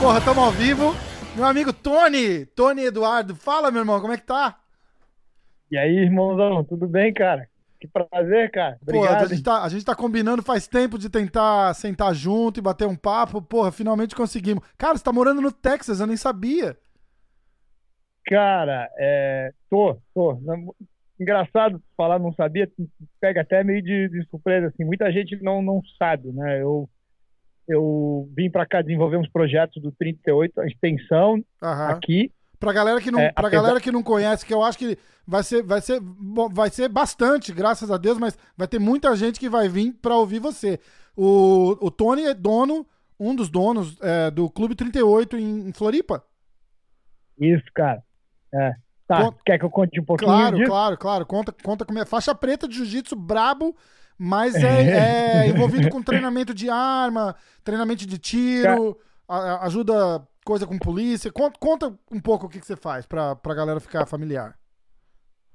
Porra, tamo ao vivo. Meu amigo Tony, Tony Eduardo, fala, meu irmão, como é que tá? E aí, irmãozão, tudo bem, cara? Que prazer, cara. Obrigado. Pô, a gente, tá, a gente tá combinando faz tempo de tentar sentar junto e bater um papo. Porra, finalmente conseguimos. Cara, você tá morando no Texas, eu nem sabia. Cara, é, tô, tô. Engraçado falar, não sabia, pega até meio de, de surpresa, assim. Muita gente não, não sabe, né? Eu eu vim para cá desenvolver uns projetos do 38, a extensão Aham. aqui. Pra galera que não, É, pra apesar- galera que não conhece, que eu acho que vai ser, vai ser, vai ser bastante, graças a Deus, mas vai ter muita gente que vai vir pra ouvir você. O, o Tony é dono, um dos donos é, do Clube 38 em, em Floripa. Isso, cara. É. Tá, Con- quer que eu conte um pouquinho Claro, disso? claro, claro. Conta, conta como é. Faixa preta de jiu-jitsu brabo, mas é, é envolvido com treinamento de arma, treinamento de tiro, a- ajuda coisa com polícia. Conta, conta um pouco o que, que você faz pra, pra galera ficar familiar.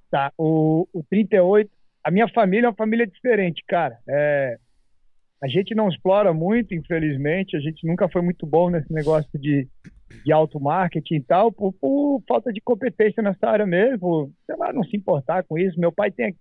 Tá, o, o 38, a minha família é uma família diferente, cara. É, a gente não explora muito, infelizmente, a gente nunca foi muito bom nesse negócio de, de auto-marketing e tal, por, por falta de competência nessa área mesmo, sei lá, não se importar com isso. Meu pai tem.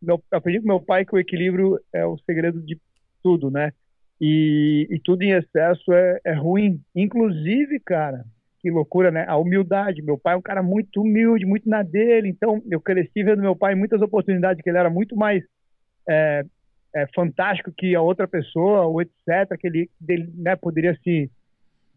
Meu, eu aprendi com meu pai que o equilíbrio é o segredo de tudo, né? E, e tudo em excesso é, é ruim. Inclusive, cara, que loucura, né? A humildade. Meu pai é um cara muito humilde, muito na dele. Então, eu cresci vendo meu pai muitas oportunidades que ele era muito mais é, é, fantástico que a outra pessoa, ou etc., que ele, ele né, poderia se,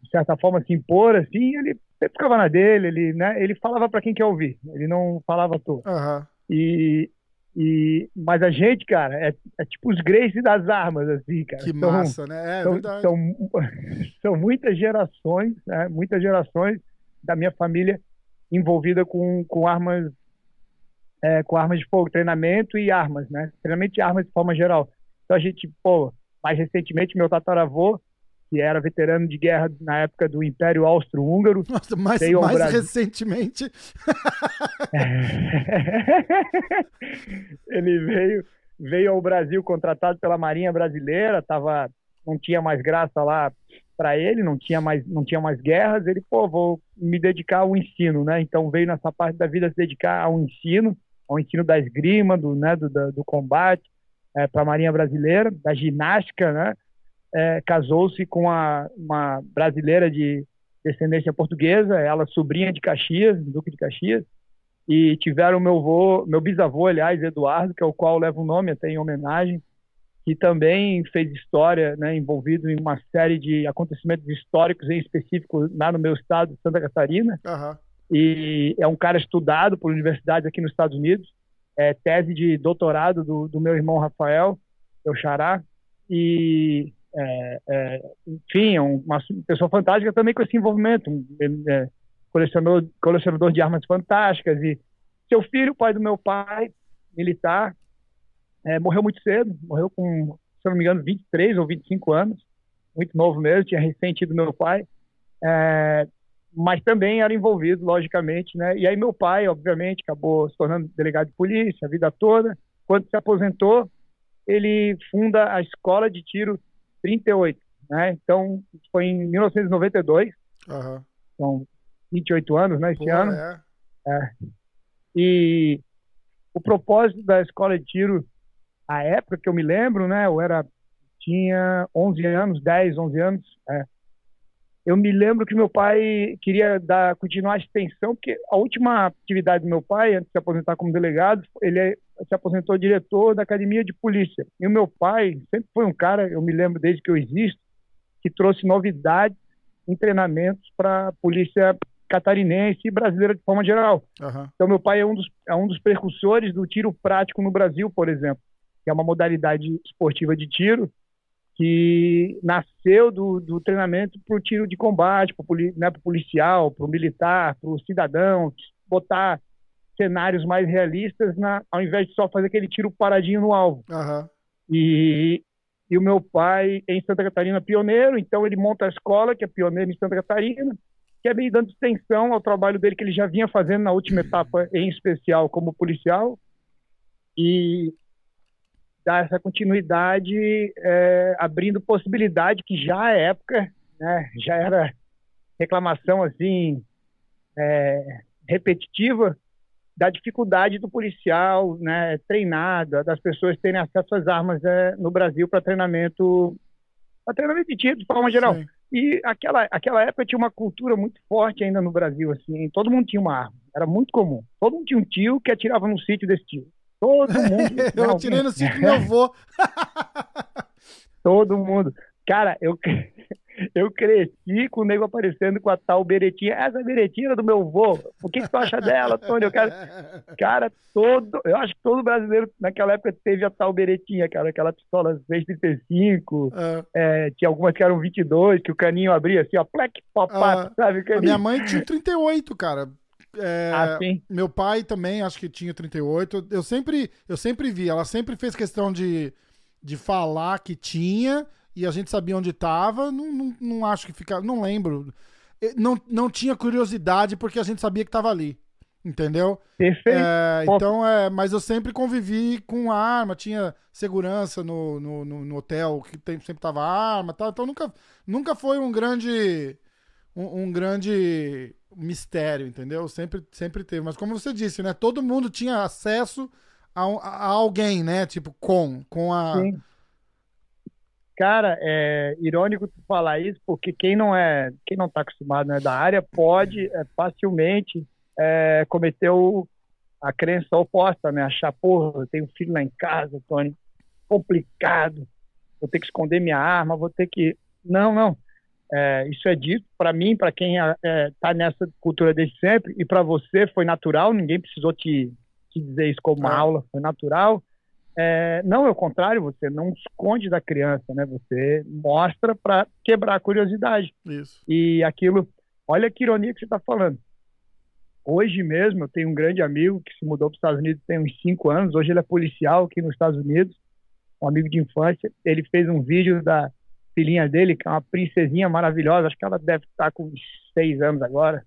de certa forma, se impor, assim. Ele sempre ficava na dele, ele, né, ele falava para quem quer ouvir, ele não falava à toa. Aham. E, e, mas a gente, cara, é, é tipo os Grace das armas, assim, cara. Que massa, né? É são, verdade. são, são muitas gerações, né? muitas gerações da minha família envolvida com, com armas é, com armas de fogo, treinamento e armas, né? Treinamento de armas de forma geral. Então a gente, pô, mais recentemente meu tataravô, que era veterano de guerra na época do Império Austro-Húngaro, Nossa, mais, mais recentemente. ele veio veio ao Brasil contratado pela Marinha Brasileira, tava não tinha mais graça lá para ele, não tinha mais não tinha mais guerras, ele pô, vou me dedicar ao ensino, né? Então veio nessa parte da vida se dedicar ao ensino, ao ensino da esgrima, do né, do, da- do combate para a Marinha Brasileira, da ginástica, né? É, Casou-se com a, uma brasileira de descendência portuguesa, ela sobrinha de Caxias, Duque de Caxias, e tiveram meu avô, meu bisavô, aliás, Eduardo, que é o qual leva o nome até em homenagem, que também fez história, né, envolvido em uma série de acontecimentos históricos em específico lá no meu estado, Santa Catarina, Aham. e é um cara estudado por universidades aqui nos Estados Unidos, é tese de doutorado do, do meu irmão Rafael, meu xará, e é, é, enfim, é um- uma pessoa fantástica também com esse envolvimento, um, é, colecionador, colecionador de armas fantásticas, e seu filho, pai do meu pai, militar, é, morreu muito cedo, morreu com, se não me engano, 23 ou 25 anos, muito novo mesmo, tinha recém tido meu pai, é, mas também era envolvido, logicamente, né? E aí meu pai, obviamente, acabou se tornando delegado de polícia a vida toda. Quando se aposentou, ele funda a Escola de Tiro 38, né? Então, foi em 1992, Aham. são 28 anos, né, esse Pô, ano. é. E o propósito da escola de tiro, a época que eu me lembro, né, eu era tinha 11 anos, 10, 11 anos, é. Eu me lembro que meu pai queria dar continuar a extensão, porque a última atividade do meu pai, antes de se aposentar como delegado, ele é- se aposentou diretor da academia de polícia. E o meu pai sempre foi um cara, eu me lembro desde que eu existo, que trouxe novidades em treinamentos para a polícia catarinense e brasileira de forma geral. Aham. Então, meu pai é um, dos, é um dos precursores do tiro prático no Brasil, por exemplo, que é uma modalidade esportiva de tiro que nasceu do, do treinamento para o tiro de combate, para o né, pro policial, para o militar, para o cidadão, botar cenários mais realistas na, ao invés de só fazer aquele tiro paradinho no alvo. Aham. E, e o meu pai é em Santa Catarina pioneiro, então ele monta a escola, que é pioneiro em Santa Catarina, que é meio dando extensão ao trabalho dele que ele já vinha fazendo na última etapa, em especial como policial, e dar essa continuidade, é, abrindo possibilidade que já à época, né, já era reclamação assim é, repetitiva da dificuldade do policial, né, treinado, das pessoas terem acesso às armas é, no Brasil para treinamento, para treinamento de tiro de forma geral. Sim. E aquela, aquela época tinha uma cultura muito forte ainda no Brasil, assim, todo mundo tinha uma arma, era muito comum. Todo mundo tinha um tio que atirava no sítio desse tio. Todo mundo. eu não, atirei no sítio do meu avô. todo mundo. Cara, eu, eu cresci com o nego aparecendo com a tal beretinha. Essa beretinha era do meu avô. O que, que tu acha dela, Tony? Eu quero... Cara, todo. Eu acho que todo brasileiro naquela época teve a tal beretinha, cara. Aquela pistola 635. Ah. É, tinha algumas que eram 22, que o caninho abria assim, ó. Plec, pop, ah, sabe? A minha mãe tinha 38, cara. É, ah, meu pai também, acho que tinha 38. Eu sempre, eu sempre vi, ela sempre fez questão de, de falar que tinha e a gente sabia onde estava. Não, não, não, acho que ficava. Não lembro. Não, não tinha curiosidade porque a gente sabia que estava ali. Entendeu? Perfeito. É, então, é, mas eu sempre convivi com arma, tinha segurança no, no, no, no hotel, que tem, sempre tava arma tal. Então nunca, nunca foi um grande. Um, um, grande mistério, entendeu? Sempre, sempre teve. Mas como você disse, né? Todo mundo tinha acesso a, a alguém, né? Tipo, com, com a. Sim Cara, é irônico tu falar isso, porque quem não é, quem não está acostumado né, da área pode é, facilmente é, cometer o, a crença oposta, né? Achar, porra, eu tenho um filho lá em casa, Tony, complicado, vou ter que esconder minha arma, vou ter que. Não, não. É, isso é dito para mim, para quem está é, tá nessa cultura desde sempre, e para você foi natural, ninguém precisou te, te dizer isso como uma aula, foi natural. É, não é o contrário, você não esconde da criança, né? Você mostra para quebrar a curiosidade. Isso. E aquilo, olha que ironia que você está falando. Hoje mesmo eu tenho um grande amigo que se mudou para os Estados Unidos tem uns cinco anos. Hoje ele é policial aqui nos Estados Unidos, um amigo de infância. Ele fez um vídeo da filhinha dele, que é uma princesinha maravilhosa. Acho que ela deve estar com seis anos agora.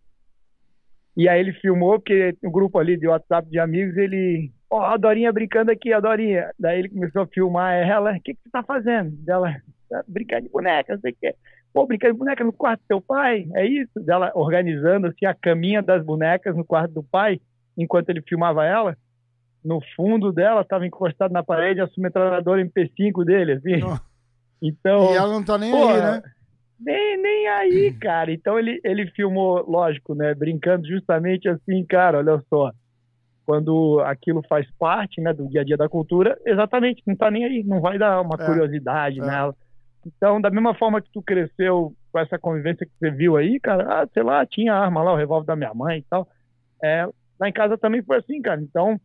E aí ele filmou, porque o um grupo ali de WhatsApp de amigos, ele ó, oh, a Dorinha brincando aqui, a Dorinha. Daí ele começou a filmar ela, o que, que você tá fazendo? Dela, tá brincando de boneca, não sei o que. Pô, brincando de boneca no quarto do teu pai? É isso? Dela organizando assim a caminha das bonecas no quarto do pai, enquanto ele filmava ela. No fundo dela estava encostado na parede a submetralhadora MP5 dele, assim. Então, e ela não tá nem pô, aí, né? Nem, nem aí, cara. Então ele, ele filmou, lógico, né? Brincando justamente assim, cara, olha só quando aquilo faz parte né, do dia a dia da cultura, exatamente, não está nem aí, não vai dar uma é, curiosidade é. nela. Então, da mesma forma que tu cresceu com essa convivência que você viu aí, cara, ah, sei lá, tinha arma lá, o revólver da minha mãe e tal. É, lá em casa também foi assim, cara. Então,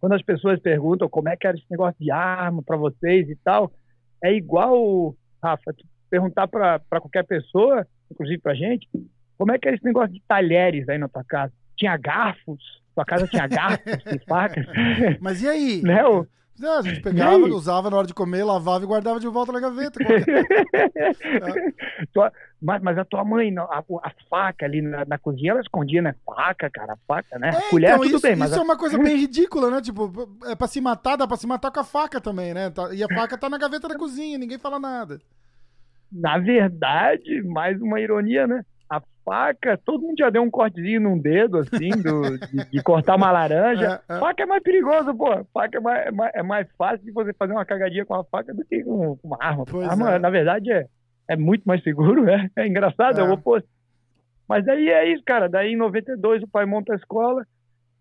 quando as pessoas perguntam como é que era esse negócio de arma para vocês e tal, é igual, Rafa, perguntar para qualquer pessoa, inclusive pra gente, como é que era esse negócio de talheres aí na tua casa? Tinha garfos? Sua casa tinha garfos e facas. Mas e aí? Né, o... Não, a gente pegava, usava na hora de comer, lavava e guardava de volta na gaveta. tua, mas, mas, a tua mãe, a, a faca ali na, na, cozinha, ela escondia, né? Faca, cara, faca, né? É, Colher, então, tudo isso, bem, mas. Isso é uma coisa bem ridícula, né? Tipo, é pra se matar, dá pra se matar com a faca também, né? Tá, e a faca tá na gaveta da cozinha, ninguém fala nada. Na verdade, mais uma ironia, né? Faca, todo mundo já deu um cortezinho num dedo, assim, do, de, de cortar uma laranja. É, é. Faca é mais perigoso, pô. Faca é mais, é mais, é mais, fácil de você fazer uma cagadinha com a faca do que com, uma arma. Pois arma, é. na verdade, é, é muito mais seguro, né? É engraçado, é o oposto. Mas daí é isso, cara. Daí em 92 o pai monta a escola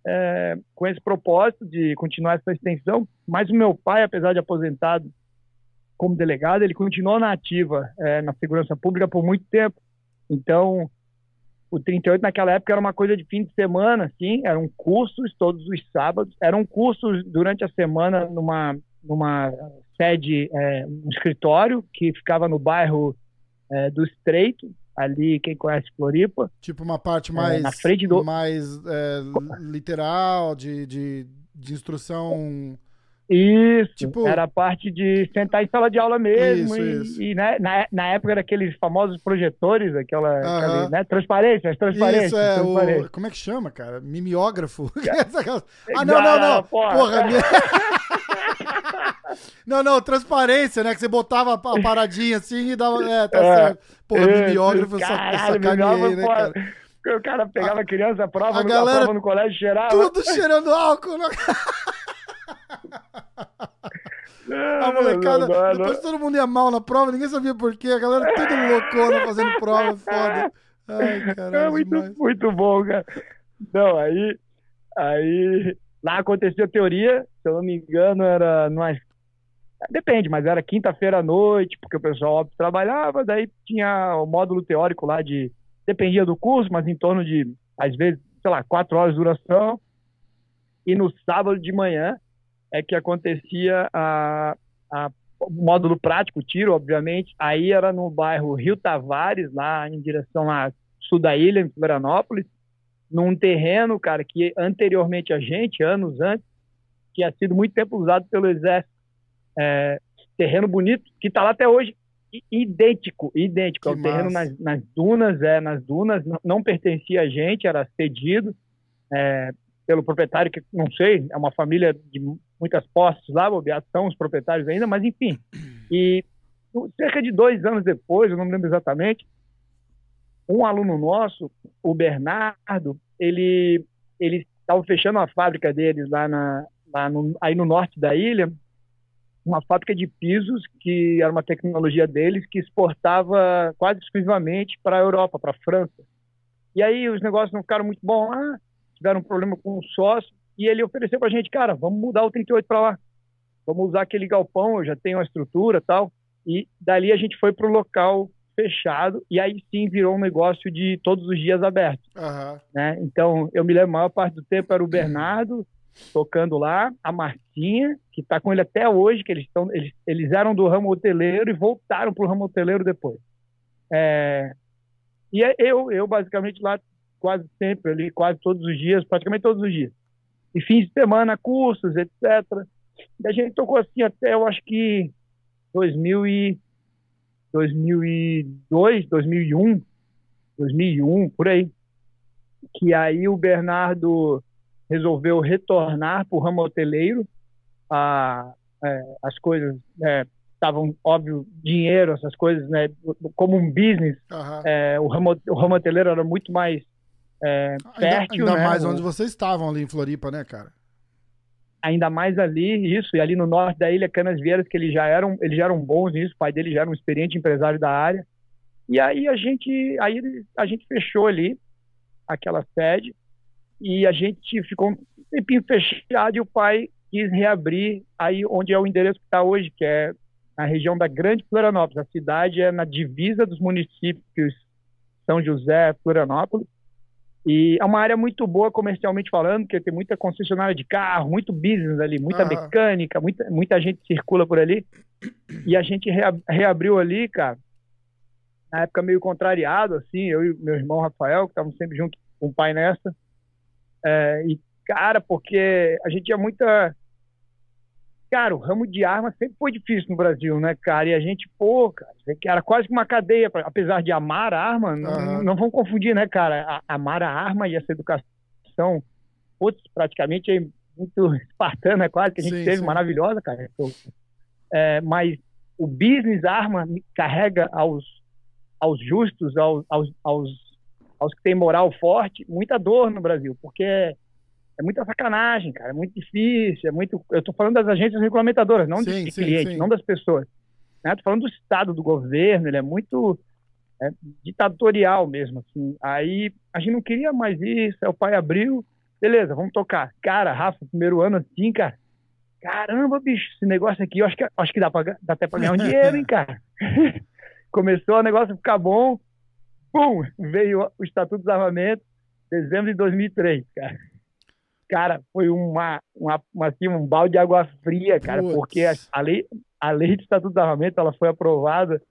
é, com esse propósito de continuar essa extensão. Mas o meu pai, apesar de aposentado como delegado, ele continuou na ativa é, na segurança pública por muito tempo. Então, o 38 naquela época era uma coisa de fim de semana, assim, eram cursos todos os sábados, eram cursos durante a semana numa, numa sede, é, um escritório que ficava no bairro é, do Estreito, ali, quem conhece Floripa. Tipo uma parte mais, é, na frente do... mais é, literal, de, de, de instrução... Isso, tipo... era a parte de sentar em sala de aula mesmo. Isso, e, isso. e né, na, na época era aqueles famosos projetores, aquela, aquela né, transparência, as transparências. Isso, é, transparências. o, como é que chama, cara? Mimeógrafo? ah, não, não, não. Porra, Porra minha... Não, não, transparência, né? Que você botava a paradinha assim e dava. É, tá É. certo. Porra, É, mimeógrafo, eu caralho, sac- sacaneei, mimeógrafo, né, cara? O cara pegava a criança, a prova, a no- galera- prova no colégio cheirava. Tudo cheirando álcool. Né? A molecada. Não, não, não. Depois todo mundo ia mal na prova, ninguém sabia por quê. A galera tudo loucona fazendo prova, foda. Ai, É caralho, muito, demais. muito bom, cara. Não, aí, aí lá aconteceu a teoria, se eu não me engano, era numa, depende, mas era quinta-feira à noite, porque o pessoal óbvio, trabalhava, daí tinha o módulo teórico lá de, dependia do curso, mas em torno de, às vezes, sei lá, quatro horas de duração. E no sábado de manhã é que acontecia a, a o módulo prático, o tiro, obviamente. Aí era no bairro Rio Tavares, lá em direção a sul da ilha, em Florianópolis, num terreno, cara, que anteriormente a gente, anos antes, tinha sido muito tempo usado pelo exército. É, terreno bonito, que está lá até hoje, idêntico, idêntico. É Que o terreno nas, nas dunas, é, nas dunas, não, não pertencia a gente, era cedido é, pelo proprietário, que não sei, é uma família de muitas posses lá, bobear, são os proprietários ainda, mas enfim. E cerca de dois anos depois, eu não me lembro exatamente, um aluno nosso, o Bernardo, ele ele estava fechando a fábrica deles lá, na, lá no, aí no norte da ilha, uma fábrica de pisos que era uma tecnologia deles que exportava quase exclusivamente para a Europa, para a França. E aí os negócios não ficaram muito bons lá, tiveram um problema com o sócio e ele ofereceu para a gente, cara, vamos mudar o 38 para lá, vamos usar aquele galpão, eu já tenho a estrutura e tal. E dali a gente foi para o local fechado e aí sim virou um negócio de todos os dias aberto Aham. né? Então, eu me lembro, a maior parte do tempo era o Bernardo tocando lá, a Martinha, que está com ele até hoje, que eles, estão, eles, eles eram do ramo hoteleiro e voltaram para o ramo hoteleiro depois. É, e é eu, eu basicamente lá quase sempre ali, quase todos os dias, praticamente todos os dias. E fins de semana, cursos, etc. E a gente tocou assim até, eu acho que 2000 e 2002, 2001, 2001, por aí que aí o Bernardo resolveu retornar para o ramo hoteleiro. A, é, as coisas estavam, óbvio, dinheiro, essas coisas, né, como um business. aham. é, o, ramo, o ramo hoteleiro era muito mais é, Ainda, fértil, ainda né, mais onde vocês estavam ali em Floripa, né, cara? ainda mais ali, isso, e ali no norte da ilha Canas Vieiras, que eles já eram, eles já eram bons nisso, o pai dele já era um experiente empresário da área. E aí a gente, aí a gente fechou ali aquela sede e a gente ficou um tempinho fechado e o pai quis reabrir aí onde é o endereço que está hoje, que é na região da Grande Florianópolis. A cidade é na divisa dos municípios São José, Florianópolis. E é uma área muito boa comercialmente falando, porque tem muita concessionária de carro, muito business ali, muita mecânica, muita, muita gente circula por ali. E a gente rea- reabriu ali, cara, na época meio contrariado, assim, eu e meu irmão Rafael, que estavam sempre junto com o pai nessa. É, e, cara, porque a gente tinha muita. Cara, o ramo de arma sempre foi difícil no Brasil, né, cara? E a gente, pô, cara, era quase que uma cadeia, pra- apesar de amar a arma, não, Aham. não vamos confundir, né, cara? A- amar a arma e essa educação, putz, praticamente é muito espartana, quase, que a gente Sim, teve, sim. maravilhosa, cara. Pô, é, mas o business arma carrega aos, aos justos, aos, aos, aos, aos que têm moral forte, muita dor no Brasil, porque é, muita sacanagem, cara, é muito difícil, é muito. Eu estou falando das agências regulamentadoras, não Sim, de sim, clientes, sim. não das pessoas. Né? Estou falando do Estado, do governo, ele é muito é, ditatorial mesmo. Assim. Aí a gente não queria mais isso, aí o pai abriu, beleza, vamos tocar. Cara, Rafa, primeiro ano assim, cara. Caramba, bicho, esse negócio aqui, eu acho que, acho que dá, pra, dá até para ganhar um dinheiro, hein, cara. Começou o negócio a ficar bom, pum, veio o Estatuto dos Armamentos, dezembro de 2003, cara. Cara, foi uma, uma, uma, assim, um balde de água fria, cara, Putz. porque a, a lei, a lei do Estatuto dos Armamentos ela foi aprovada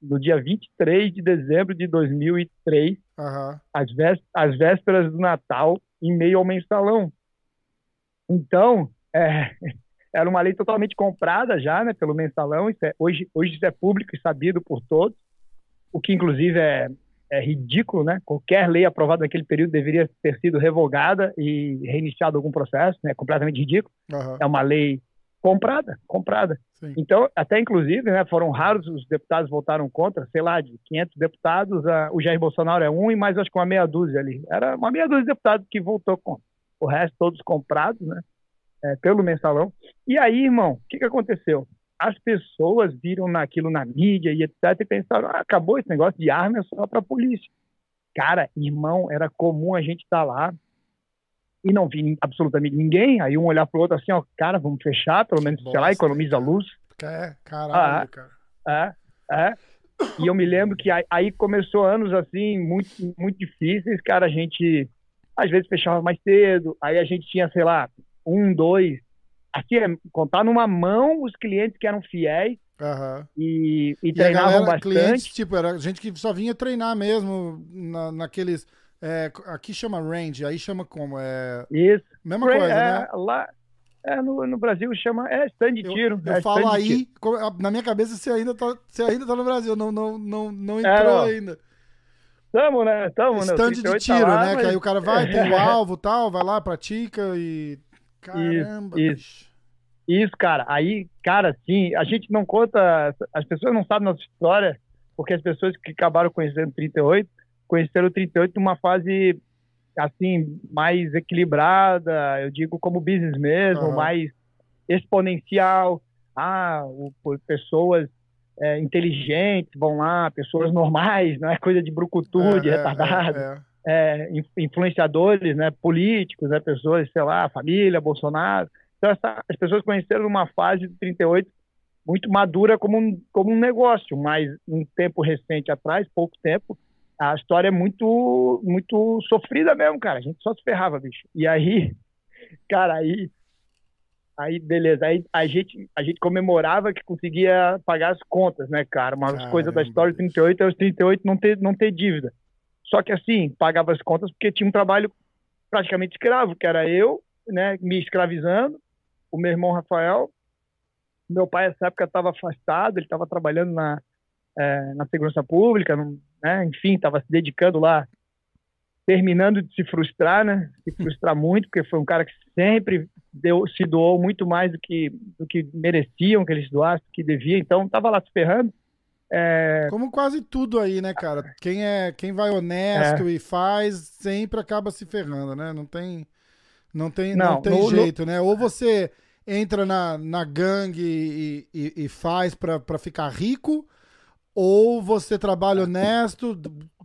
no dia 23 de dezembro de 2003, Aham. às, vés- às vésperas do Natal, em meio ao mensalão. Então, é, era uma lei totalmente comprada já, né, pelo mensalão. Isso é, hoje, hoje isso é público e sabido por todos, o que inclusive é, é ridículo, né? Qualquer lei aprovada naquele período deveria ter sido revogada e reiniciado algum processo, né? Completamente ridículo. Uhum. É uma lei comprada, comprada. Sim. Então, até inclusive, né, foram raros os deputados votaram contra, sei lá, de 500 deputados, a, o Jair Bolsonaro é um e mais acho que uma meia dúzia ali. Era uma meia dúzia de deputados que votou contra. O resto todos comprados, né, é, pelo mensalão. E aí, irmão, o que, que aconteceu? As pessoas viram naquilo na mídia e etc e pensaram, ah, acabou esse negócio de arma é só para a polícia. Cara, irmão, era comum a gente estar tá lá e não vi absolutamente ninguém. Aí um olhar pro outro assim, ó, cara, vamos fechar, pelo menos, Bosta, sei lá, economiza cara. luz. É, caralho, ah, cara. É, é. E eu me lembro que aí começou anos assim, muito, muito difíceis, cara. A gente às vezes fechava mais cedo, aí a gente tinha, sei lá, um, dois. Assim, é, contar numa mão os clientes que eram fiéis Uhum. E, e, e treinavam bastante. Clientes, tipo, era gente que só vinha treinar mesmo na, naqueles é, aqui chama range, aí chama como? É... Isso. Mesma coisa, é, né? Lá, é, no, no Brasil chama é stand de tiro. Eu, eu é, falo aí, na minha cabeça você ainda tá, você ainda tá no Brasil, não, não, não, não é, entrou ainda. Tamo, né? Tamo, né? Stand de tiro, tá lá, né? Mas... Que aí o cara vai, tem o alvo tal, vai lá, pratica e. Caramba, isso, isso. Isso, cara. Aí, cara, sim, a gente não conta, as pessoas não sabem nossa história, porque as pessoas que acabaram conhecendo 38 conheceram o 38 numa fase assim mais equilibrada, eu digo como business mesmo, uhum. mais exponencial. Ah, o, pessoas é, inteligentes vão lá, pessoas normais, não é coisa de brucutu, é, de é, retardado. É, é, influenciadores, né, políticos, né, pessoas, sei lá, família, Bolsonaro. Então, essa, as pessoas conheceram uma fase de 38 muito madura como um, como um negócio, mas um tempo recente atrás, pouco tempo, a história é muito, muito sofrida mesmo, cara. A gente só se ferrava, bicho. E aí, cara, aí, aí beleza. Aí a gente, a gente comemorava que conseguia pagar as contas, né, cara? Uma das coisas da história de 38 é os 38 não ter, não ter dívida. Só que assim, pagava as contas porque tinha um trabalho praticamente escravo, que era eu, né, me escravizando, o meu irmão Rafael. Meu pai, nessa época, estava afastado, ele estava trabalhando na, é, na segurança pública, né? enfim, estava se dedicando lá, terminando de se frustrar, né? Se frustrar muito, porque foi um cara que sempre deu, se doou muito mais do que, do que mereciam que eles doassem, do que devia, então estava lá se ferrando. É... Como quase tudo aí, né, cara? Quem é, quem vai honesto é. e faz sempre acaba se ferrando, né? Não tem, não tem, não, não tem no, jeito, no... né? Ou você entra na, na gangue e, e, e faz para ficar rico, ou você trabalha honesto,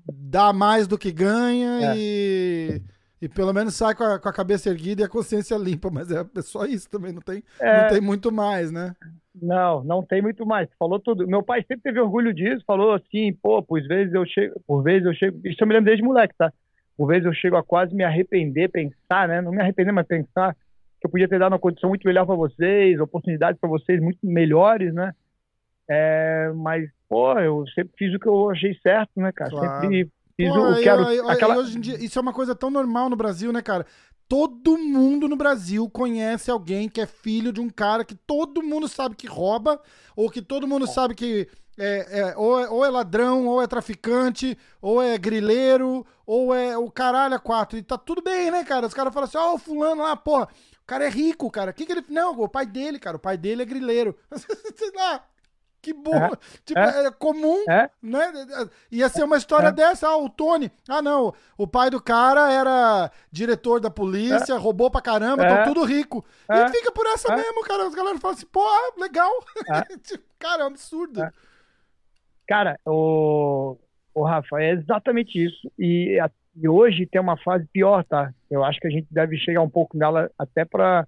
dá mais do que ganha é. e, e pelo menos sai com a, com a, cabeça erguida e a consciência limpa, mas é, é só isso também, não tem, é. não tem muito mais, né? Não, não tem muito mais. Falou tudo. Meu pai sempre teve orgulho disso, falou assim, pô, por vezes eu chego, por vezes eu chego, isso eu me lembro desde moleque, tá? Por vezes eu chego a quase me arrepender, pensar, né? Não me arrepender, mas pensar que eu podia ter dado uma condição muito melhor para vocês, oportunidades para vocês muito melhores, né? É, mas, pô, eu sempre fiz o que eu achei certo, né, cara? Claro. Sempre fiz pô, o que era. Aquela... Hoje em dia, isso é uma coisa tão normal no Brasil, né, cara? Todo mundo no Brasil conhece alguém que é filho de um cara que todo mundo sabe que rouba, ou que todo mundo sabe que é, é, ou, é, ou, é, ladrão, ou é traficante, ou é grileiro, ou é o caralho a quatro. E tá tudo bem, né, cara? Os caras falam assim, ó, oh, o fulano lá, porra, o cara é rico, cara. O que, que ele. Não, o pai dele, cara. O pai dele é grileiro. Sei lá. Que burro. É, tipo, é, é comum, é. né? Ia ser uma história dessa. Ah, o Tony. Ah, não. O pai do cara era diretor da polícia, roubou pra caramba, é. tudo rico. E fica por essa mesmo, cara. Os galera falam assim, pô, ah, legal. Tipo, cara, é um absurdo. Cara, o, o Rafa, é exatamente isso. E, e hoje tem uma fase pior, tá? Eu acho que a gente deve chegar um pouco nela até para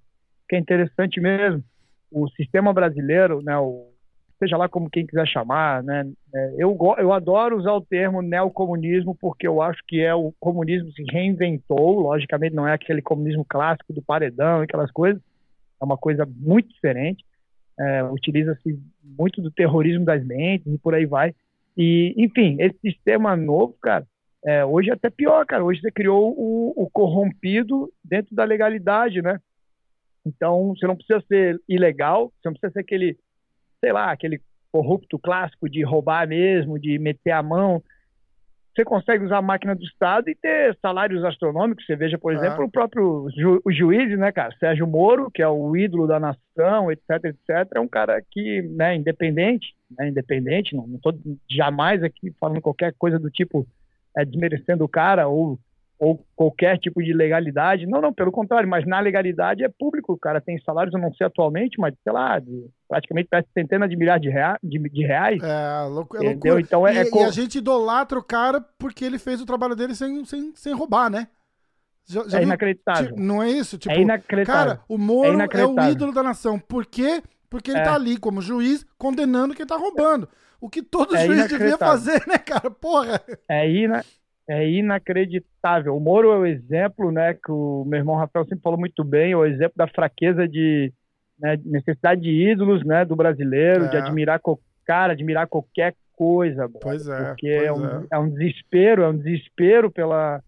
que é interessante mesmo. O sistema brasileiro, né? O seja lá como quem quiser chamar, né? É, eu, eu adoro usar o termo neocomunismo porque eu acho que é o comunismo se reinventou, logicamente não é aquele comunismo clássico do paredão e aquelas coisas, é uma coisa muito diferente, é, utiliza-se muito do terrorismo das mentes e por aí vai, e enfim, esse sistema novo, cara, é, hoje é até pior, cara, hoje você criou o, o corrompido dentro da legalidade, né? Então, você não precisa ser ilegal, você não precisa ser aquele, sei lá, aquele corrupto clássico de roubar mesmo, de meter a mão. Você consegue usar a máquina do Estado e ter salários astronômicos. Você veja, por é. exemplo, o próprio ju o juiz, né, cara? Sérgio Moro, que é o ídolo da nação, etc, etc, é um cara que, né, independente, né, independente, não estou jamais aqui falando qualquer coisa do tipo é, desmerecendo o cara ou ou qualquer tipo de legalidade. Não, não, pelo contrário, mas na legalidade é público. O cara tem salários, eu não sei atualmente, mas sei lá, de, praticamente parece centenas de milhares de, rea, de, de reais. É, louco, é loucura. Então é, e, é co... e, a gente idolatra o cara porque ele fez o trabalho dele sem, sem, sem roubar, né? Já, já é inacreditável. Não é isso? Tipo, é inacreditável. Cara, o Moro é, é, o ídolo da nação. Por quê? Porque ele é. tá ali como juiz condenando quem tá roubando. O que todo é juiz devia fazer, né, cara? Porra! É, ina é inacreditável. O Moro é o exemplo, né, que o meu irmão Rafael sempre falou muito bem, é o exemplo da fraqueza de né, necessidade de ídolos, né, do brasileiro, é. de admirar cara, admirar qualquer coisa. Pois é. Porque é pois é, um, é. um desespero, é um desespero pela,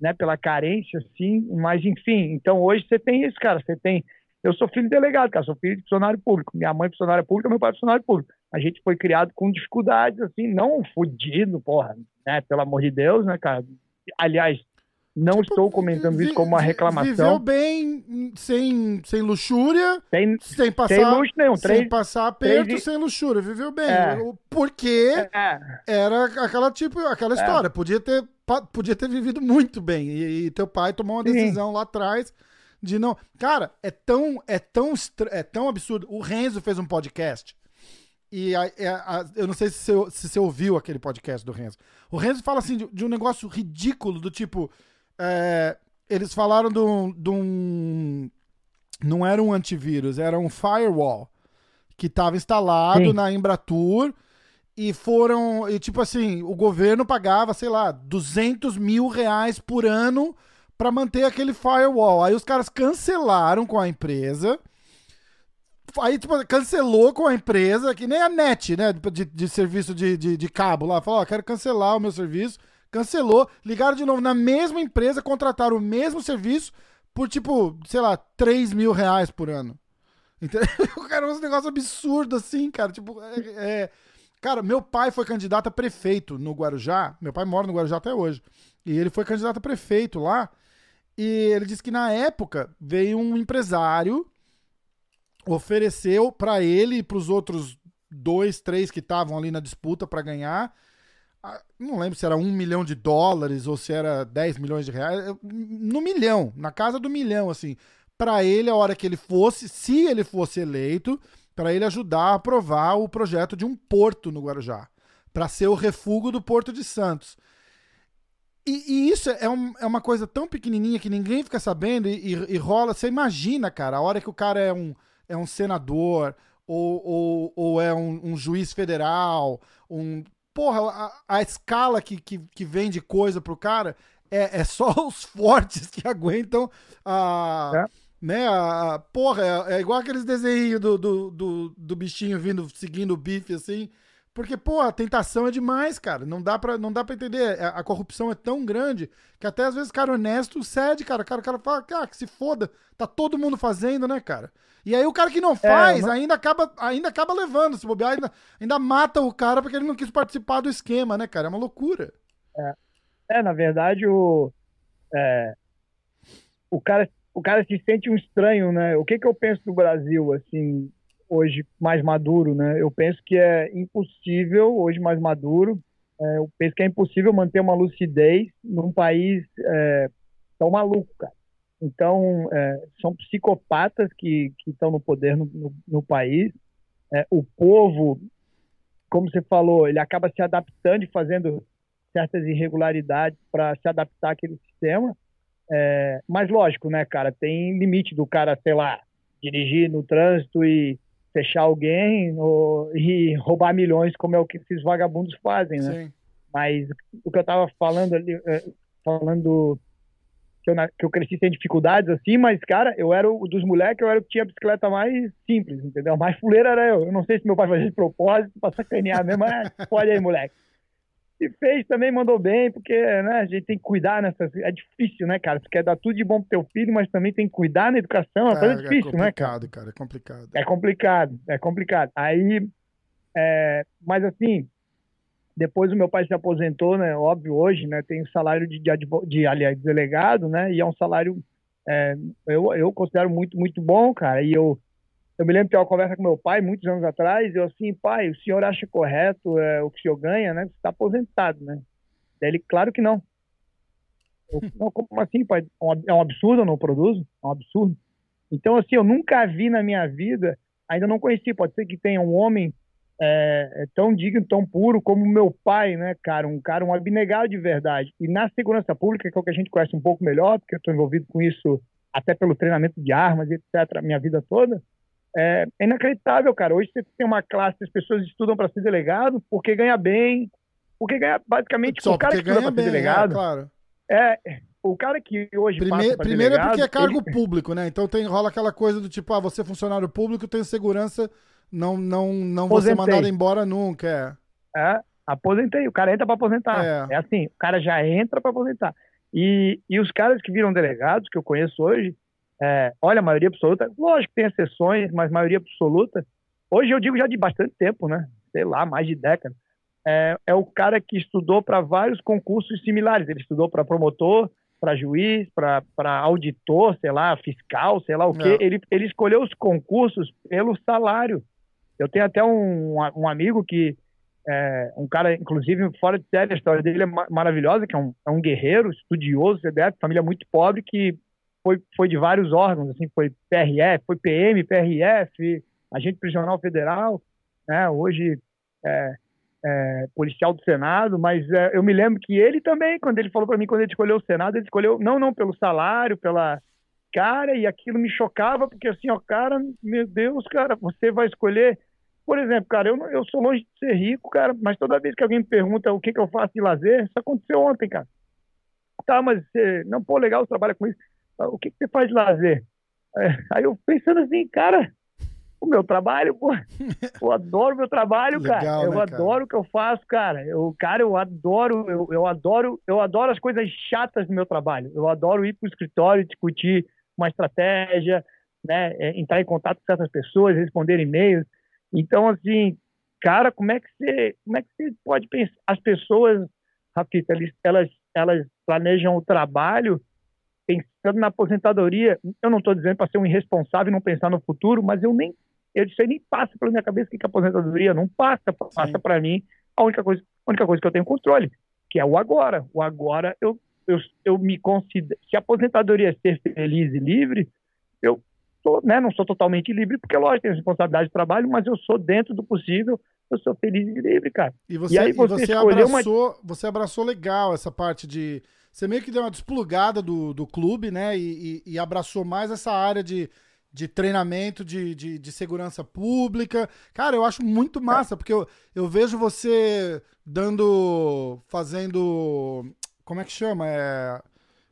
né, pela carência, assim, mas enfim, então hoje você tem isso, cara, você tem eu sou filho de delegado, cara, sou filho de funcionário público. Minha mãe é funcionária pública, meu pai é funcionário público. A gente foi criado com dificuldades, assim, não fudido, porra, né? Pelo amor de Deus, né, cara? Aliás, não tipo, estou comentando isso como uma reclamação. Viveu bem, sem, sem luxúria, sem, sem passar, sem luxo nenhum, três, sem passar aperto, três, sem luxúria. Viveu bem. É, porque é, era aquela tipo, aquela é. história. Podia ter, podia ter vivido muito bem. E, e teu pai tomou uma decisão Sim. lá atrás de não. Cara, é tão, é tão, é tão absurdo. O Renzo fez um podcast. E a, a, é, a, eu não sei se você, se você ouviu aquele podcast do Renzo. O Renzo fala assim de, de um negócio ridículo, do tipo. É, eles falaram de um, de um. Não era um antivírus, era um firewall que estava instalado Sim. na Embratur e foram. E tipo assim, o governo pagava, sei lá, 200 mil reais por ano para manter aquele firewall. Aí os caras cancelaram com a empresa. Aí, tipo, cancelou com a empresa, que nem a NET, né? De, de serviço de, de, de, cabo lá. Falou, ó, quero cancelar o meu serviço. Cancelou, ligaram de novo na mesma empresa, contrataram o mesmo serviço por, tipo, sei lá, 3 mil reais por ano. Entendeu? Cara, é um negócio absurdo assim, cara. Tipo, é, é... Cara, meu pai foi candidato a prefeito no Guarujá. Meu pai mora no Guarujá até hoje. E ele foi candidato a prefeito lá. E ele disse que na época veio um empresário, ofereceu para ele e para os outros dois, três que estavam ali na disputa para ganhar. Não lembro se era um milhão de dólares ou se era 10 milhões de reais. No milhão, na casa do milhão, assim. Para ele, a hora que ele fosse, se ele fosse eleito, para ele ajudar a aprovar o projeto de um porto no Guarujá, para ser o refúgio do Porto de Santos. E, e isso é, um, é, uma coisa tão pequenininha que ninguém fica sabendo e, e, e, rola. Você imagina, cara, a hora que o cara é um, é um senador ou, ou, ou é um, um, juiz federal, um. Porra, a, a, escala que, que, que vem de coisa pro cara é, é só os fortes que aguentam a. É. Né, a, porra, é, é igual aqueles desenhos do, do, do, do bichinho vindo, seguindo o bife assim. Porque, pô, a tentação é demais, cara. Não dá pra, não dá pra entender. A, a corrupção é tão grande que até às vezes o cara honesto cede, cara. O cara, o cara fala, cara, que se foda. Tá todo mundo fazendo, né, cara? E aí o cara que não é, faz é, ainda, acaba, ainda acaba levando. Se bobear, ainda, ainda mata o cara porque ele não quis participar do esquema, né, cara? É uma loucura. É, é na verdade, o, é, o, cara, o cara se sente um estranho, né? O que, que eu penso do Brasil, assim, hoje mais maduro, né? Eu penso que é impossível, hoje mais maduro, é, eu penso que é impossível manter uma lucidez num país é, tão maluco, cara. Então, é, são psicopatas que estão no poder no, no, no país. É, o povo, como você falou, ele acaba se adaptando e fazendo certas irregularidades para se adaptar àquele sistema. É, mas, lógico, né, cara, tem limite do cara, sei lá, dirigir no trânsito e fechar alguém ou, e roubar milhões, como é o que esses vagabundos fazem, né? Sim. Mas o que eu estava falando ali, é, falando que eu, que eu cresci sem dificuldades assim, mas, cara, eu era o dos moleques, eu era o que tinha a bicicleta mais simples, entendeu? Mais fuleira era eu. Eu não sei se meu pai fazia de propósito pra sacanear mesmo, mas pode aí, moleque. E fez também, mandou bem, porque né, a gente tem que cuidar nessas. É difícil, né, cara? Você quer dar tudo de bom pro teu filho, mas também tem que cuidar na educação. É uma coisa é, é difícil, é né, cara? cara? É complicado, É complicado, é complicado. Aí, é, mas assim, depois o meu pai se aposentou, né? Óbvio, hoje, né? Tem um salário de, de, de aliás, delegado, né? E é um salário, é, eu, eu considero muito, muito bom, cara. E eu eu me lembro de uma conversa com meu pai muitos anos atrás, eu assim, pai, o senhor acha correto é, o que o senhor ganha, né? Você está aposentado, né? Daí ele, claro que não. Eu, não, como assim, pai? É, é um absurdo, eu não produzo? É um absurdo. Então, assim, eu nunca vi na minha vida, ainda não conheci, pode ser que tenha um homem é, é tão digno, tão puro como meu pai, né, cara? Um cara, um abnegado de verdade. E na segurança pública, que é o que a gente conhece um pouco melhor, porque eu estou envolvido com isso até pelo treinamento de armas, etc., minha vida toda, é, é, inacreditável, cara. Hoje você tem uma classe, as pessoas estudam para ser delegado porque ganha bem, porque ganha basicamente Só o cara que ganha estuda para ser delegado. É, claro. É, o cara que hoje primeiro, primeiro delegado, é porque é cargo ele... público, né? Então tem rola aquela coisa do tipo, ah, você é funcionário público, tem segurança, não não não vou ser mandado embora nunca, é. É, aposentei, o cara entra para aposentar. É. é assim, o cara já entra para aposentar. E, e os caras que viram delegados, que eu conheço hoje, é, olha, a maioria absoluta, lógico que tem exceções, mas maioria absoluta, hoje eu digo já de bastante tempo, né? Sei lá, mais de década. É, é o cara que estudou para vários concursos similares. Ele estudou para promotor, para juiz, para auditor, sei lá, fiscal, sei lá o quê. É. Ele, ele escolheu os concursos pelo salário. Eu tenho até um, um amigo que, é, um cara, inclusive, fora de série, a história dele é maravilhosa, que é um, é um guerreiro, estudioso, CDF, família muito pobre, que foi, foi de vários órgãos, assim, foi PRF, foi PM, PRF, agente prisional federal, né, hoje é, é, policial do Senado, mas é, eu me lembro que ele também, quando ele falou para mim, quando ele escolheu o Senado, ele escolheu, não, não pelo salário, pela cara, e aquilo me chocava, porque assim, ó, cara, meu Deus, cara, você vai escolher, por exemplo, cara, eu, eu sou longe de ser rico, cara, mas toda vez que alguém me pergunta o que, que eu faço de lazer, isso aconteceu ontem, cara. Tá, mas você, não, pô, legal, você trabalha com isso o que, que você faz de lazer? É, aí eu pensando assim, cara, o meu trabalho, pô, eu adoro meu trabalho, Legal, cara. Eu né, adoro cara? o que eu faço, cara. Eu, cara, eu adoro, eu, eu adoro, eu adoro as coisas chatas do meu trabalho. Eu adoro ir para o escritório discutir uma estratégia, né, é, entrar em contato com certas pessoas, responder e-mails. Então, assim, cara, como é que você, como é que você pode pensar? As pessoas, Rafita, elas, elas planejam o trabalho pensando na aposentadoria, eu não estou dizendo para ser um irresponsável e não pensar no futuro, mas eu nem, eu disse, nem passa pela minha cabeça que a aposentadoria não passa, passa para mim a única coisa, a única coisa que eu tenho controle, que é o agora. O agora eu, eu, eu me considero, se a aposentadoria é ser feliz e livre, eu tô, né, não sou totalmente livre, porque lógico, tenho responsabilidade de trabalho, mas eu sou dentro do possível, eu sou feliz e livre, cara. E você, e aí você, e você abraçou, uma... você abraçou legal essa parte de você meio que deu uma desplugada do, do clube, né? E, e, e abraçou mais essa área de, de treinamento de, de, de, segurança pública. Cara, eu acho muito massa, porque eu, eu vejo você dando. fazendo. Como é que chama? É,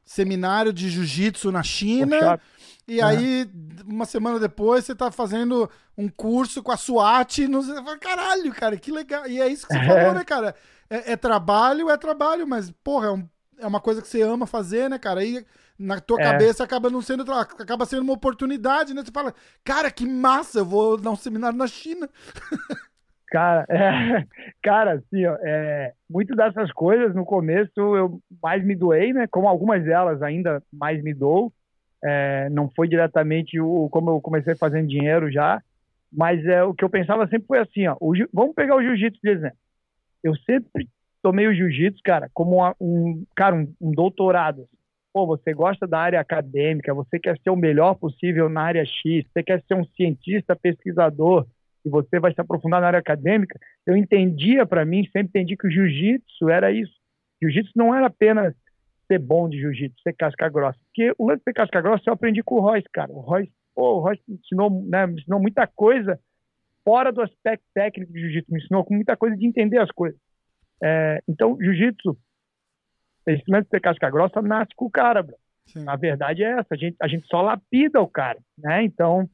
seminário de jiu-jitsu na China. E uhum. aí, uma semana depois, você tá fazendo um curso com a SWAT. No... Caralho, cara, que legal. E é isso que você falou, né, cara? É, é trabalho, é trabalho, mas, porra, é um é uma coisa que você ama fazer, né, cara? Aí na tua é. cabeça acaba não sendo acaba sendo uma oportunidade, né? Você fala, cara, que massa, eu vou dar um seminário na China. Cara, é, cara, assim, ó, é, muitas dessas coisas no começo eu mais me doei, né? Como algumas delas ainda mais me dou. É, não foi diretamente o como eu comecei fazendo dinheiro já, mas é o que eu pensava sempre foi assim, ó. O, vamos pegar o jiu-jitsu de exemplo. Eu sempre tomei o jiu-jitsu, cara, como uma, um, cara, um, um doutorado. Pô, você gosta da área acadêmica, você quer ser o melhor possível na área X, você quer ser um cientista, pesquisador, e você vai se aprofundar na área acadêmica. Eu entendia para mim, sempre entendi que o jiu-jitsu era isso. Jiu-jitsu não era apenas ser bom de jiu-jitsu, ser casca grossa. Porque o lance de ser casca grossa eu aprendi com o Royce, cara. O Royce, pô, o Royce me ensinou, né, me ensinou muita coisa fora do aspecto técnico do jiu-jitsu, me ensinou muita coisa de entender as coisas. É, então, jiu-jitsu, esse lance de casca grossa nasce com o cara, bro. Sim. A verdade é essa, a gente, a gente só lapida o cara, né? Então,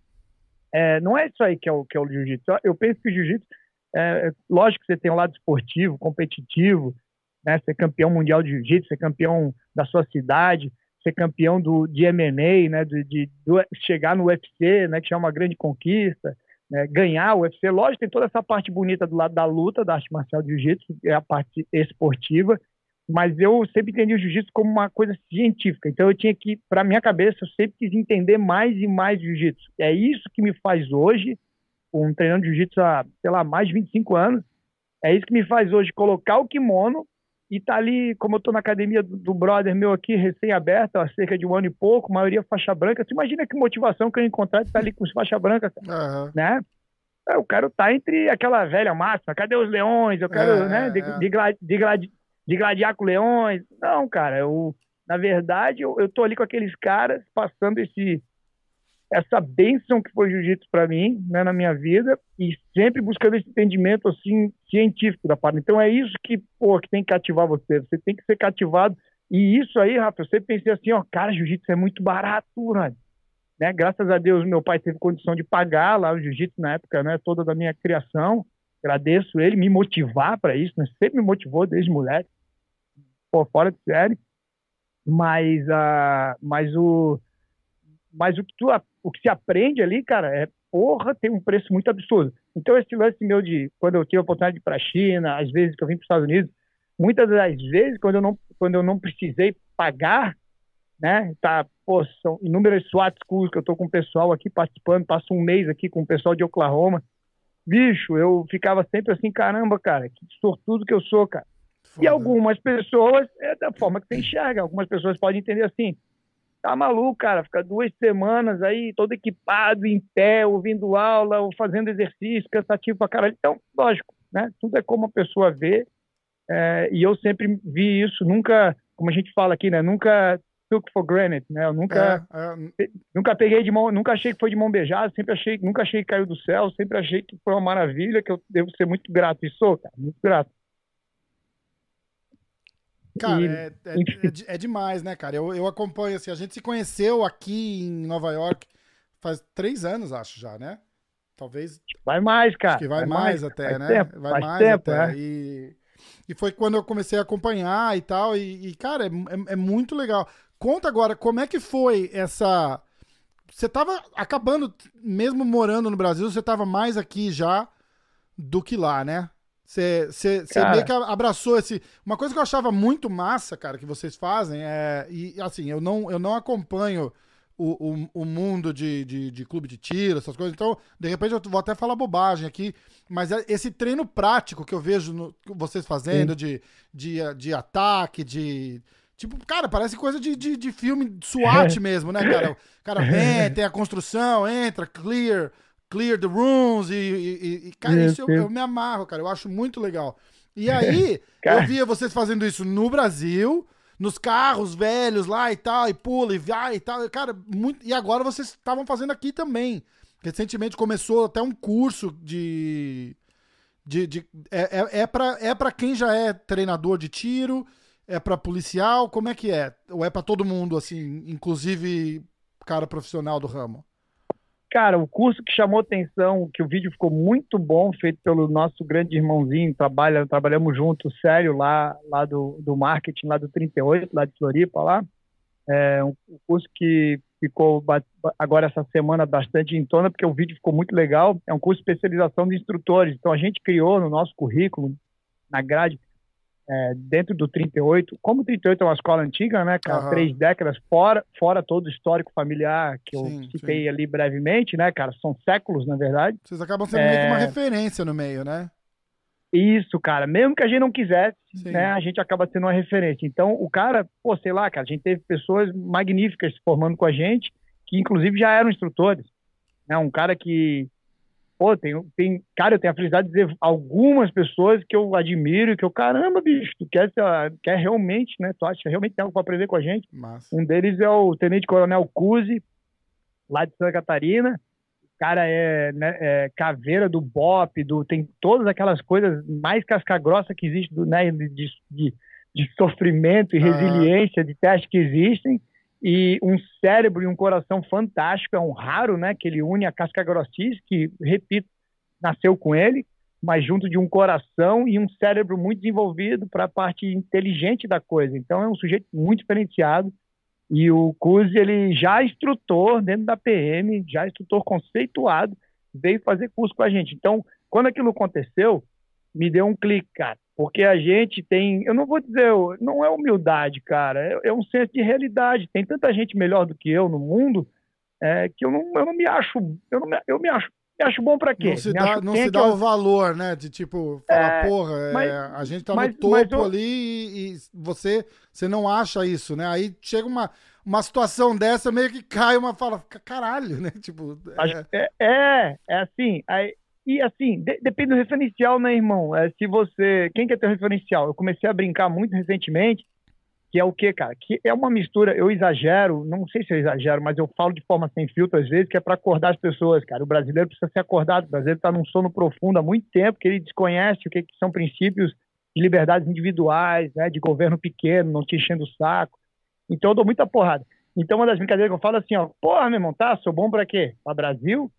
é, não é isso aí que é o, que é o jiu-jitsu. Eu penso que o jiu-jitsu, é, lógico que você tem um lado esportivo, competitivo, né? Ser campeão mundial de jiu-jitsu, ser campeão da sua cidade, ser campeão do, de MMA, né? De, de, de chegar no UFC, né? Que é uma grande conquista, né? ganhar o UFC. Lógico, tem toda essa parte bonita do lado da luta, da arte marcial de jiu-jitsu, é a parte esportiva, mas eu sempre entendi o jiu-jitsu como uma coisa científica. Então eu tinha que, para minha cabeça, eu sempre quis entender mais e mais jiu-jitsu. É isso que me faz hoje, um treinando jiu-jitsu há, sei lá, mais de 25 anos, é isso que me faz hoje colocar o kimono e tá ali, como eu tô na academia do, do brother meu aqui, recém-aberta, há cerca de um ano e pouco, maioria faixa branca. Você imagina que motivação que eu encontrar de estar tá ali com os faixa branca, uhum. né? Eu quero estar tá entre aquela velha máxima, cadê os leões? Eu quero, é, né, de, é. de, de, de, de gladiar com leões. Não, cara, eu, na verdade, eu, eu tô ali com aqueles caras passando esse essa bênção que foi jiu-jitsu para mim, né, na minha vida, e sempre buscando esse entendimento assim científico da parte. Então é isso que, pô, que tem que cativar você. Você tem que ser cativado. E isso aí, Rafa, eu sempre pensei assim, ó, cara, jiu-jitsu é muito barato, né? né? Graças a Deus, meu pai teve condição de pagar lá o jiu-jitsu na época, né, toda da minha criação. Agradeço ele me motivar para isso, né? Sempre me motivou desde moleque. Pô, fora de série. Mas, uh, mas o mas o que, tu, o que se aprende ali, cara, é porra, tem um preço muito absurdo. Então, esse lance meu de quando eu tive a oportunidade de ir para a China, às vezes que eu vim para os Estados Unidos, muitas das vezes, quando eu não, quando eu não precisei pagar, né, tá, pô, são inúmeras SWAT schools que eu tô com o pessoal aqui participando, passo um mês aqui com o pessoal de Oklahoma. Bicho, eu ficava sempre assim, caramba, cara, que sortudo que eu sou, cara. Foda. E algumas pessoas, é da forma que você enxerga, algumas pessoas podem entender assim, Tá maluco, cara, ficar duas semanas aí, todo equipado, em pé, ouvindo aula, ou fazendo exercício, cansativo pra caralho. Então, lógico, né? Tudo é como a pessoa vê. É, e eu sempre vi isso, nunca, como a gente fala aqui, né? Nunca took for granted, né? Eu nunca, é, é... nunca peguei de mão, nunca achei que foi de mão beijada, sempre achei, nunca achei que caiu do céu, sempre achei que foi uma maravilha, que eu devo ser muito grato. E sou, cara, muito grato. Cara, e, é, é, é, é, demais, né, cara? Eu, eu acompanho, assim, a gente se conheceu aqui em Nova York faz três anos, acho já, né? Talvez. Vai mais, cara. Acho que vai, vai mais, mais, até, faz né? Tempo, vai mais tempo, até. É. E, e foi quando eu comecei a acompanhar e tal. E, e cara, é, é, é muito legal. Conta agora, como é que foi essa. Você tava acabando, mesmo morando no Brasil, você tava mais aqui já do que lá, né? Você meio que abraçou esse. Uma coisa que eu achava muito massa, cara, que vocês fazem é. E assim, eu não, eu não acompanho o, o, o mundo de, de, de, clube de tiro, essas coisas. Então, de repente, eu vou até falar bobagem aqui. Mas é esse treino prático que eu vejo no, vocês fazendo de, de, de ataque, de. Tipo, cara, parece coisa de, de, de filme SWAT mesmo, né, cara? O cara vem, tem a construção, entra, clear clear the rooms e, e, e cara, isso eu, eu, me amarro, cara, eu acho muito legal. E aí, eu via vocês fazendo isso no Brasil, nos carros velhos lá e tal, e pula e vai e tal, cara, muito, e agora vocês estavam fazendo aqui também. Recentemente começou até um curso de de, de é, é, é para é pra quem já é treinador de tiro, é para policial, como é que é? Ou é para todo mundo assim, inclusive cara profissional do ramo? Cara, o curso que chamou atenção, que o vídeo ficou muito bom, feito pelo nosso grande irmãozinho, trabalha, trabalhamos juntos, sério, lá, lá do, do marketing, lá do 38, lá de Floripa, lá. É um, curso que ficou agora essa semana bastante em tona, porque o vídeo ficou muito legal. É um curso de especialização de instrutores. Então, a gente criou no nosso currículo, na grade, é, dentro do 38, como o 38 é uma escola antiga, né, cara, uhum. três décadas, fora, fora todo o histórico familiar que eu sim, citei sim. ali brevemente, né, cara, são séculos, na verdade. Vocês acabam sendo é... meio que uma referência no meio, né? Isso, cara, mesmo que a gente não quisesse, sim. né, a gente acaba sendo uma referência. Então, o cara, pô, sei lá, cara, a gente teve pessoas magníficas se formando com a gente, que inclusive já eram instrutores, né, um cara que pô, tem, tem, cara, eu tenho a felicidade de dizer algumas pessoas que eu admiro e que eu, caramba, bicho, tu quer, quer realmente, né, tu acha realmente tem algo para aprender com a gente? Massa. Um deles é o Tenente Coronel Cusi, lá de Santa Catarina, o cara é, né, é caveira do BOP, do, tem todas aquelas coisas mais casca-grossa que existe, do, né, de, de, de sofrimento e ah. resiliência, de testes que existem, e um cérebro e um coração fantástico, é um raro, né, que ele une a casca grossice, que, repito, nasceu com ele, mas junto de um coração e um cérebro muito desenvolvido para a parte inteligente da coisa. Então é um sujeito muito diferenciado e o Cusi, ele já instrutor dentro da PM, já instrutor conceituado, veio fazer curso com a gente. Então, quando aquilo aconteceu, me deu um clique, cara. Porque a gente tem, eu não vou dizer, não é humildade, cara, é, é um senso de realidade. Tem tanta gente melhor do que eu no mundo é, que eu não, eu não me acho, eu, não me, eu me acho me acho bom para quê? Não se dá, não se dá o valor, né? De tipo, falar, é, porra, é, mas, é, a gente tá mas, no topo eu... ali e, e, você, você não acha isso, né? Aí chega uma, uma situação dessa, meio que cai uma fala, caralho, né? Tipo, é, é, é, é assim, aí, e assim, de, depende do referencial, né, irmão? É, se você. Quem quer ter um referencial? Eu comecei a brincar muito recentemente que é o que, cara? Que é uma mistura, eu exagero, não sei se eu exagero, mas eu falo de forma sem filtro às vezes, que é para acordar as pessoas, cara. O brasileiro precisa ser acordado, o brasileiro está num sono profundo há muito tempo, que ele desconhece o que, que são princípios de liberdades individuais, né, de governo pequeno, não te enchendo o saco. Então eu dou muita porrada. Então uma das brincadeiras que eu falo é assim, ó, porra, meu irmão, tá, sou bom para quê? Para Brasil?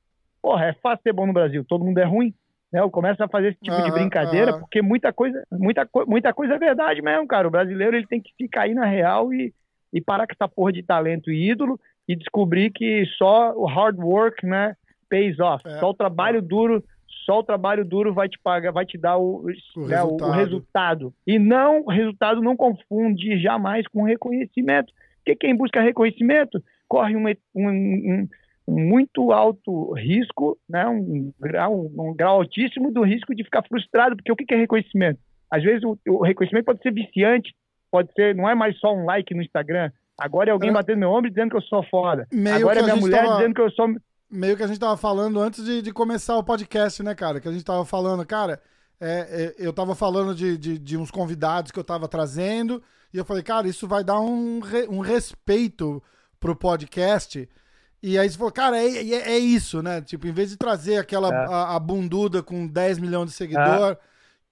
Porra, é fácil ser bom no Brasil, todo mundo é ruim. Né? Eu começo a fazer esse tipo de brincadeira, porque muita coisa, muita, muita coisa é verdade mesmo, cara. O brasileiro ele tem que ficar aí na real e, e parar com essa porra de talento e ídolo e descobrir que só o hard work, né, pays off. É. Só o trabalho duro, só o trabalho duro vai te pagar, vai te dar o, o, né, resultado. o resultado. E não, o resultado não confunde jamais com reconhecimento. Porque quem busca reconhecimento corre um, um, um muito alto risco, né, um, grau, um grau altíssimo do risco de ficar frustrado, porque o que é reconhecimento? Às vezes o, o reconhecimento pode ser viciante, pode ser, não é mais só um like no Instagram, agora é alguém é. batendo meu ombro dizendo que eu sou foda, Meio agora é minha mulher tava... dizendo que eu sou... Meio que a gente tava falando antes de, de começar o podcast, né, cara? Que a gente tava falando, cara, é, é, eu tava falando de, de, de, uns convidados que eu tava trazendo, e eu falei, cara, isso vai dar um, re, um respeito pro podcast, e aí você falou, cara, é, é, é, isso, né? Tipo, em vez de trazer aquela é. a, a, bunduda com 10 milhões de seguidor, é.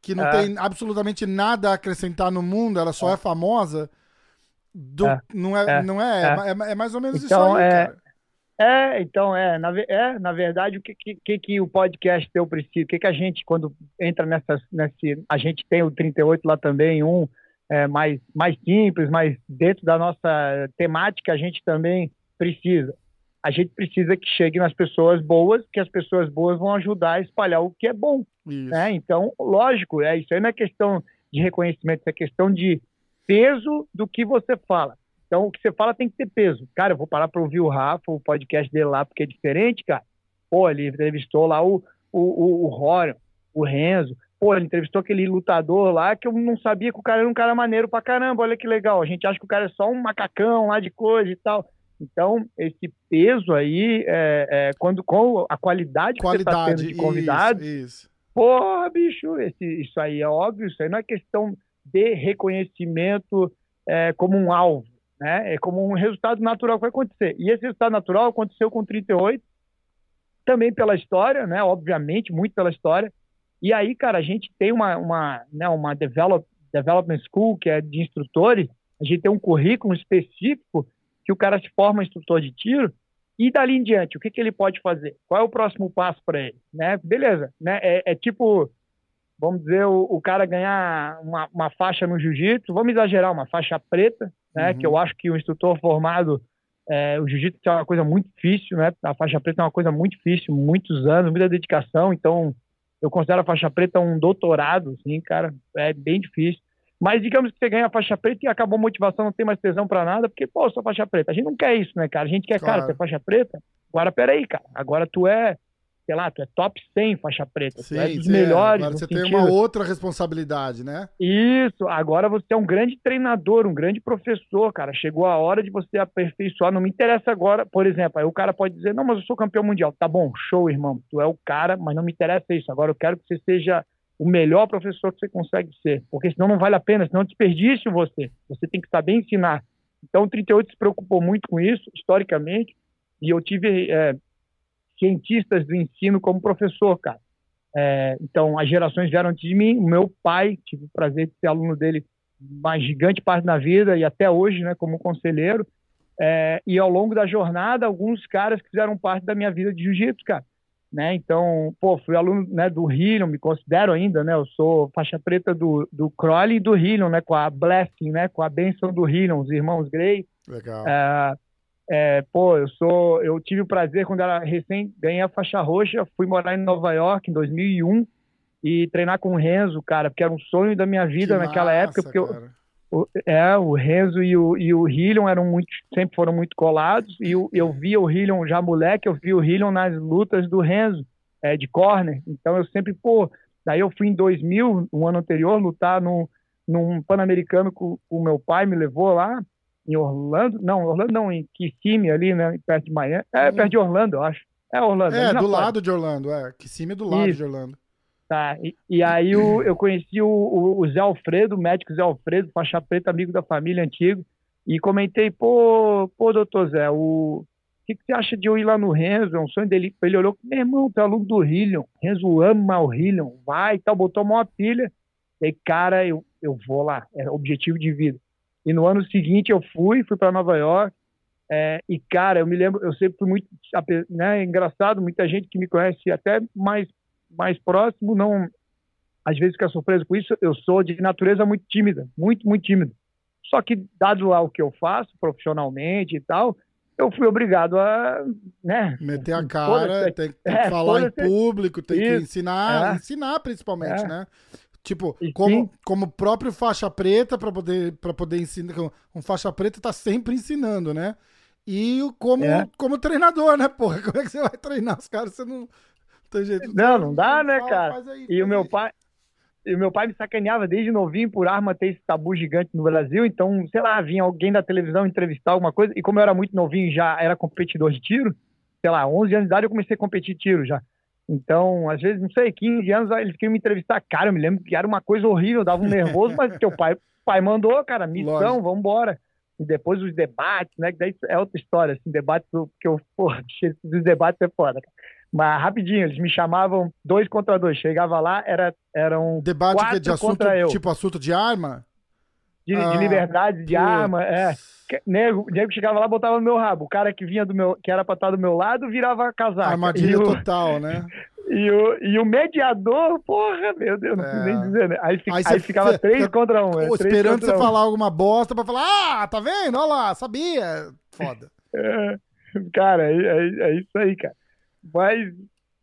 que não é. tem absolutamente nada a acrescentar no mundo, ela só é, é famosa, do, não é, não é, é, mais ou menos então, isso aí, cara. É, então, é na, é, na verdade, o que, que, que o podcast eu preciso, o que, que a gente, quando entra nessa, nesse, a gente tem o 38 lá também, um é, mais, mais simples, mas dentro da nossa temática a gente também precisa a gente precisa que chegue nas pessoas boas, que as pessoas boas vão ajudar a espalhar o que é bom. Né? Então, lógico, é, isso aí não é questão de reconhecimento, é questão de peso do que você fala. Então, o que você fala tem que ter peso. Cara, eu vou parar para ouvir o Rafa, o podcast dele lá, porque é diferente, cara. Pô, ele entrevistou lá o, o, o, o o Renzo. Pô, ele entrevistou aquele lutador lá que eu não sabia que o cara era um cara maneiro pra caramba. Olha que legal. A gente acha que o cara é só um macacão lá de coisa e tal. Então, esse peso aí, é, é, quando com a qualidade, que qualidade, você está tendo de convidados, isso, isso. porra, bicho, esse, isso aí é óbvio, isso aí não é questão de reconhecimento é, como um alvo, né? É como um resultado natural que vai acontecer. E esse resultado natural aconteceu com 38, também pela história, né? Obviamente, muito pela história. E aí, cara, a gente tem uma, uma, né, uma develop, development school, que é de instrutores, a gente tem um currículo específico que o cara se forma instrutor de tiro e dali em diante, o que, que ele pode fazer? Qual é o próximo passo para ele? Né? Beleza, né? É, é, tipo, vamos dizer, o, o cara ganhar uma, uma faixa no jiu-jitsu, vamos exagerar, uma faixa preta, né? Uhum. Que eu acho que o instrutor formado, é, o jiu-jitsu é uma coisa muito difícil, né? A faixa preta é uma coisa muito difícil, muitos anos, muita dedicação, então eu considero a faixa preta um doutorado, assim, cara, é bem difícil. Mas digamos que você ganha a faixa preta e acabou a motivação, não tem mais tesão para nada, porque, pô, sou faixa preta. A gente não quer isso, né, cara? A gente quer, claro. cara, você é faixa preta? Agora, peraí, cara. Agora tu é, sei lá, tu é top 100 faixa preta. Sim, tu é dos sim, melhores. Agora você sentido. tem uma outra responsabilidade, né? Isso. Agora você é um grande treinador, um grande professor, cara. Chegou a hora de você aperfeiçoar. Não me interessa agora, por exemplo, aí o cara pode dizer, não, mas eu sou campeão mundial. Tá bom, show, irmão. Tu é o cara, mas não me interessa isso. Agora eu quero que você seja o melhor professor que você consegue ser, porque senão não vale a pena, senão desperdício você. Você tem que saber ensinar. Então, o 38 se preocupou muito com isso, historicamente, e eu tive é, cientistas do ensino como professor, cara. É, então, as gerações vieram antes de mim, o meu pai, tive o prazer de ser aluno dele uma gigante parte da vida e até hoje, né, como conselheiro. É, e ao longo da jornada, alguns caras fizeram parte da minha vida de jiu-jitsu, cara. Né? Então, pô, fui aluno né, do Hillion, me considero ainda, né? Eu sou faixa preta do, do Crowley e do Hillion, né? Com a Blessing, né? Com a benção do Hillion, os irmãos Grey. Legal. É, é, pô, eu sou, eu tive o prazer quando era recém ganhei a faixa roxa, fui morar em Nova York em 2001 e treinar com o Renzo, cara, porque era um sonho da minha vida Que naquela massa, época, porque eu, cara. O, é, o Renzo e o, e o Hillion eram muito, sempre foram muito colados, e eu, eu via o Hillion já moleque, eu via o Hillion nas lutas do Renzo, é, de corner, então eu sempre, pô, daí eu fui em 2000, um ano anterior, lutar num, num Pan-Americano com o meu pai, me levou lá, em Orlando, não, Orlando não, em Kissimmee ali, né, perto de Miami, é, Hum. perto de Orlando, eu acho, é Orlando. É, do lado de Orlando, é. Kissimmee é do lado Isso. de Orlando. Tá, e, e aí o- eu conheci o, o- Zé Alfredo, o médico Zé Alfredo, faixa preta, amigo da família antigo, e comentei, pô, pô, doutor Zé, o, que, que você acha de eu ir lá no Renzo? É um sonho dele. Ele olhou, meu irmão, tu é aluno do Hillion, Renzo ama o Hillion, vai e tal, botou uma pilha, e cara, eu, eu vou lá, é objetivo de vida. E no ano seguinte eu fui, fui para Nova York, é, e cara, eu me lembro, eu sempre fui muito, né, engraçado, muita gente que me conhece até mais mais próximo, não às vezes fica surpreso com isso. Eu sou de natureza muito tímida, muito, muito tímida. Só que, dado lá o que eu faço profissionalmente e tal, eu fui obrigado a, né? Meter a cara, tem, que É, falar em público, tem que Isso. ensinar, É. ensinar principalmente, É. né? Tipo, E como, sim. como próprio faixa preta, para poder, pra poder ensinar. Um faixa preta tá sempre ensinando, né? E o- como, É. como treinador, né, porra? Como é que você vai treinar os caras? Você não Não, não dá, né, cara? aí, E o meu pai. E o meu pai me sacaneava desde novinho por arma ter esse tabu gigante no Brasil. Então, sei lá, vinha alguém da televisão entrevistar alguma coisa. E como eu era muito novinho e já era competidor de tiro, sei lá, 11 anos de idade eu comecei a competir tiro já. Então, às vezes, não sei, 15 anos, eles queriam me entrevistar. Cara, eu me lembro que era uma coisa horrível, dava um nervoso, mas teu pai, pai mandou, cara, missão, vambora. E depois os debates, né? Que daí é outra história, assim, debates que eu, porra, dos debates é foda, cara. Mas rapidinho, eles me chamavam dois contra dois. Chegava lá, era, eram Debate é quatro de assunto, contra eu. tipo assunto de arma? de, de Ah, liberdade, de putz. arma, é. Nego, nego chegava lá, botava no meu rabo. O cara que vinha do meu, que era pra estar do meu lado, virava casaca. Armadilha o, total, né? e, o, e o mediador, porra, meu Deus, não É. preciso nem dizer, né? Aí, Aí aí, ficava fica- três fica- contra um. é, esperando você um. falar alguma bosta pra falar, ah, tá vendo? Olha lá, sabia. Foda. É, cara, é, é- é isso aí, cara. Mas,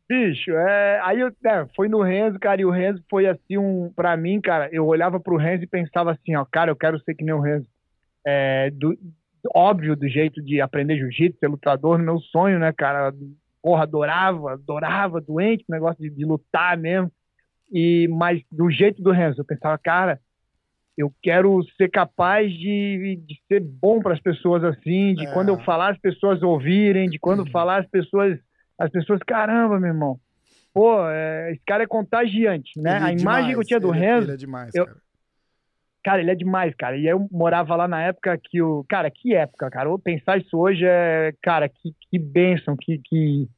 bicho, é, aí eu, é, foi no Renzo, cara, e o Renzo foi assim, um, pra mim, cara, eu olhava pro Renzo e pensava assim, ó, cara, eu quero ser que nem o Renzo. É, do, óbvio, do jeito de aprender jiu-jitsu, ser lutador, meu sonho, né, cara? Porra, adorava, adorava, doente, o negócio de, de lutar mesmo. E, mas do jeito do Renzo, eu pensava, cara, eu quero ser capaz de, de ser bom para as pessoas assim, de É. quando eu falar as pessoas ouvirem, de quando falar as pessoas, as pessoas, caramba, meu irmão. Pô, é, esse cara é contagiante, né? Ele a é imagem que eu tinha do ele, Renzo, Ele é demais, eu- cara. cara, ele é demais, cara. E eu morava lá na época que o. Cara, que época, cara. Eu pensar isso hoje é. Cara, que, que bênção, que, que.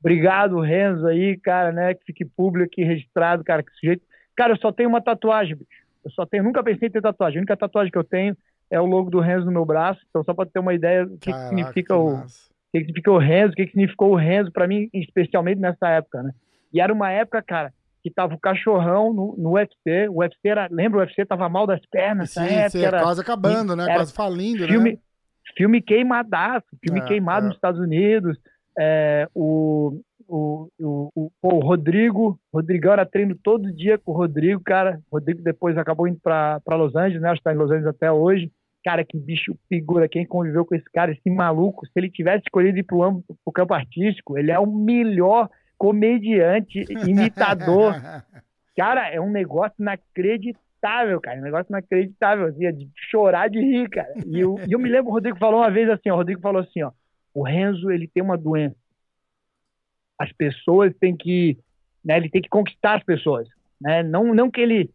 Obrigado, Renzo, aí, cara, né? Que fique público aqui, registrado, cara, que sujeito. Cara, eu só tenho uma tatuagem, bicho. Eu só tenho. Nunca pensei em ter tatuagem. A única tatuagem que eu tenho é o logo do Renzo no meu braço. Então, só pra ter uma ideia do que, que Caraca, significa que o massa. O que significa o Renzo, o que significou o Renzo pra mim, especialmente nessa época, né? E era uma época, cara, que tava o cachorrão no, no UFC, o UFC era, lembra, o UFC tava mal das pernas Sim, época, sim, era quase acabando, né? Quase falindo, filme, né? filme queimadaço, filme É, queimado é. nos Estados Unidos, é, o, o, o, o, pô, o Rodrigo, Rodrigão era treino todo dia com o Rodrigo, cara, o Rodrigo depois acabou indo pra, pra Los Angeles, né, acho que tá em Los Angeles até hoje, cara, que bicho figura, quem conviveu com esse cara, esse maluco, se ele tivesse escolhido ir pro, âmbito- pro campo artístico, ele é o melhor comediante, imitador, Cara, é um negócio inacreditável, cara. Um negócio inacreditável, assim, é de chorar de rir, cara. E eu, e eu me lembro, o Rodrigo falou uma vez assim, ó, o Rodrigo falou assim, ó, o Renzo, ele tem uma doença. As pessoas têm que, né, ele tem que conquistar as pessoas, né? Não, não que ele,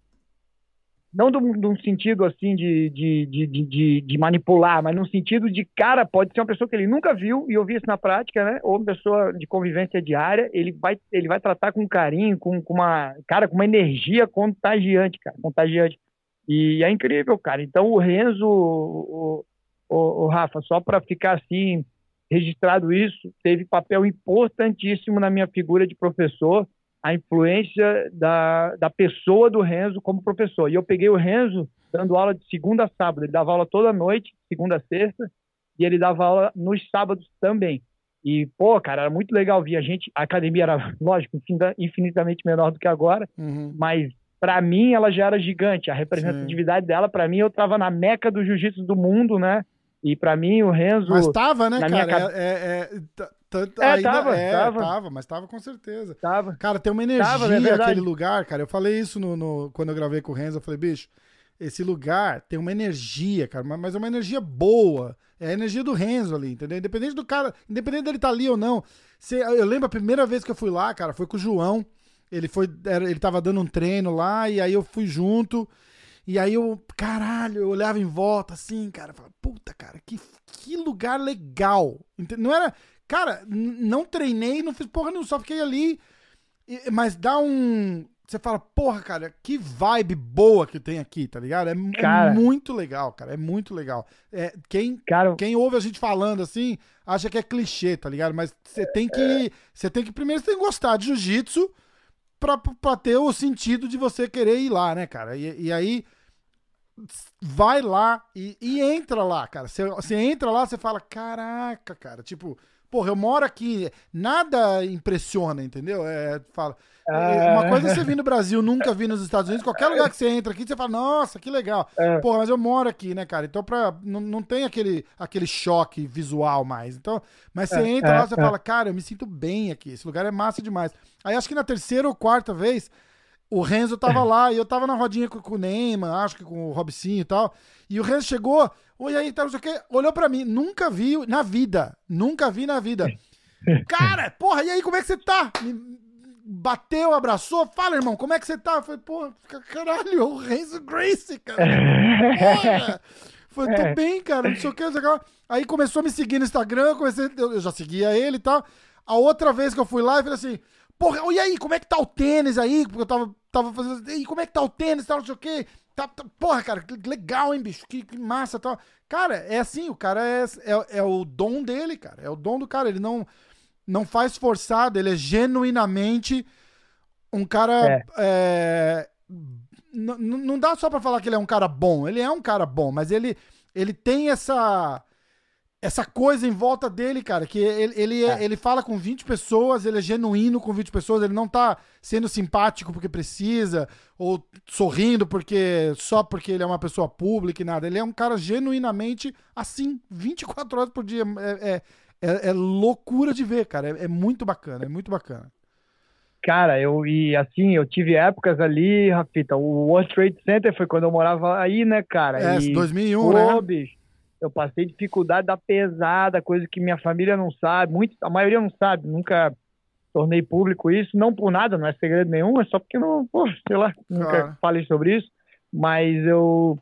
não de um de um sentido, assim, de, de, de, de, de- manipular, mas no sentido de, cara, pode ser uma pessoa que ele nunca viu, e eu vi isso na prática, né? Ou uma pessoa de convivência diária, ele vai, ele vai tratar com carinho, com, com uma, cara, com uma energia contagiante, cara, contagiante. E é incrível, cara. Então o Renzo, o, o, o Rafa, só para ficar assim registrado isso, teve papel importantíssimo na minha figura de professor, a influência da, da pessoa do Renzo como professor. E eu peguei o Renzo dando aula de segunda a sábado. Ele dava aula toda noite, segunda a sexta, e ele dava aula nos sábados também. E, pô, cara, era muito legal ver a gente. A academia era, lógico, infinitamente menor do que agora, uhum. mas para mim ela já era gigante. A representatividade Sim. dela, para mim, eu tava na meca do jiu-jitsu do mundo, né? E para mim o Renzo. Mas tava, né, cara? Minha... É, é, é, tanto, é, ainda, tava, é, tava. tava, mas tava com certeza. Tava. Cara, tem uma energia tava, é aquele lugar, cara. Eu falei isso no, no, quando eu gravei com o Renzo. Eu falei, bicho, esse lugar tem uma energia, cara, mas é uma energia boa. É a energia do Renzo ali, entendeu? Independente do cara, independente dele estar tá ali ou não. eu lembro a primeira vez que eu fui lá, cara, foi com o João. Ele foi, era, ele tava dando um treino lá e aí eu fui junto. E aí eu, caralho, eu olhava em volta assim, cara, falava, puta, cara, que, que lugar legal. Não era, cara, não treinei, não fiz porra nenhuma, só fiquei ali. Mas dá um, você fala, porra, cara, que vibe boa que tem aqui, tá ligado? É, é cara, é muito legal, cara. É muito legal. É, quem, cara, quem ouve a gente falando assim, acha que é clichê, tá ligado? Mas você tem que. Você tem que. Primeiro você tem que gostar de jiu-jitsu pra, pra ter o sentido de você querer ir lá, né, cara? E, e aí. Vai lá e, e entra lá, cara. Você entra lá, você fala, caraca, cara, tipo, porra, eu moro aqui, nada impressiona, entendeu? É, fala. É, uma coisa é você vir no Brasil, nunca vi nos Estados Unidos, qualquer lugar que você entra aqui, você fala, nossa, que legal. É. Porra, mas eu moro aqui, né, cara? Então pra, não, não tem aquele, aquele choque visual mais. Então, mas você é, entra é, lá, você fala, cara, eu me sinto bem aqui, esse lugar é massa demais. Aí acho que na terceira ou quarta vez, o Renzo tava lá, e eu tava na rodinha com, com o Neymar, acho que com o Robicinho e tal, e o Renzo chegou, oi aí, tá, não sei o quê, olhou pra mim, nunca vi na vida, nunca vi na vida. Cara, porra, e aí, como é que você tá? Me, bateu, abraçou. Fala, irmão, como é que você tá? Eu falei, pô, caralho, o Renzo Gracie, cara. Porra. Falei, tô é. bem, cara, não sei o que. Aí começou a me seguir no Instagram, comecei, eu já seguia ele e tal. A outra vez que eu fui lá, eu falei assim, porra, e aí, como é que tá o tênis aí? Porque eu tava, tava fazendo, e como é que tá o tênis, tal, não sei o que. Tá, tá, porra, cara, que legal, hein, bicho, que, que massa tal. Cara, é assim, o cara é, é, é o dom dele, cara, é o dom do cara, ele não não faz forçado, ele é genuinamente um cara. É. É, não dá só pra falar que ele é um cara bom, ele é um cara bom, mas ele, ele tem essa essa coisa em volta dele, cara, que ele, ele, é. ele fala com 20 pessoas, ele é genuíno com 20 pessoas, ele não tá sendo simpático porque precisa, ou sorrindo porque só porque ele é uma pessoa pública e nada. Ele é um cara genuinamente assim, 24 horas por dia. É, é, é, é loucura de ver, cara. É, é, muito bacana, é muito bacana. Cara, eu e assim, eu tive épocas ali, Rafita, o World Trade Center foi quando eu morava aí, né, cara? É, e, 2001, pô, né? Bicho, eu passei dificuldade da pesada, coisa que minha família não sabe, muito, a maioria não sabe, nunca tornei público isso, não por nada, não é segredo nenhum, é só porque não, pô, sei lá, nunca falei sobre isso, mas eu,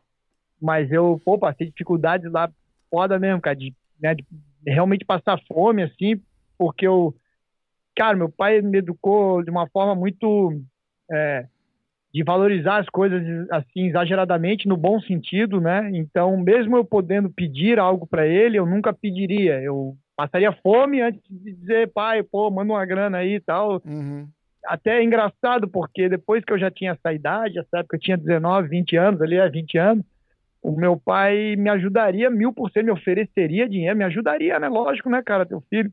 mas eu, pô, passei dificuldades lá foda mesmo, cara, de, né, de realmente passar fome, assim, porque eu. Cara, meu pai me educou de uma forma muito. É, de valorizar as coisas assim exageradamente no bom sentido, né? Então, mesmo eu podendo pedir algo para ele, eu nunca pediria. Eu passaria fome antes de dizer, pai, pô, manda uma grana aí e tal. Uhum. Até é engraçado, porque depois que eu já tinha essa idade, essa época eu tinha 19, 20 anos, ali é 20 anos, o meu pai me ajudaria mil por cento, me ofereceria dinheiro, me ajudaria, né? Lógico, né, cara, teu filho.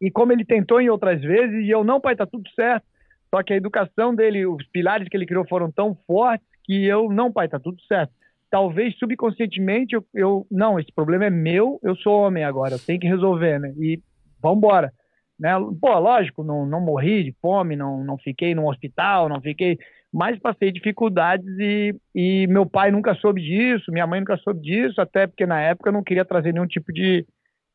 E como ele tentou em outras vezes, e eu, não, pai, tá tudo certo. Só que a educação dele, os pilares que ele criou foram tão fortes que eu, não, pai, tá tudo certo. Talvez subconscientemente eu, eu não, esse problema é meu, eu sou homem agora, eu tenho que resolver, né? E vambora. Né? Pô, lógico, não, não morri de fome, não, não fiquei no hospital, não fiquei mas passei dificuldades e, e meu pai nunca soube disso, minha mãe nunca soube disso, até porque na época eu não queria trazer nenhum tipo de,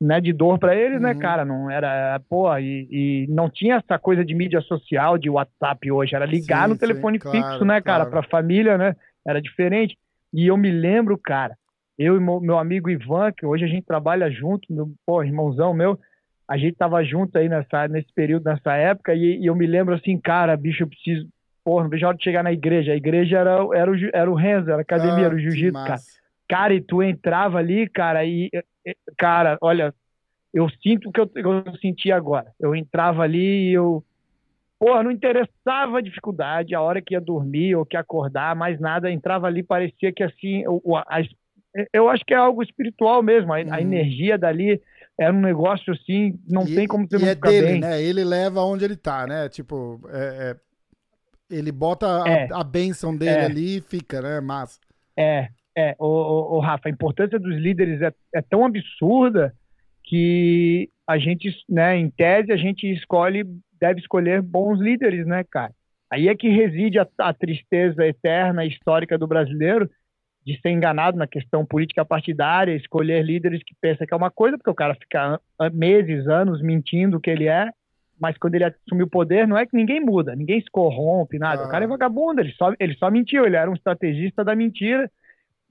né, de dor para eles, né, uhum. né, cara? Não era, pô, e, e, não tinha essa coisa de mídia social, de WhatsApp hoje, era ligar sim, no telefone sim, fixo, claro, né, cara, claro. pra família, né? Era diferente. E eu me lembro, cara, eu e meu amigo Ivan, que hoje a gente trabalha junto, meu, pô, irmãozão meu, a gente tava junto aí nessa, nesse período, nessa época, e, e eu me lembro assim, cara, bicho, eu preciso porra, não vejo a hora de chegar na igreja. A igreja era, era, o, era o Renzo, era a academia, ah, era o jiu-jitsu, cara. Cara, e tu entrava ali, cara, e, cara, olha, eu sinto o que eu, eu senti agora. Eu entrava ali e eu. Porra, não interessava a dificuldade, a hora que ia dormir ou que ia acordar, mais nada, entrava ali, parecia que assim. O, a, eu acho que é algo espiritual mesmo, a, a, uhum. energia dali era um negócio assim, não e, tem como você não é dele, bem. né? Ele leva onde ele tá, né? Tipo, é, é, ele bota é, a, a bênção dele é. ali e fica, né? Mas. É, é, o, o, o, Rafa, a importância dos líderes é, é tão absurda que a gente, né, em tese, a gente escolhe, deve escolher bons líderes, né, cara? Aí é que reside a, a tristeza eterna, histórica do brasileiro, de ser enganado na questão política partidária, escolher líderes que pensam que é uma coisa, porque o cara fica meses, anos mentindo o que ele é, mas quando ele assumiu o poder, não é que ninguém muda, ninguém se corrompe, nada. Ah. O cara é vagabundo, ele só, ele só mentiu, ele era um estrategista da mentira,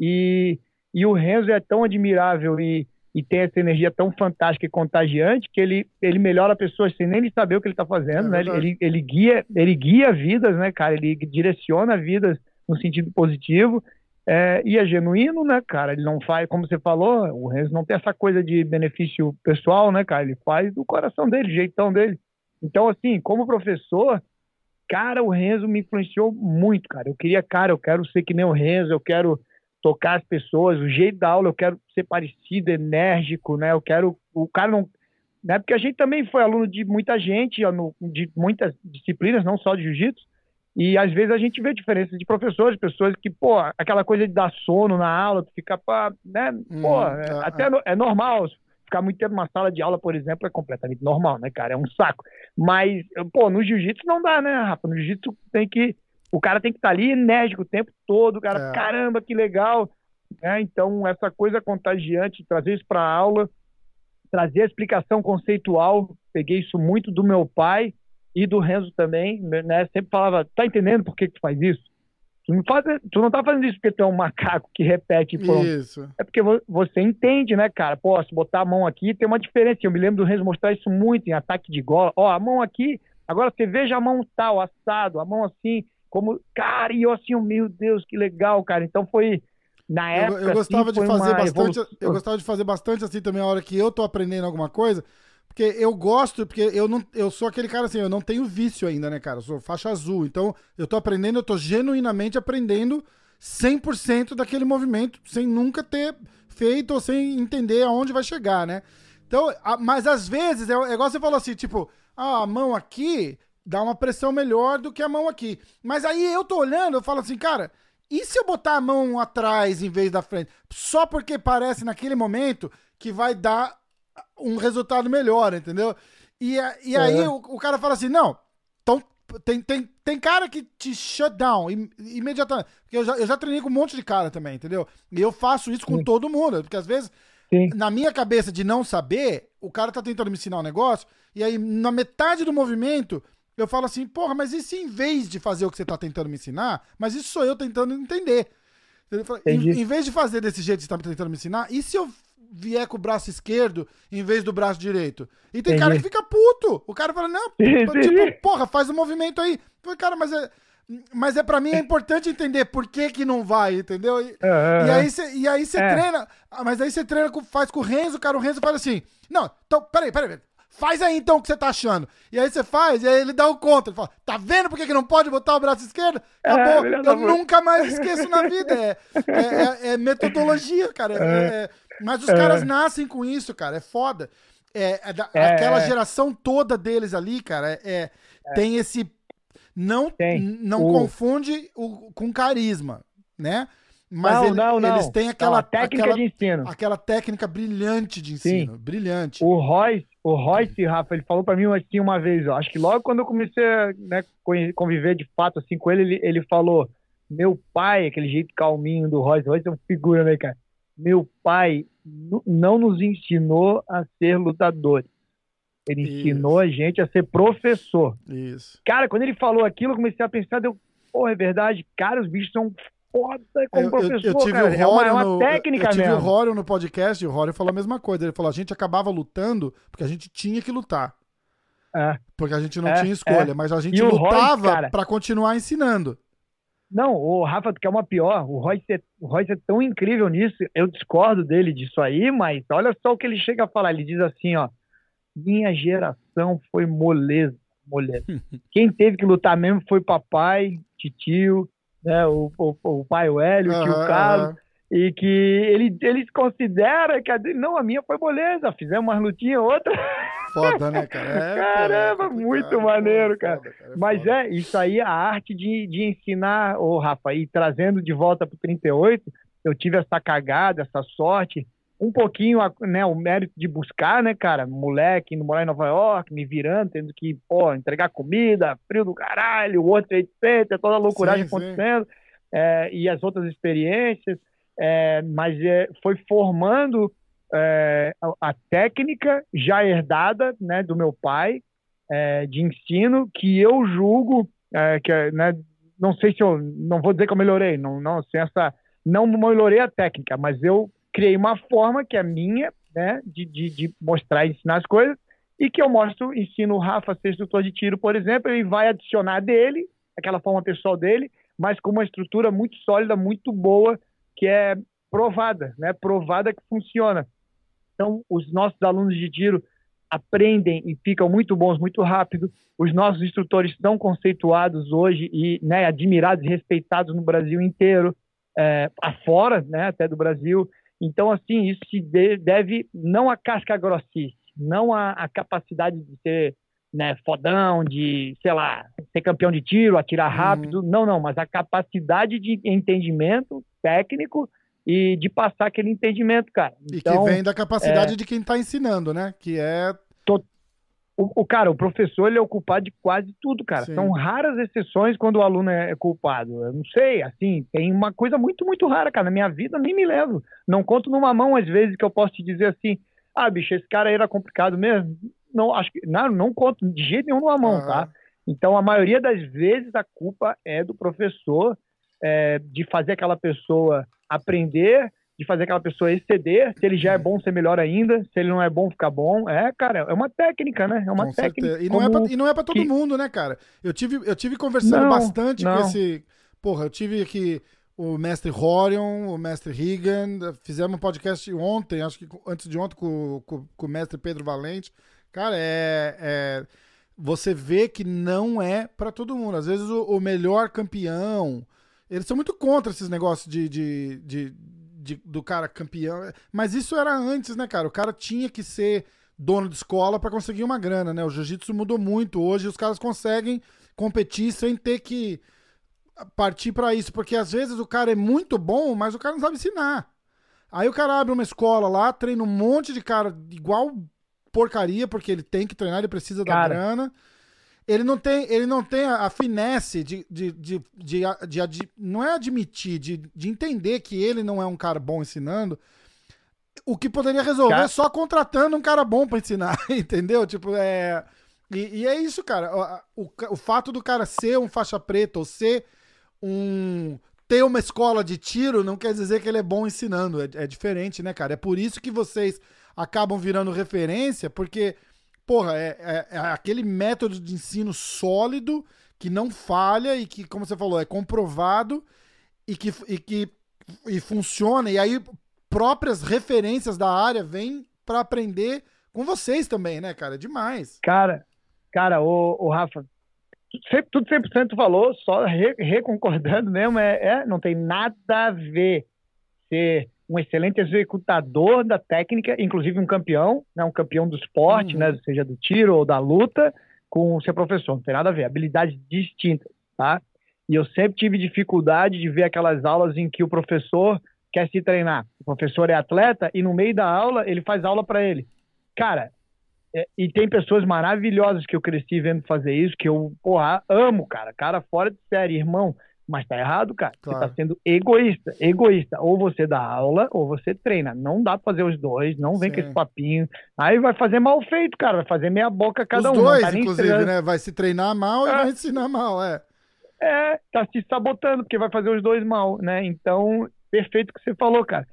e, e o Renzo é tão admirável e, e tem essa energia tão fantástica e contagiante que ele, ele melhora pessoas sem nem ele saber o que ele está fazendo, é né? Ele, ele, ele, guia, ele guia vidas, né, cara? Ele direciona vidas no sentido positivo é, e é genuíno, né, cara? Ele não faz, como você falou, o Renzo não tem essa coisa de benefício pessoal, né, cara? Ele faz do coração dele, jeitão dele. Então, assim, como professor, cara, o Renzo me influenciou muito, cara. Eu queria, cara, eu quero ser que nem o Renzo, eu quero tocar as pessoas, o jeito da aula, eu quero ser parecido, enérgico, né? Eu quero. O cara não. Né? Porque a gente também foi aluno de muita gente, de muitas disciplinas, não só de jiu-jitsu, e às vezes a gente vê diferença de professores, pessoas que, pô, aquela coisa de dar sono na aula, tu fica pra, né? Pô, hum, é, é, até é. é normal. Ficar muito tempo numa sala de aula, por exemplo, é completamente normal, né, cara? É um saco. Mas, pô, no jiu-jitsu não dá, né, Rafa? No jiu-jitsu tem que o cara tem que estar tá ali enérgico o tempo todo, cara, é. caramba, que legal. É, então, essa coisa contagiante, trazer isso para a aula, trazer a explicação conceitual, peguei isso muito do meu pai e do Renzo também, né? Sempre falava, tá entendendo por que, que tu faz isso? Tu não, faz, tu não tá fazendo isso porque tu é um macaco que repete pronto. Isso. É porque você entende, né, cara? Pô, se botar a mão aqui, tem uma diferença. Eu me lembro do Renzo mostrar isso muito em ataque de gola. Ó, a mão aqui, agora você veja a mão tal, assado, a mão assim como, cara, e eu assim, meu Deus, que legal, cara. Então foi na época. Eu, eu gostava assim, de fazer bastante. Evolução. Eu gostava de fazer bastante assim também a hora que eu tô aprendendo alguma coisa. Porque eu gosto, porque eu não, eu sou aquele cara assim, eu não tenho vício ainda, né, cara? Eu sou faixa azul. Então, eu tô aprendendo, eu tô genuinamente aprendendo 100% daquele movimento, sem nunca ter feito ou sem entender aonde vai chegar, né? Então, a, mas às vezes, é, é igual você falou assim, tipo, ah, a mão aqui, dá uma pressão melhor do que a mão aqui. Mas aí eu tô olhando, eu falo assim, cara, e se eu botar a mão atrás em vez da frente? Só porque parece naquele momento que vai dar um resultado melhor, entendeu? E, e aí é. o, o, cara fala assim, não, então tem, tem, tem cara que te shut down im, imediatamente. Porque eu já, eu já treinei com um monte de cara também, entendeu? E eu faço isso com Sim. todo mundo, porque às vezes, Sim. na minha cabeça de não saber, o cara tá tentando me ensinar um negócio, e aí na metade do movimento eu falo assim, porra, mas e se em vez de fazer o que você tá tentando me ensinar, mas isso sou eu tentando entender. Em, em, vez de fazer desse jeito que você tá tentando me ensinar, e se eu vier com o braço esquerdo em vez do braço direito? E tem Entendi. cara que fica puto. O cara fala, não, tipo, porra, faz o um movimento aí. Falei, cara, mas é. Mas é para mim é importante entender por que que não vai, entendeu? E, uhum. e aí você e aí você é. treina, mas aí você treina com, faz com o Renzo, cara, o Renzo fala assim: "Não, então, peraí, peraí, Faz aí então o que você tá achando. E aí você faz, e aí ele dá o contra. Ele fala, tá vendo por que, que não pode botar o braço esquerdo? É, Acabou. É, eu nunca mais esqueço na vida. É, é, é, é metodologia, cara. É, mas os caras nascem com isso, cara. É foda. É, da, aquela geração toda deles ali, cara, é, tem esse. Não, tem. não o... confunde o, com carisma, né? Mas não, ele, não, não. eles têm aquela técnica aquela, de ensino. Aquela técnica brilhante de ensino. Sim. Brilhante. O Royce, o Royce, Rafa, ele falou para mim assim uma vez, ó, acho que logo quando eu comecei a né, conviver de fato assim com ele, ele, ele falou: Meu pai, aquele jeito calminho do Royce, Royce é uma figura, né, cara? Meu pai não nos ensinou a ser lutadores. Ele Isso. ensinou a gente a ser professor. Isso. Cara, quando ele falou aquilo, eu comecei a pensar, deu, pô, é verdade, cara, os bichos são foda como eu, professor, eu, eu tive cara. O é uma, é no, técnica eu, eu tive mesmo. o Rório no podcast e o Rório falou a mesma coisa. Ele falou, a gente acabava lutando porque a gente tinha que lutar. É. Porque a gente não é, tinha escolha, é. mas a gente lutava para continuar ensinando. Não, o Rafa, que é uma pior. O Royce, é, o Royce é tão incrível nisso. Eu discordo dele disso aí, mas olha só o que ele chega a falar. Ele diz assim, ó. Minha geração foi moleza, moleza. Quem teve que lutar mesmo foi papai, titio, né, o, o, o pai, o Hélio, o tio Carlos. E que ele, ele considera que a, não, a minha foi moleza. Fizemos uma lutinha, outra. Foda, né, cara? É, Caramba, pô, é muito cara, maneiro, cara. Foda, cara é Mas foda. é, isso aí, a arte de, de ensinar, ô Rafa, e trazendo de volta pro 38, eu tive essa cagada, essa sorte, um pouquinho, né, o mérito de buscar, né, cara, moleque, indo morar em Nova York, me virando, tendo que, pô, entregar comida, frio do caralho, outro etc, toda a loucuragem sim, acontecendo, sim. É, e as outras experiências, é, mas é, foi formando é, a técnica já herdada né, do meu pai é, de ensino, que eu julgo, é, que né, não sei se eu, não vou dizer que eu melhorei, não, não, sem essa, não melhorei a técnica, mas eu criei uma forma que é minha, né, de, de, de mostrar e ensinar as coisas, e que eu mostro, ensino o Rafa a ser instrutor de tiro, por exemplo, ele vai adicionar dele, aquela forma pessoal dele, mas com uma estrutura muito sólida, muito boa, que é provada, né, provada que funciona. Então, os nossos alunos de tiro aprendem e ficam muito bons muito rápido. Os nossos instrutores estão conceituados hoje e né, admirados e respeitados no Brasil inteiro, é, afora, né, até do Brasil. Então, assim, isso se deve não a casca grossice, não a, a capacidade de ser né, fodão, de, sei lá, ser campeão de tiro, atirar uhum. rápido. Uhum. Não, não, mas a capacidade de entendimento técnico e de passar aquele entendimento, cara. Então, e que então, vem da capacidade é... de quem está ensinando, né? Que é. O, o, cara, o professor ele é o culpado de quase tudo, cara. Sim. São raras exceções quando o aluno é culpado. Eu não sei, assim, tem uma coisa muito, muito rara, cara. Na minha vida nem me lembro. Não conto numa mão, às vezes, que eu posso te dizer assim: ah, bicho, esse cara aí era complicado mesmo. Não, acho que. Não, não conto de jeito nenhum numa mão, uhum. tá? Então, a maioria das vezes a culpa é do professor é, de fazer aquela pessoa aprender, de fazer aquela pessoa exceder. Se ele já é bom, ser melhor ainda. Se ele não é bom, ficar bom. É, cara, é uma técnica, né? É uma Com técnica. E não, é pra, e não é pra todo que... mundo, né, cara? Eu tive, eu tive conversando não, bastante não. com esse. Porra, eu tive aqui o mestre Horion, o mestre Regan. Fizemos um podcast ontem, acho que antes de ontem, com, com, com o mestre Pedro Valente. Cara, é, é você vê que não é para todo mundo. Às vezes o, o, melhor campeão, eles são muito contra esses negócios de, de, de, de, do cara campeão. Mas isso era antes, né, cara? O cara tinha que ser dono de escola para conseguir uma grana, né? O jiu-jitsu mudou muito hoje, os caras conseguem competir sem ter que partir para isso, porque às vezes o cara é muito bom, mas o cara não sabe ensinar. Aí o cara abre uma escola lá, treina um monte de cara igual porcaria, porque ele tem que treinar, ele precisa cara, da grana ele não tem, ele não tem a, a finesse de, de, de, de, de, de, não é admitir, de, de entender que ele não é um cara bom ensinando, o que poderia resolver cara... só contratando um cara bom para ensinar, entendeu? Tipo, é. E, e, é isso, cara. O, o, o fato do cara ser um faixa preta ou ser um. ter uma escola de tiro não quer dizer que ele é bom ensinando. É, é diferente, né, cara? É por isso que vocês acabam virando referência, porque porra, é, é, é, aquele método de ensino sólido que não falha e que, como você falou, é comprovado e que, e que e funciona. E aí, próprias referências da área vêm para aprender com vocês também, né, cara? É demais. Cara, cara, o, o Rafa, sempre, tudo 100% falou, só re, reconcordando mesmo, é, é, não tem nada a ver ser um excelente executador da técnica, inclusive um campeão, né, um campeão do esporte, uhum. né, seja do tiro ou da luta, com ser professor. Não tem nada a ver, habilidades distintas, tá? E eu sempre tive dificuldade de ver aquelas aulas em que o professor quer se treinar. O professor é atleta e no meio da aula ele faz aula para ele. Cara, é, e tem pessoas maravilhosas que eu cresci vendo fazer isso, que eu, porra, amo, cara. Cara fora de série, irmão. Mas tá errado, cara. Claro. Você tá sendo egoísta. Egoísta. Ou você dá aula, ou você treina. Não dá pra fazer os dois, não vem Sim. com esse papinho. Aí vai fazer mal feito, cara. Vai fazer meia boca cada os um. Os dois, tá inclusive, né? Vai se treinar mal é. e vai ensinar mal, é. É, tá se sabotando, porque vai fazer os dois mal, né? Então, perfeito o que você falou, cara.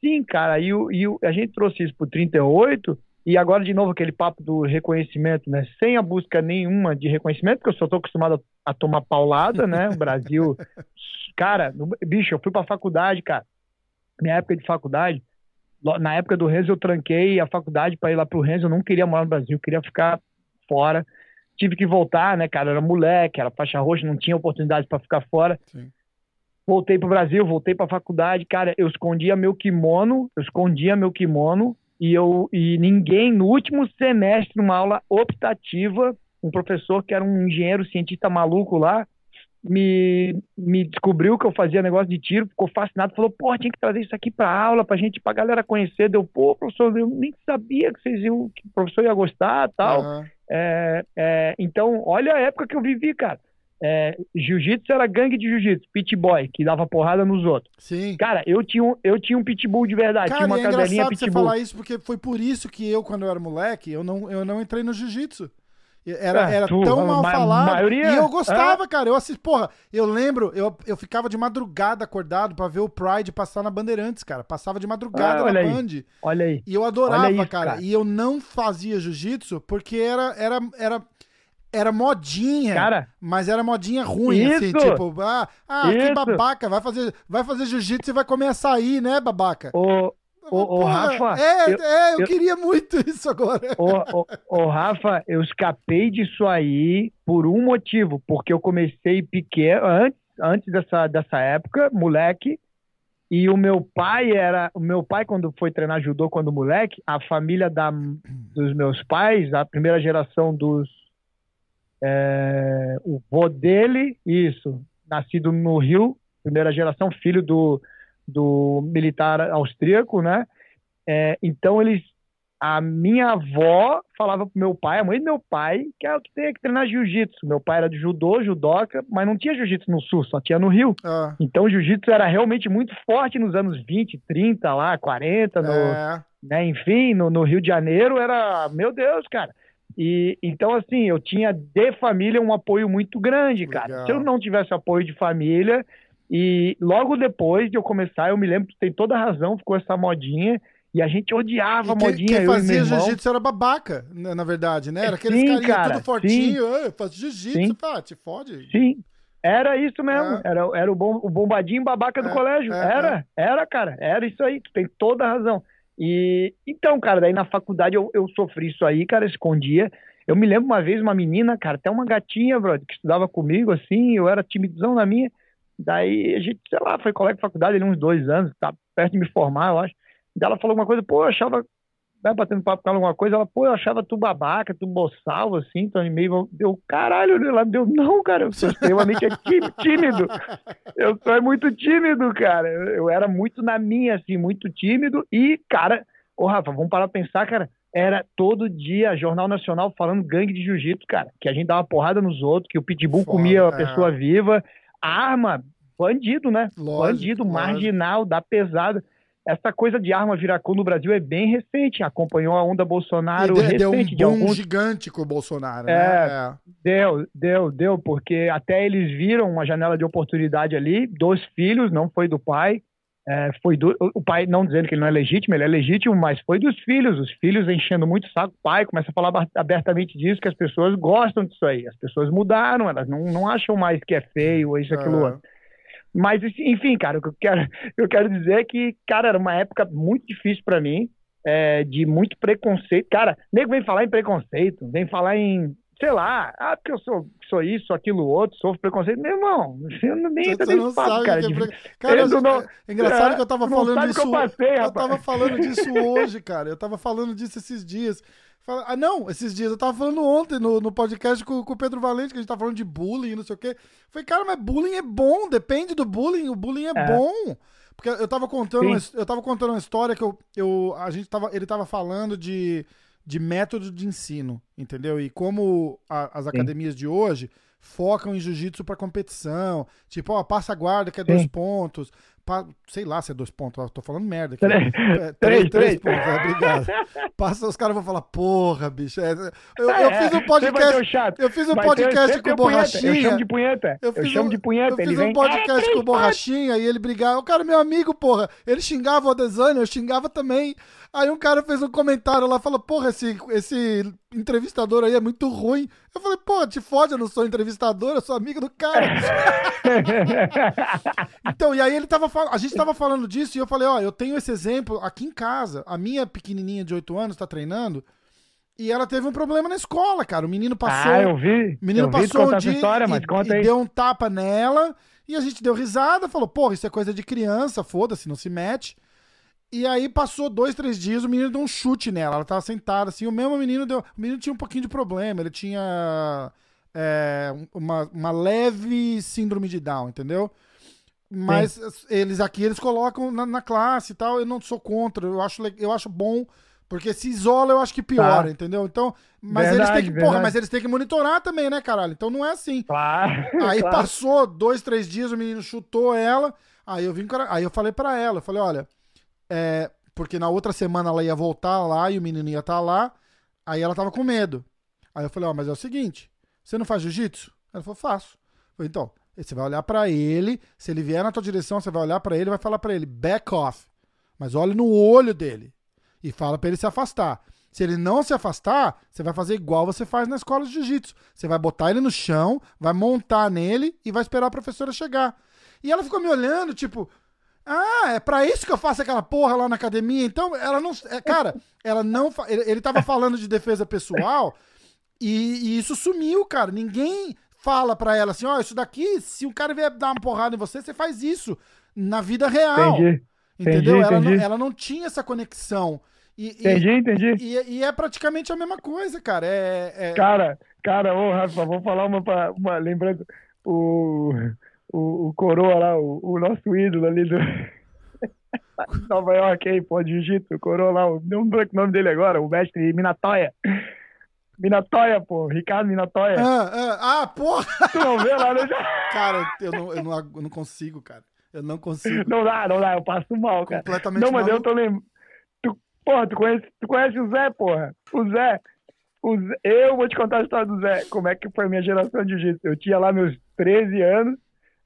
Sim, cara, e, o, e o, a gente trouxe isso pro 38 E agora, de novo, aquele papo do reconhecimento, né? Sem a busca nenhuma de reconhecimento, porque eu só estou acostumado a, a, tomar paulada, né? O Brasil. cara, no, bicho, eu fui pra faculdade, cara. Minha época de faculdade, na época do Renzo, eu tranquei a faculdade para ir lá pro Renzo. Eu não queria morar no Brasil, eu queria ficar fora. Tive que voltar, né, cara? Era moleque, era faixa roxa, não tinha oportunidade para ficar fora. Sim. Voltei pro Brasil, voltei pra faculdade, cara. Eu escondia meu kimono, eu escondia meu kimono e eu e ninguém no último semestre, numa aula optativa, um professor que era um engenheiro cientista maluco lá, me, me descobriu que eu fazia negócio de tiro, ficou fascinado, falou, pô, tinha que trazer isso aqui pra aula, pra gente, pra galera conhecer. Deu, pô, professor, eu nem sabia que vocês iam, que o professor ia gostar tal. Uhum. É, é, então, olha a época que eu vivi, cara. É, jiu-jitsu era gangue de jiu-jitsu, pit boy, que dava porrada nos outros. Sim. Cara, eu tinha um, eu tinha um pitbull de verdade, Cara, tinha uma é cadelinha pitbull. você falar isso porque foi por isso que eu, quando eu era moleque, eu não, eu não entrei no jiu-jitsu. Era, é, era tu, tão mal falado. Maioria, e eu gostava, é? cara. Eu assisti, porra, eu lembro, eu, eu ficava de madrugada acordado para ver o Pride passar na Bandeirantes, cara. Passava de madrugada ah, na aí. Band. Olha aí. E eu adorava, isso, cara. cara. E eu não fazia jiu-jitsu porque era, era, era, era modinha. Cara, mas era modinha ruim, assim, isso, assim, tipo, ah, ah que babaca, vai fazer, vai fazer jiu-jitsu e vai comer açaí, né, babaca? O, Ô, Rafa. É, eu, é, eu, eu, queria muito isso agora. Ô, ô, ô, Rafa, eu escapei disso aí por um motivo, porque eu comecei pequeno, antes, antes dessa, dessa época, moleque, e o meu pai era. O meu pai, quando foi treinar judô quando moleque, a família da, dos meus pais, a primeira geração dos. É, o vô dele, isso, nascido no Rio, primeira geração, filho do do militar austríaco, né? É, então eles, a minha avó falava pro meu pai, a mãe do meu pai, que é o que tem que treinar jiu-jitsu. Meu pai era de judô, judoca, mas não tinha jiu-jitsu no sul, só tinha no Rio. Ah. Então jiu-jitsu era realmente muito forte nos anos 20, 30 lá, 40, no, é. né, enfim, no, no Rio de Janeiro era, meu Deus, cara. E então assim, eu tinha de família um apoio muito grande, cara. Legal. Se eu não tivesse apoio de família, e logo depois de eu começar, eu me lembro que tem toda a razão, ficou essa modinha. E a gente odiava a modinha. Quem fazia jiu-jitsu era babaca, né, na verdade, né? Era aqueles sim, cara, tudo fortinho, faz jiu-jitsu, pá, te fode. Sim, era isso mesmo. É. Era, era o, bom, o bombadinho babaca do é, colégio. É, era, é. era, cara. Era isso aí. Tu tem toda a razão. E então, cara, daí na faculdade eu, eu sofri isso aí, cara, escondia. Eu me lembro uma vez uma menina, cara, até uma gatinha, brother, que estudava comigo, assim, eu era timidão na minha. Daí a gente, sei lá, foi colega de faculdade ali uns dois anos, tá perto de me formar, eu acho. Daí ela falou alguma coisa, pô, eu achava, vai batendo papo com ela alguma coisa, ela, pô, eu achava tu babaca, tu boçal, assim, tu meio. Deu caralho, ela deu, não, cara, eu sou extremamente tímido. Eu sou é muito tímido, cara. Eu, era muito na minha, assim, muito tímido. E, cara, ô Rafa, vamos parar pra pensar, cara. Era todo dia Jornal Nacional falando gangue de jiu-jitsu, cara. Que a gente dava porrada nos outros, que o pitbull Foda, comia a pessoa é. viva arma, bandido, né? Lógico, bandido, lógico. marginal, da pesada. Essa coisa de arma viracão no Brasil é bem recente, acompanhou a onda Bolsonaro deu, recente. Deu um de alguns... gigante com o Bolsonaro, é, né? É. Deu, deu, deu, porque até eles viram uma janela de oportunidade ali, dos filhos, não foi do pai, é, foi do, o pai não dizendo que ele não é legítimo, ele é legítimo, mas foi dos filhos, os filhos enchendo muito o saco, o pai começa a falar abertamente disso, que as pessoas gostam disso aí, as pessoas mudaram, elas não, não acham mais que é feio isso, aquilo outro. Mas, enfim, cara, o que eu quero, eu quero dizer é que, cara, era uma época muito difícil para mim, é, de muito preconceito. Cara, nego vem falar em preconceito, vem falar em sei lá, ah, porque eu sou, sou isso, aquilo, outro, sofro preconceito. Meu irmão, você não nem entra nesse papo, cara. É, pre... cara eu não, é engraçado é, que eu tava falando disso. Eu, passei, eu tava falando disso hoje, cara. Eu tava falando disso esses dias. Ah, não, esses dias. Eu tava falando ontem no, no podcast com, com o Pedro Valente, que a gente tava falando de bullying, não sei o quê. Falei, cara, mas bullying é bom, depende do bullying. O bullying é, é. bom. Porque eu tava contando, uma, eu tava contando uma história que eu, eu, a gente tava, ele tava falando de de método de ensino. entendeu? E como a- as academias de hoje focam em jiu-jitsu pra competição, tipo, ó, passa a guarda que é dois Sim. pontos, pa- sei lá se é dois pontos, ó, tô falando merda aqui. Três. É, Três, três, três pontos, é, obrigado. Passa, os caras vão falar, porra, bicho. é- eu, eu É, fiz um podcast. chato. Eu fiz um podcast com. Borrachinha. Eu chamo de punheta. Eu, fiz chamo um- de punheta. Eu Ele fiz vem, um podcast "É, três com o Borrachinha e ele brigava. O cara é meu amigo, porra. Ele xingava o Adesanya, eu xingava também. Aí um cara fez um comentário lá, falou, porra, esse, esse entrevistador aí é muito ruim. Eu falei, porra, te fode, eu não sou entrevistador, eu sou amigo do cara. Então, e aí ele tava falando, a gente tava falando disso e eu falei, ó, eu tenho esse exemplo aqui em casa. A minha pequenininha de 8 anos tá treinando e ela teve um problema na escola, cara. O menino passou, Ah, eu vi. o menino eu vi passou um contar essa dia história, mas e, conta e aí. deu um tapa nela e a gente deu risada, falou, porra, isso é coisa de criança, foda-se, não se mete. E aí passou dois, três dias, o menino deu um chute nela. Ela tava sentada assim, o mesmo menino deu. O menino tinha um pouquinho de problema, ele tinha é, uma, uma leve síndrome de Down, entendeu? Mas eles aqui eles colocam na, na classe e tal. Eu não sou contra, eu acho, eu acho bom, porque se isola, eu acho que piora, Tá. entendeu? Então, mas eles Verdade, têm que, porra, verdade. mas eles têm que monitorar também, né, caralho? Então não é assim. Claro. Aí claro. passou dois, três dias, o menino chutou ela. Aí eu vim, aí eu falei pra ela, eu falei, olha, é, porque na outra semana ela ia voltar lá e o menino ia estar lá. Aí ela tava com medo. Aí eu falei, ó, mas é o seguinte, você não faz jiu-jitsu? Ela falou, faço. Eu falei, então, você vai olhar pra ele, se ele vier na tua direção, você vai olhar pra ele vai falar pra ele, back off. Mas olhe no olho dele e fala pra ele se afastar. Se ele não se afastar, você vai fazer igual você faz na escola de jiu-jitsu. Você vai botar ele no chão, vai montar nele e vai esperar a professora chegar. E ela ficou me olhando, tipo, ah, é pra isso que eu faço aquela porra lá na academia. Então, ela não. é, cara, ela não. Ele, ele tava falando de defesa pessoal e, e isso sumiu, cara. Ninguém fala pra ela assim: ó, isso daqui, se o cara vier dar uma porrada em você, você faz isso na vida real. Entendi. Entendeu? Entendi, ela, não, entendi. ela não tinha essa conexão. E, e- Entendi, entendi. e, e é praticamente a mesma coisa, cara. É, é- Cara, cara, ô Rafa, vou falar uma, uma lembrança. O, o, o Coroa lá, o, o nosso ídolo ali do Nova York aí, pô, de jiu-jitsu, o Coroa lá, o- não lembro o nome dele agora, o mestre Minatoya. Minatoya, pô, Ricardo Minatoya. Ah, ah, ah, porra! Tu não vê lá, né? Cara, eu não, eu, não, eu não consigo, cara. Eu não consigo. Não dá, não dá, eu passo mal, cara. Completamente Não, mas eu tô lembrando. Tu, porra, tu conhece, tu conhece o Zé, porra? O Zé. O Zé- Eu vou te contar a história do Zé. Como é que foi a minha geração de jiu-jitsu. Eu tinha lá meus 13 anos.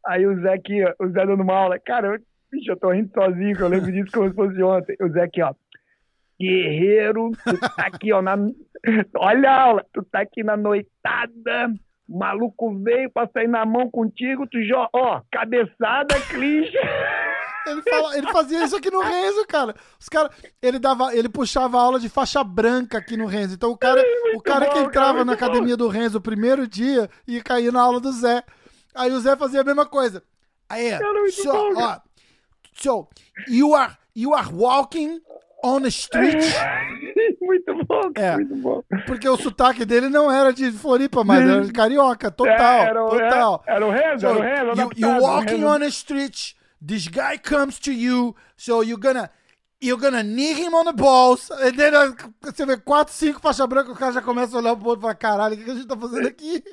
Aí o Zé aqui, ó, o Zé dando uma aula. Cara, eu, bicho, eu tô rindo sozinho, que eu lembro disso como se fosse ontem. O Zé aqui, ó. Guerreiro, tu tá aqui, ó. Na... Olha a aula. Tu tá aqui na noitada. O maluco veio pra sair na mão contigo. Tu joga, ó, cabeçada, clinch. Ele, fala- ele fazia isso aqui no Renzo, cara. Os cara ele, dava, ele puxava aula de faixa branca aqui no Renzo. Então o cara, o cara que bom, entrava cara, na muito bom. academia do Renzo o primeiro dia e caía na aula do Zé. Aí o Zé fazia a mesma coisa. Aí, so, bom, ó, so you are you are walking on the street. muito bom, É. muito bom. Porque o sotaque dele não era de Floripa, mas era de carioca, total, É, era, o- total. Era, era o Renzo, era o Renzo. you, you walking on the street. This guy comes to you, so you're gonna you're gonna knee him on the balls. And then você vê quatro, cinco faixa branca, o cara já começa a olhar pro outro e fala, caralho, o que a gente tá fazendo aqui?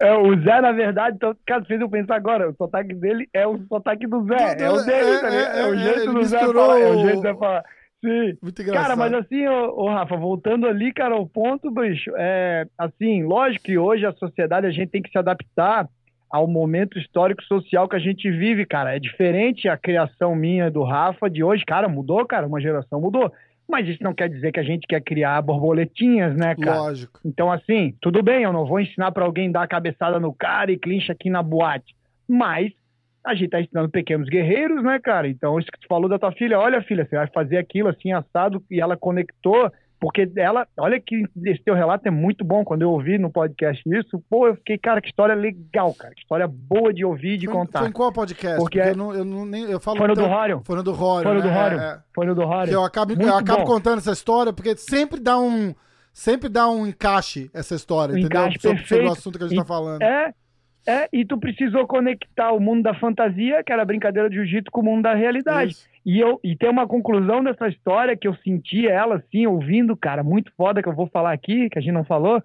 É, o Zé, na verdade, então, cara, fez eu pensar agora, o sotaque dele é o sotaque do Zé, Do- é o do- dele, é, tá é, é, o é, jeito do Zé falar, é o- jeito do Zé falar. Sim. Muito engraçado. Cara, mas assim, ô, ô, Rafa, voltando ali, cara, o ponto, bicho, é assim, lógico que hoje a sociedade a gente tem que se adaptar ao momento histórico social que a gente vive, cara. É diferente a criação minha do Rafa de hoje, cara, mudou, cara, uma geração mudou. Mas isso não quer dizer que a gente quer criar borboletinhas, né, cara? Lógico. Então, assim, tudo bem, eu não vou ensinar pra alguém dar a cabeçada no cara e clincha aqui na boate. Mas a gente tá ensinando pequenos guerreiros, né, cara? Então, isso que tu falou da tua filha, olha, filha, você vai fazer aquilo assim, assado, e ela conectou, porque ela, olha que esse teu relato é muito bom. Quando eu ouvi no podcast isso, pô, eu fiquei, cara, que história legal, cara. Que história boa de ouvir e de Foi, contar. foi em qual podcast? Porque Porque é- eu, não, eu, não, nem, eu falo Foi no do tanto- Rório. Foi no do Rório. Foi no do né? Rório. É, é. Foi no do Rório. Eu acabo, eu acabo bom. contando essa história, porque sempre dá um. Sempre dá um encaixe essa história, Um entendeu? encaixe sobre, sobre o assunto que a gente E- tá falando. É. É, e tu precisou conectar o mundo da fantasia, que era a brincadeira de jiu-jitsu, com o mundo da realidade. Isso. E, eu, e tem uma conclusão dessa história que eu senti ela, assim, ouvindo, cara, muito foda, que eu vou falar aqui, que a gente não falou,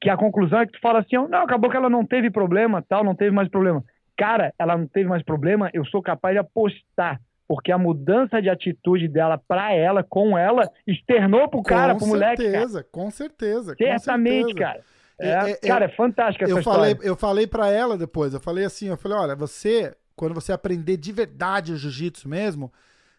que a conclusão é que tu fala assim, não, acabou que ela não teve problema, tal, não teve mais problema. Cara, ela não teve mais problema, eu sou capaz de apostar, porque a mudança de atitude dela pra ela, com ela, externou pro cara, com pro moleque, cara. certeza, com certeza, com Certamente, certeza. cara. É, É, é, cara, é fantástica essa eu história. falei, eu falei para ela depois, eu falei assim, eu falei, olha, você, quando você aprender de verdade o jiu-jitsu mesmo,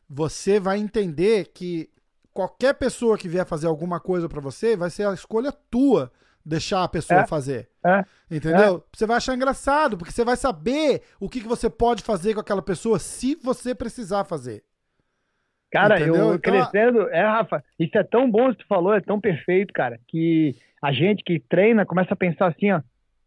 você vai entender que qualquer pessoa que vier fazer alguma coisa para você, vai ser a escolha tua deixar a pessoa É. fazer. É. Entendeu? Você vai achar engraçado, porque você vai saber o que, que você pode fazer com aquela pessoa se você precisar fazer. Cara, Entendeu? eu Então, crescendo, é, Rafa, isso é tão bom que tu falou, é tão perfeito, cara, que a gente que treina começa a pensar assim, ó,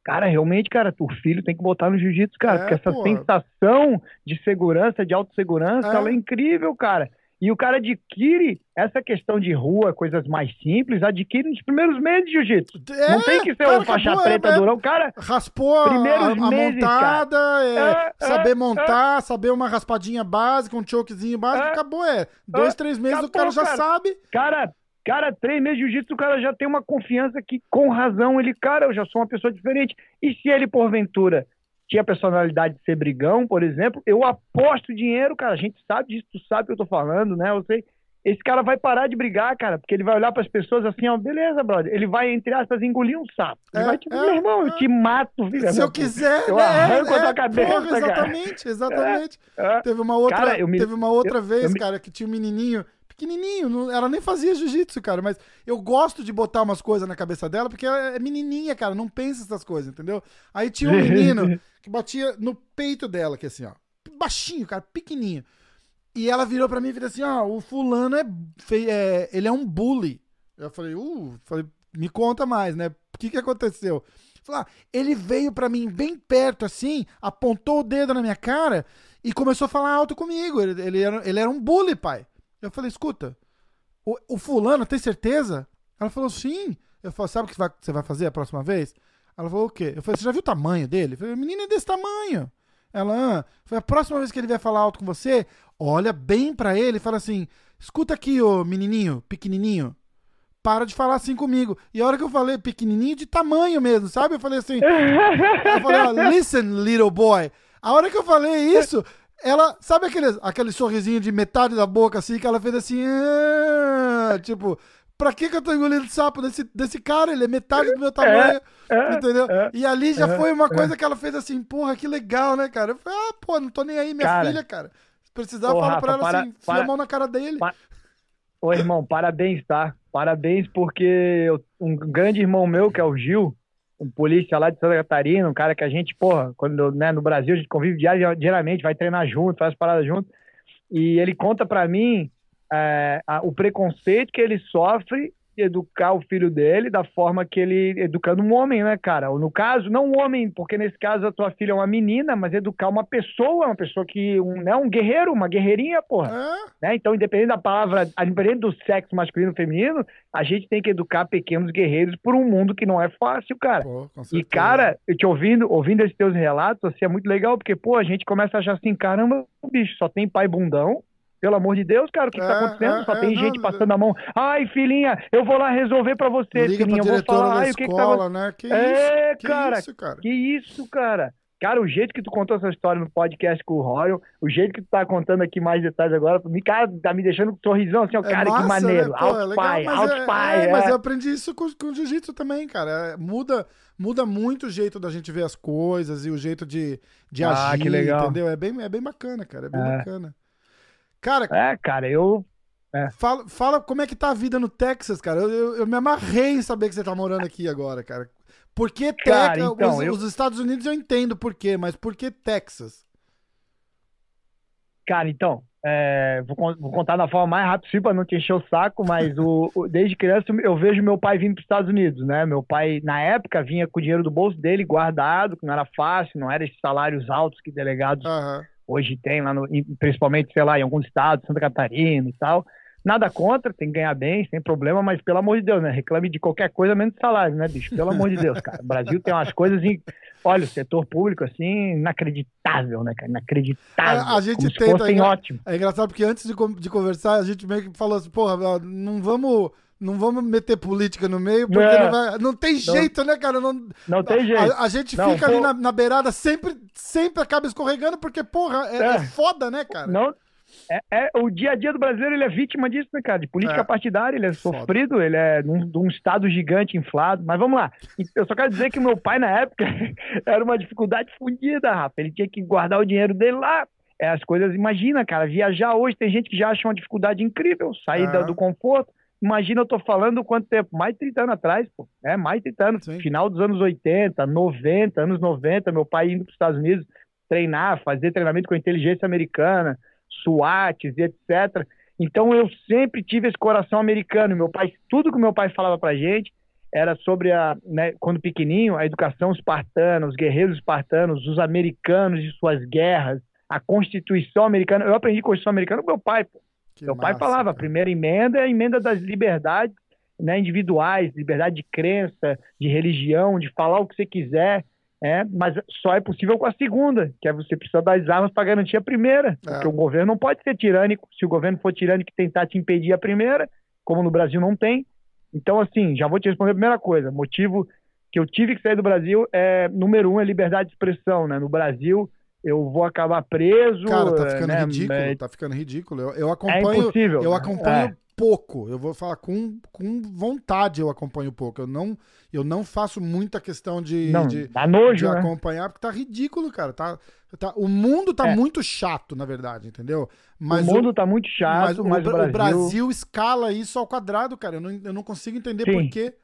cara, realmente, cara, o filho tem que botar no jiu-jitsu, cara, É, porque essa pô. sensação de segurança, de autossegurança, É. ela é incrível, cara. E o cara adquire essa questão de rua, coisas mais simples, adquire nos primeiros meses de jiu-jitsu. É, Não tem que ser cara, um faixa acabou, preta é, é. durão, cara. Raspou a, a- meses, montada, é, É, é, saber é. montar, saber uma raspadinha básica, um chokezinho básico, É. acabou. É. Dois, É, três meses o acabou, cara já cara. sabe. Cara, cara, três meses de jiu-jitsu, o cara já tem uma confiança que, com razão, ele, cara, eu já sou uma pessoa diferente. E se ele, porventura, tinha personalidade de ser brigão, por exemplo, eu aposto dinheiro, cara, a gente sabe disso, tu sabe o que eu tô falando, né? Eu sei. Esse cara vai parar de brigar, cara, porque ele vai olhar pras pessoas assim, ó, beleza, brother. Ele vai, entre aspas, engolir um sapo. Ele É, vai tipo, é, meu irmão, eu é. te mato, filha Se eu quiser, Eu né? arranco a é, tua cabeça, porra, cara. exatamente, exatamente. É. Teve uma outra, Cara, eu me- teve uma outra eu- vez, eu me- cara, que tinha um menininho, pequenininho, não- ela nem fazia jiu-jitsu, cara, mas eu gosto de botar umas coisas na cabeça dela, porque ela é menininha, cara, não pensa essas coisas, entendeu? Aí tinha um menino que batia no peito dela, que assim, ó, baixinho, cara, pequenininho. E ela virou pra mim e falou assim, ó, o fulano é, fei- é- ele é um bully. Eu falei, uh, falei, me conta mais, né? O que que aconteceu? Falei, ah, ele veio pra mim bem perto assim, apontou o dedo na minha cara e começou a falar alto comigo. Ele, ele, era, ele era um bully, pai. Eu falei, escuta, o, o fulano, tem certeza? Ela falou, sim. Eu falei, sabe o que vai- você vai fazer a próxima vez? Ela falou, o quê? Eu falei, você já viu o tamanho dele? Eu falei, o menino é desse tamanho. Ela, ah. foi a próxima vez que ele vier falar alto com você, olha bem pra ele e fala assim, escuta aqui, ô menininho, pequenininho, para de falar assim comigo. E a hora que eu falei pequenininho, de tamanho mesmo, sabe? Eu falei assim, eu falei, ó, listen, little boy. A hora que eu falei isso, ela, sabe aquele, aquele sorrisinho de metade da boca assim, que ela fez assim, "Ah", tipo, pra que que eu tô engolindo sapo desse, desse cara? Ele é metade do meu tamanho, é, entendeu? é, e ali já é, foi uma coisa que ela fez assim, porra, que legal, né, cara? Eu falei, ah, pô, não tô nem aí, minha Cara. filha, cara. Se precisar, eu falo pra ela para- assim, para- a mão na cara dele. Pa- Ô, irmão, parabéns, tá? Parabéns porque eu- um grande irmão meu, que é o Gil, um polícia lá de Santa Catarina, um cara que a gente, porra, quando né, no Brasil a gente convive diari- diariamente, vai treinar junto, faz paradas junto, e ele conta pra mim é, a- o preconceito que ele sofre educar o filho dele da forma que ele educando um homem, né, cara? Ou no caso, não um homem, porque nesse caso a tua filha é uma menina, mas educar uma pessoa, uma pessoa que, um, né, um guerreiro, uma guerreirinha, porra né? Então, independente da palavra, independente do sexo masculino ou feminino, a gente tem que educar pequenos guerreiros por um mundo que não é fácil, cara. pô, E, cara, eu te ouvindo, ouvindo esses teus relatos, assim, é muito legal, porque, pô, a gente começa a achar assim, caramba, bicho, só tem pai bundão. Pelo amor de Deus, cara, o que, que tá É, acontecendo? é, Só é, tem não, gente passando a mão. Ai, filhinha, eu vou lá resolver pra você, Liga filhinha. pra Eu vou falar, ai, o que que tá escola, né? Que É, isso, que cara, isso, cara. que isso, cara? Cara, o jeito que tu contou essa história no podcast com o Royal, o jeito que tu tá contando aqui mais detalhes agora, me, cara, tá me deixando com um sorrisão assim, ó, É cara, massa, que maneiro. né? Pô, Alto é legal, pai, mas alto é- pai. é, mas é. eu aprendi isso com, com jiu-jitsu também, cara. É, muda, muda muito o jeito da gente ver as coisas e o jeito de, de Ah, agir, que legal. entendeu? É bem, é bem bacana, cara. É bem É. bacana. Cara, É, cara, eu. fala, fala como é que tá a vida no Texas, cara. Eu, eu, eu me amarrei em saber que você tá morando aqui agora, cara. Por que Texas? então, os, eu- os Estados Unidos eu entendo por quê, mas por que Texas? Cara, então, é, vou, vou contar da forma mais rápida possível pra não te encher o saco, mas o, o- desde criança eu vejo meu pai vindo para os Estados Unidos, né? Meu pai, na época, vinha com o dinheiro do bolso dele guardado, que não era fácil, não era esses salários altos que delegados Aham. Hoje tem lá, no, principalmente, sei lá, em alguns estados, Santa Catarina e tal. Nada contra, tem que ganhar bem, sem problema, mas pelo amor de Deus, né? Reclame de qualquer coisa menos salário, né, bicho? Pelo amor de Deus, cara. O Brasil tem umas coisas. Em... Olha, o setor público, assim, inacreditável, né, cara? Inacreditável. A, a gente tenta. É ótimo. É engraçado porque antes de, de conversar, a gente meio que falou assim, porra, não vamos não vamos meter política no meio, porque não, não, vai, não tem jeito, não, né, cara? Não, não tem jeito. A, a gente fica ali na, na, beirada, sempre, sempre acaba escorregando, porque, porra, é, é. é foda, né, cara? Não, é, é, o dia a dia do brasileiro ele é vítima disso, né, cara? De política é. partidária, ele é Foda. sofrido, ele é de um, estado gigante inflado. Mas vamos lá. Eu só quero dizer que o meu pai, na época, era uma dificuldade fodida, Rafa. Ele tinha que guardar o dinheiro dele lá. É, as coisas, imagina, cara, viajar hoje, tem gente que já acha uma dificuldade incrível, sair é. do conforto. Imagina, eu tô falando quanto tempo? Mais de 30 anos atrás, pô. É, mais de 30 anos. Sim. Final dos anos 80, 90, anos 90, meu pai indo para os Estados Unidos treinar, fazer treinamento com a inteligência americana SWATs e etc. Então eu sempre tive esse coração americano. Meu pai, tudo que meu pai falava pra gente era sobre a, né, quando pequenininho, a educação espartana, os guerreiros espartanos, os americanos e suas guerras, a Constituição americana. Eu aprendi Constituição americana com meu pai. Pô. Meu massa, pai falava, cara. a primeira emenda é a emenda das liberdades né, individuais, liberdade de crença, de religião, de falar o que você quiser. É, mas só é possível com a segunda, que é você precisa das armas para garantir a primeira. É. Porque o governo não pode ser tirânico. Se o governo for tirânico e tentar te impedir a primeira, como no Brasil não tem. Então, assim, já vou te responder a primeira coisa. Motivo que eu tive que sair do Brasil é, número um, é liberdade de expressão. Né? No Brasil, eu vou acabar preso. Cara, tá ficando né? ridículo, é... tá ficando ridículo. Eu, eu acompanho. É impossível. Eu acompanho é pouco. Eu vou falar com, com vontade eu acompanho pouco. Eu não, eu não faço muita questão de, não, de, dá nojo, de né? acompanhar, porque tá ridículo, cara. Tá, tá, o mundo tá é. muito chato, na verdade, entendeu? Mas o mundo o, tá muito chato, mas, mas o, Brasil... o, Brasil... escala isso ao quadrado, cara. Eu não, eu não consigo entender Sim. por quê.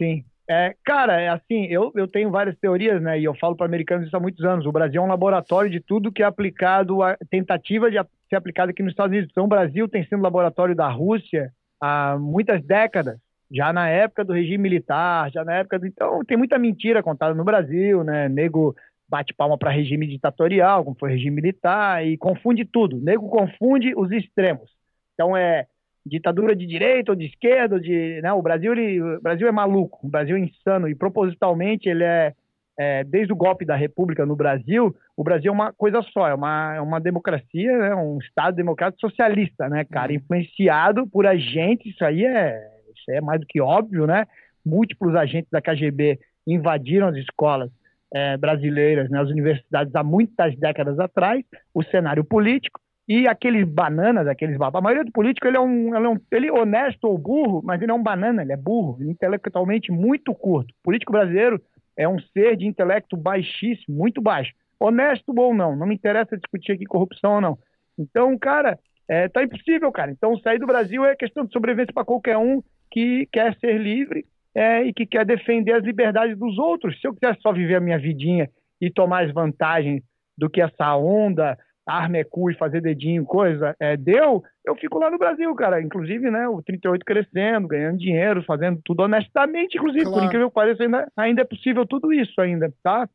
Sim. É, cara, é assim, eu, eu tenho várias teorias, né? E eu falo para americanos isso há muitos anos. O Brasil é um laboratório de tudo que é aplicado, a tentativa de ser aplicado aqui nos Estados Unidos. Então, o Brasil tem sido laboratório da Rússia, há muitas décadas, já na época do regime militar, já na época do. Então, tem muita mentira contada no Brasil, né? Nego bate palma para regime ditatorial, como foi regime militar, e confunde tudo. Nego confunde os extremos. Então, é ditadura de direita ou de esquerda, ou de, né? o, Brasil, ele, o Brasil é maluco, o Brasil é insano, e propositalmente ele é é, desde o golpe da República no Brasil, o Brasil é uma coisa só, é uma, é uma democracia, né, um Estado democrático socialista, né, cara, uhum. influenciado por agentes, isso aí é, isso é mais do que óbvio, né? Múltiplos agentes da KGB invadiram as escolas é, brasileiras, né, as universidades há muitas décadas atrás, o cenário político, e aqueles bananas, aqueles babá, a maioria do político ele é, um, ele é um ele é honesto ou burro, mas ele é um banana, ele é burro, intelectualmente muito curto. O político brasileiro é um ser de intelecto baixíssimo, muito baixo. Honesto ou não, não me interessa discutir aqui corrupção ou não. Então, cara, é, tá impossível, cara. Então, sair do Brasil é questão de sobrevivência para qualquer um que quer ser livre é, e que quer defender as liberdades dos outros. Se eu quiser só viver a minha vidinha e tomar as vantagens do que essa onda arma é cu e fazer dedinho, coisa, é, deu, eu fico lá no Brasil, cara. Inclusive, né, o 38 crescendo, ganhando dinheiro, fazendo tudo honestamente, inclusive, claro. por incrível que pareça, ainda, ainda é possível tudo isso ainda, tá?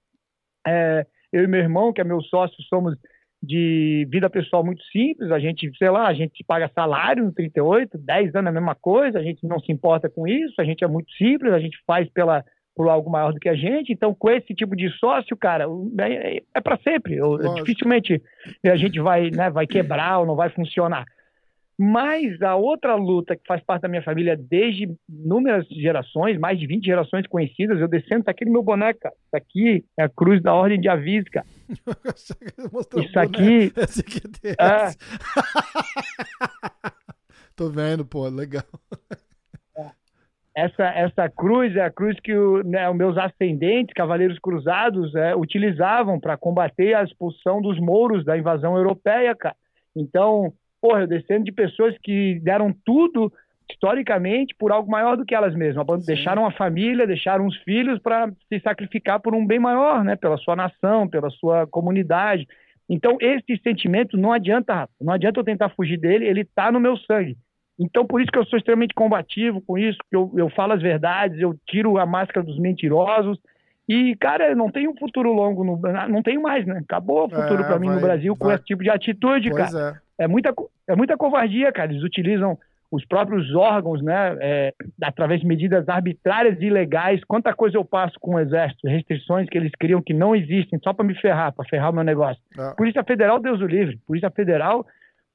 É, eu e meu irmão, que é meu sócio, somos de vida pessoal muito simples, a gente, sei lá, a gente paga salário no 38, 10 anos é a mesma coisa, a gente não se importa com isso, a gente é muito simples, a gente faz pela por algo maior do que a gente. Então, com esse tipo de sócio, cara, é, é para sempre. Eu, dificilmente a gente vai, né, vai quebrar ou não vai funcionar. Mas a outra luta que faz parte da minha família desde inúmeras gerações, mais de 20 gerações conhecidas, eu descendo, tá aqui no meu boneco, cara. Isso aqui é a cruz da ordem de aviso, cara. Isso aqui. É... Tô vendo, pô, legal essa, essa cruz é a cruz que o, né, os meus ascendentes, cavaleiros cruzados, é, utilizavam para combater a expulsão dos mouros da invasão europeia, cara. Então, porra, eu descendo de pessoas que deram tudo historicamente por algo maior do que elas mesmas. Sim. Deixaram a família, deixaram os filhos para se sacrificar por um bem maior, né? Pela sua nação, pela sua comunidade. Então, esse sentimento não adianta, não adianta eu tentar fugir dele, ele está no meu sangue. Então, por isso que eu sou extremamente combativo com isso, que eu, eu falo as verdades, eu tiro a máscara dos mentirosos. E, cara, não tem um futuro longo, no, não tenho mais, né? Acabou o futuro é, para mim no Brasil vai. com esse tipo de atitude, pois cara. É. é. muita, é muita covardia, cara. Eles utilizam os próprios órgãos, né, é, através de medidas arbitrárias e ilegais, quanta coisa eu passo com o Exército, restrições que eles criam que não existem, só para me ferrar, para ferrar o meu negócio. Ah. Polícia Federal, Deus o livre. Polícia Federal,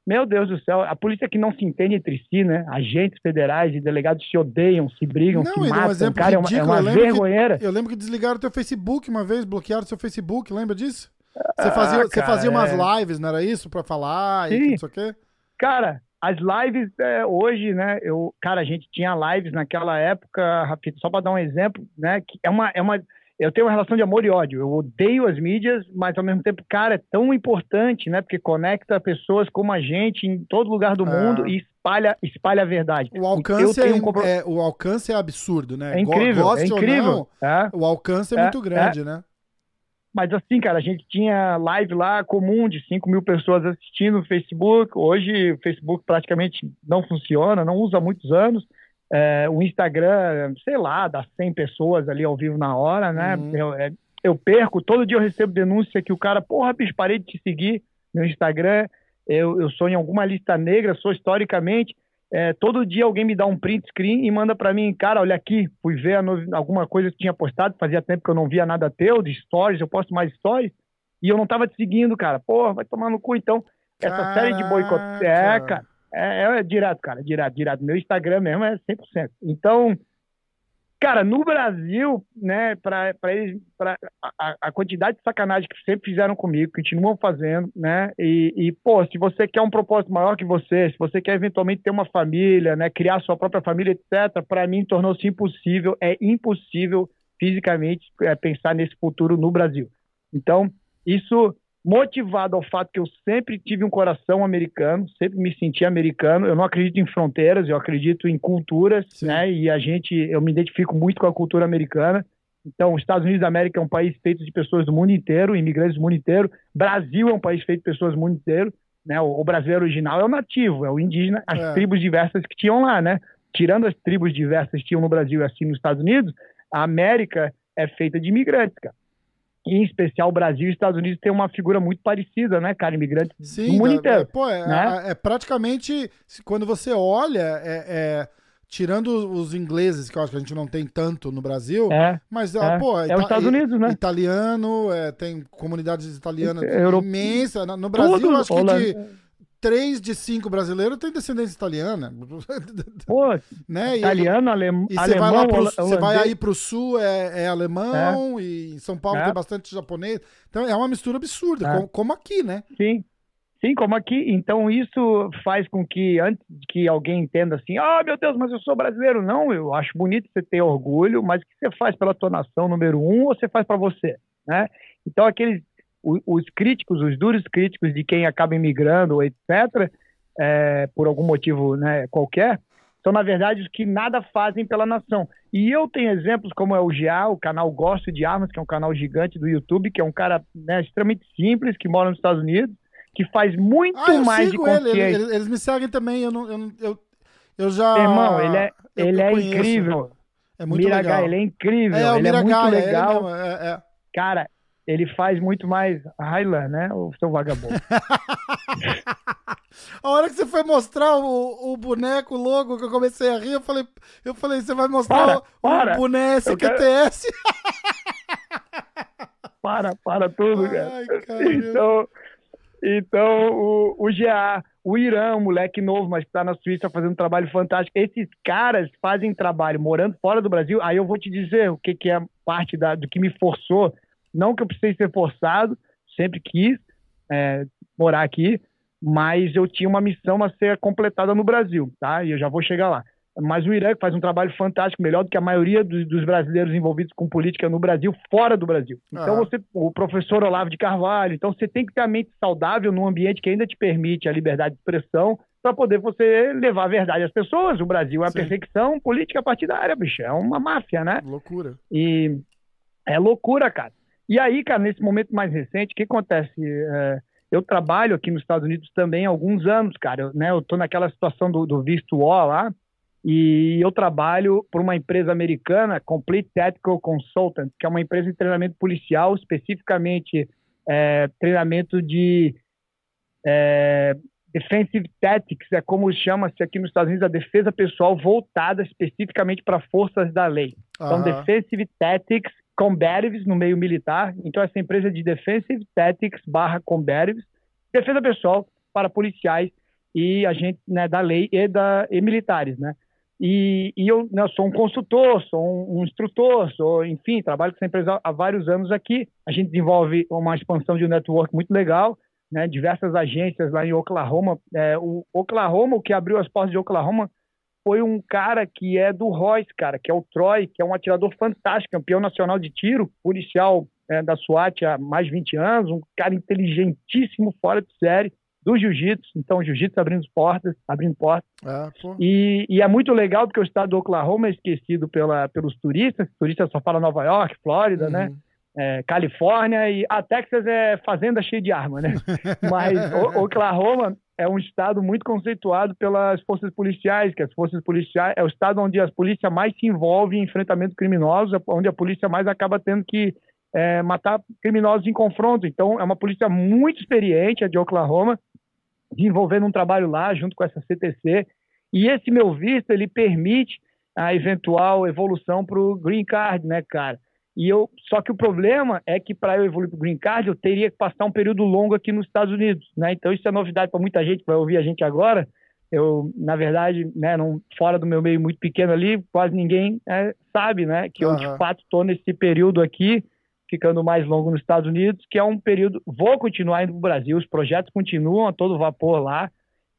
meu Deus do céu, a polícia que não se entende entre si, né? Agentes federais e delegados se odeiam, se brigam, não, se matam. Um cara, é uma, é uma vergonheira. Que, eu lembro que desligaram teu Facebook uma vez, bloquearam teu Facebook, lembra disso? Você fazia, ah, você fazia umas é. lives, não era isso? Pra falar Sim. e não sei o quê? Cara, as lives é, hoje, né? Eu, cara, a gente tinha lives naquela época, Rafito, só para dar um exemplo, né? Que é uma, é uma, eu tenho uma relação de amor e ódio. Eu odeio as mídias, mas ao mesmo tempo, cara, é tão importante, né? Porque conecta pessoas como a gente em todo lugar do é. mundo e espalha, espalha a verdade. O alcance, é, um... é, o alcance é absurdo, né? É incrível, Goste é incrível. Não, é. o alcance é, muito é, grande, né? Mas assim, cara, a gente tinha live lá comum de 5 mil pessoas assistindo no Facebook. Hoje o Facebook praticamente não funciona, não usa há muitos anos. É, o Instagram, sei lá, dá 100 pessoas ali ao vivo na hora, né? Uhum. Eu, é, eu, perco, todo dia eu recebo denúncia que o cara, porra, bicho, parei de te seguir no Instagram. Eu, eu sou em alguma lista negra, sou historicamente. É, todo dia alguém me dá um print screen e manda para mim, cara, olha aqui, fui ver alguma coisa que tinha postado, fazia tempo que eu não via nada teu, de stories, eu posto mais stories, e eu não tava te seguindo, cara. Porra, vai tomar no cu, então. Essa Caraca. série de boicote. É, cara. É, é, direto, cara, direto, direto. Meu Instagram mesmo é 100%. Então, Cara, no Brasil, né, para eles, pra, a, a, quantidade de sacanagem que sempre fizeram comigo, continuam fazendo, né, e, e, pô, se você quer um propósito maior que você, se você quer eventualmente ter uma família, né, criar sua própria família, etc., para mim tornou-se impossível, é impossível fisicamente é, pensar nesse futuro no Brasil. Então, isso motivado ao fato que eu sempre tive um coração americano, sempre me senti americano. Eu não acredito em fronteiras, eu acredito em culturas, Sim. né? E a gente, eu me identifico muito com a cultura americana. Então, os Estados Unidos da América é um país feito de pessoas do mundo inteiro, imigrantes do mundo inteiro. Brasil é um país feito de pessoas do mundo inteiro, né? O, o brasileiro original é o nativo, é o indígena, as é. tribos diversas que tinham lá, né? Tirando as tribos diversas que tinham no Brasil e assim nos Estados Unidos, a América é feita de imigrantes, cara em especial o Brasil e os Estados Unidos têm uma figura muito parecida, né, cara? Imigrantes Sim, do mundo inteiro. É, pô, é, né? é, é, praticamente, quando você olha, é, é, tirando os ingleses, que eu acho que a gente não tem tanto no Brasil, é, mas, é, pô, é os Estados Unidos, né? Italiano, tem comunidades italianas Euro... imensas. No Brasil, Tudo, acho que de três de cinco brasileiros têm descendência italiana. Pô, né? italiano, alem... e você alemão, vai, pro, você vai aí pro sul, é, é alemão, é. e em São Paulo é. tem bastante japonês. Então é uma mistura absurda, é. como, como, aqui, né? Sim. Sim, como aqui. Então isso faz com que, antes que alguém entenda assim, ah, oh, meu Deus, mas eu sou brasileiro. Não, eu acho bonito você ter orgulho, mas o que você faz pela tua nação, número um, ou você faz para você, né? Então aqueles os críticos, os duros críticos de quem acaba imigrando, etc., é, por algum motivo né, qualquer, são, na verdade, os que nada fazem pela nação. E eu tenho exemplos como é o GA, o canal Gosto de Armas, que é um canal gigante do YouTube, que é um cara né, extremamente simples, que mora nos Estados Unidos, que faz muito ah, mais de consciência. Ele, eles, eles, me seguem também, eu, não, eu, eu, eu já... Irmão, ele é, ele é incrível. É muito legal. ele é incrível, é, ele é muito legal. É, é, é. Cara, ele faz muito mais Highland, né? O seu vagabundo. a hora que você foi mostrar o, o boneco, o logo, que eu comecei a rir, eu falei, eu falei você vai mostrar para, o, para. o boneco SQTS? Quero... para, para tudo, Ai, cara. Então, então o, o GA, o Irã, um moleque novo, mas que está na Suíça fazendo um trabalho fantástico. Esses caras fazem trabalho morando fora do Brasil. Aí eu vou te dizer o que, que é parte da, do que me forçou não que eu precisei ser forçado, sempre quis é, morar aqui, mas eu tinha uma missão a ser completada no Brasil, tá? E eu já vou chegar lá. Mas o Irã faz um trabalho fantástico, melhor do que a maioria dos, dos brasileiros envolvidos com política no Brasil, fora do Brasil. Então, ah. você, o professor Olavo de Carvalho, então você tem que ter a mente saudável num ambiente que ainda te permite a liberdade de expressão para poder você levar a verdade às pessoas. O Brasil é a perfeição política partidária, bicho. É uma máfia, né? Loucura. E é loucura, cara. E aí, cara, nesse momento mais recente, o que acontece? É, eu trabalho aqui nos Estados Unidos também há alguns anos, cara. Eu, né, eu tô naquela situação do, do visto O lá, e eu trabalho por uma empresa americana, Complete Tactical Consultant, que é uma empresa de treinamento policial, especificamente é, treinamento de é, Defensive Tactics é como chama-se aqui nos Estados Unidos a defesa pessoal voltada especificamente para forças da lei. Então, Defensive Tactics Combatives no meio militar. Então, essa empresa de Defensive Tactics barra Combatives, defesa pessoal para policiais e agentes né, da lei e, da, e militares, né? E, e eu, né, sou um consultor, sou um, um, instrutor, sou, enfim, trabalho com essa empresa há vários anos aqui. A gente desenvolve uma expansão de um network muito legal, né, diversas agências lá em Oklahoma. É, o Oklahoma, o que abriu as portas de Oklahoma foi um cara que é do Royce, cara, que é o Troy, que é um atirador fantástico, campeão nacional de tiro, policial é, da SWAT há mais de 20 anos, um cara inteligentíssimo, fora de série do jiu-jitsu, então jiu-jitsu abrindo portas, abrindo portas. É, e, e, é muito legal porque o estado do Oklahoma é esquecido pela, pelos turistas, turistas só falam Nova York, Flórida, né? uhum. né? É, Califórnia e a Texas é fazenda cheia de arma, né? Mas o, Oklahoma é um estado muito conceituado pelas forças policiais, que as forças policiais é o estado onde a polícia mais se envolve em enfrentamento criminoso, onde a polícia mais acaba tendo que é, matar criminosos em confronto. Então, é uma polícia muito experiente, a de Oklahoma, desenvolvendo um trabalho lá junto com essa CTC. E esse meu visto, ele permite a eventual evolução para o Green Card, né, cara? E eu, só que o problema é que para eu evoluir para o Green Card, eu teria que passar um período longo aqui nos Estados Unidos, né? Então isso é novidade para muita gente que vai ouvir a gente agora. Eu, na verdade, né, não, fora do meu meio muito pequeno ali, quase ninguém é, sabe, né, que eu de fato estou nesse período aqui ficando mais longo nos Estados Unidos, que é um período. Vou continuar indo para o Brasil, os projetos continuam a todo vapor lá,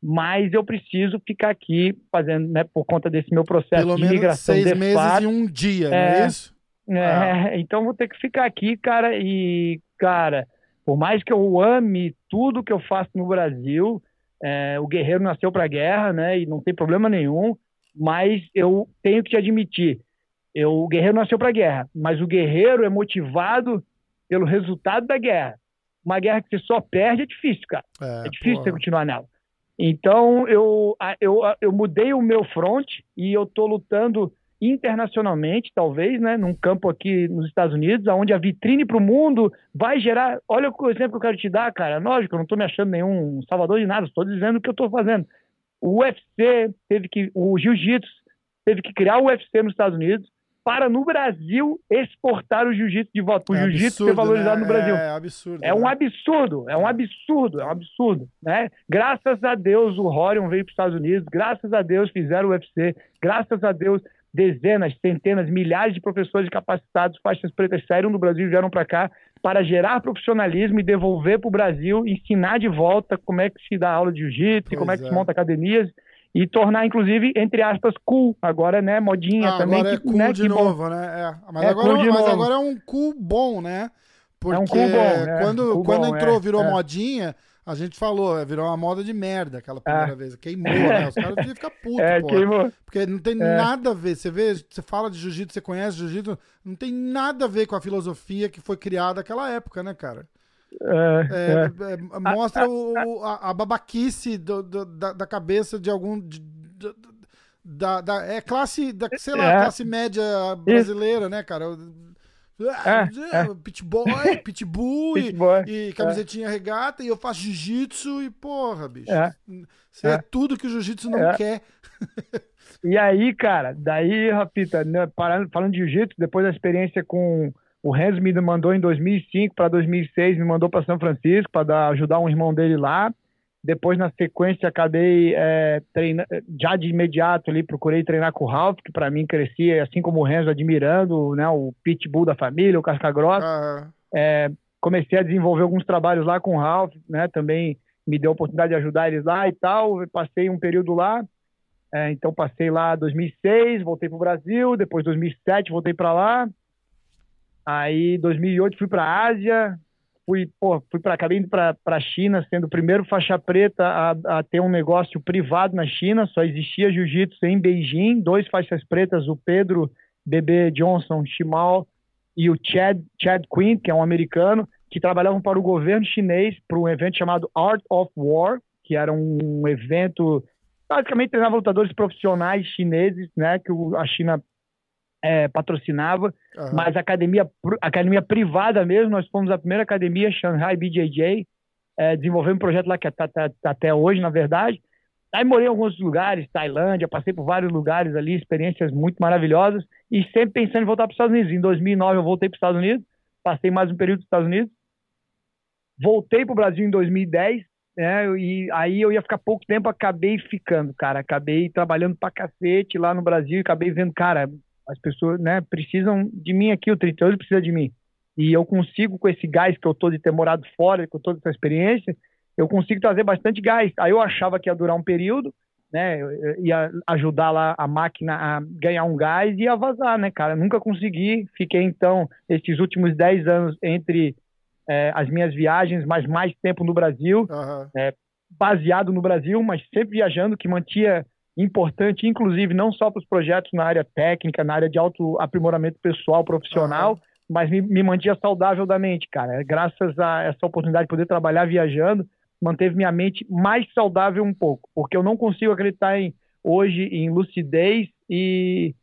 mas eu preciso ficar aqui fazendo, né, por conta desse meu processo Pelo de migração. Seis meses fato. e um dia, é, não é isso? É, ah. então vou ter que ficar aqui, cara, e, cara, por mais que eu ame tudo que eu faço no Brasil, é, o guerreiro nasceu para guerra, né, e não tem problema nenhum, mas eu tenho que te admitir, eu, o guerreiro nasceu para guerra, mas o guerreiro é motivado pelo resultado da guerra. Uma guerra que você só perde é difícil, cara. É, é difícil você continuar nela. Então, eu, eu, eu mudei o meu front e eu estou lutando internacionalmente, talvez, né, num campo aqui nos Estados Unidos, onde a vitrine para o mundo vai gerar. Olha o exemplo que eu quero te dar, cara. Lógico, eu não estou me achando nenhum salvador de nada, estou dizendo o que eu estou fazendo. O UFC teve que. O Jiu-Jitsu teve que criar o UFC nos Estados Unidos para no Brasil exportar o jiu-jitsu de volta. O é jiu-jitsu ser valorizado né? no Brasil. É absurdo. É um né? absurdo, é um absurdo, é um absurdo. Né? Graças a Deus o Rorion veio para os Estados Unidos, graças a Deus fizeram o UFC, graças a Deus dezenas, centenas, milhares de professores capacitados, faixas pretas saíram do Brasil e vieram para cá para gerar profissionalismo e devolver para o Brasil, ensinar de volta como é que se dá aula de jiu-jitsu, como é que se é. monta academias e tornar, inclusive, entre aspas, cool. Agora, né, modinha ah, também. Agora que, é cool né, de novo, bom. né? É. Mas, é agora, cool mas agora é um cool bom, né? Porque é um cool bom, quando, cool quando bom, entrou, é, virou é. modinha, a gente falou, é, virou uma moda de merda aquela primeira vez. Queimou, né? Os caras deviam ficar putos, é, Queimou. Porque não tem nada a ver. Você vê, você fala de jiu-jitsu, você conhece jiu-jitsu, não tem nada a ver com a filosofia que foi criada naquela época, né, cara? É, é, é. é mostra a, o, a, a babaquice do, do, da, da, cabeça de algum. De, de, da, da, é classe, da, sei lá, é. classe média brasileira, né, cara? É, é. Pitboy, pitbull e, e, camisetinha regata, e eu faço jiu-jitsu e porra, bicho. É. Isso é, tudo que o jiu-jitsu não quer. E aí, cara, daí, Rapita, né, parando, falando de jiu-jitsu, depois da experiência com o Renzo me mandou em 2005 para 2006, me mandou para São Francisco para ajudar um irmão dele lá. Depois, na sequência, acabei é, treina, já de imediato ali, procurei treinar com o Ralph, que para mim crescia, assim como o Renzo, admirando né, o pitbull da família, o casca grossa. Uhum. É, comecei a desenvolver alguns trabalhos lá com o Ralph, né, também me deu a oportunidade de ajudar eles lá e tal. Passei um período lá, é, então passei lá 2006, voltei para o Brasil, depois 2007 voltei para lá, Aí, 2008, fui para a Ásia, fui, pô, fui para acabei indo para a China, sendo o primeiro faixa preta a, a, ter um negócio privado na China. Só existia jiu-jitsu em Beijing, dois faixas pretas, o Pedro Bebê Johnson Shimal e o Chad, Chad Quinn, que é um americano, que trabalhavam para o governo chinês para um evento chamado Art of War, que era um evento basicamente treinava lutadores profissionais chineses, né, que a China é, patrocinava, uhum. mas a academia, academia privada mesmo, nós fomos a primeira academia, Shanghai BJJ, é, desenvolvendo um projeto lá que está tá, tá até hoje, na verdade. Aí morei em alguns lugares, Tailândia, passei por vários lugares ali, experiências muito maravilhosas, e sempre pensando em voltar para os Estados Unidos. Em 2009 eu voltei para os Estados Unidos, passei mais um período nos Estados Unidos, voltei para o Brasil em 2010, né, e aí eu ia ficar pouco tempo, acabei ficando, cara, acabei trabalhando para cacete lá no Brasil, e acabei vendo, cara, as pessoas, né, precisam de mim aqui, o 38 precisa de mim. E eu consigo, com esse gás que eu tô de ter morado fora, com toda essa experiência, eu consigo trazer bastante gás. Aí eu achava que ia durar um período, né? Ia ajudar lá a máquina a ganhar um gás e ia vazar, né, cara? Nunca consegui. Fiquei, então, esses últimos 10 anos entre é, as minhas viagens, mas mais tempo no Brasil, uhum. é, baseado no Brasil, mas sempre viajando, que mantia importante, inclusive, não só para os projetos na área técnica, na área de auto aprimoramento pessoal, profissional, uhum. mas me, me mantia saudável da mente, cara. Graças a essa oportunidade de poder trabalhar viajando, manteve minha mente mais saudável um pouco, porque eu não consigo acreditar em, hoje em lucidez e,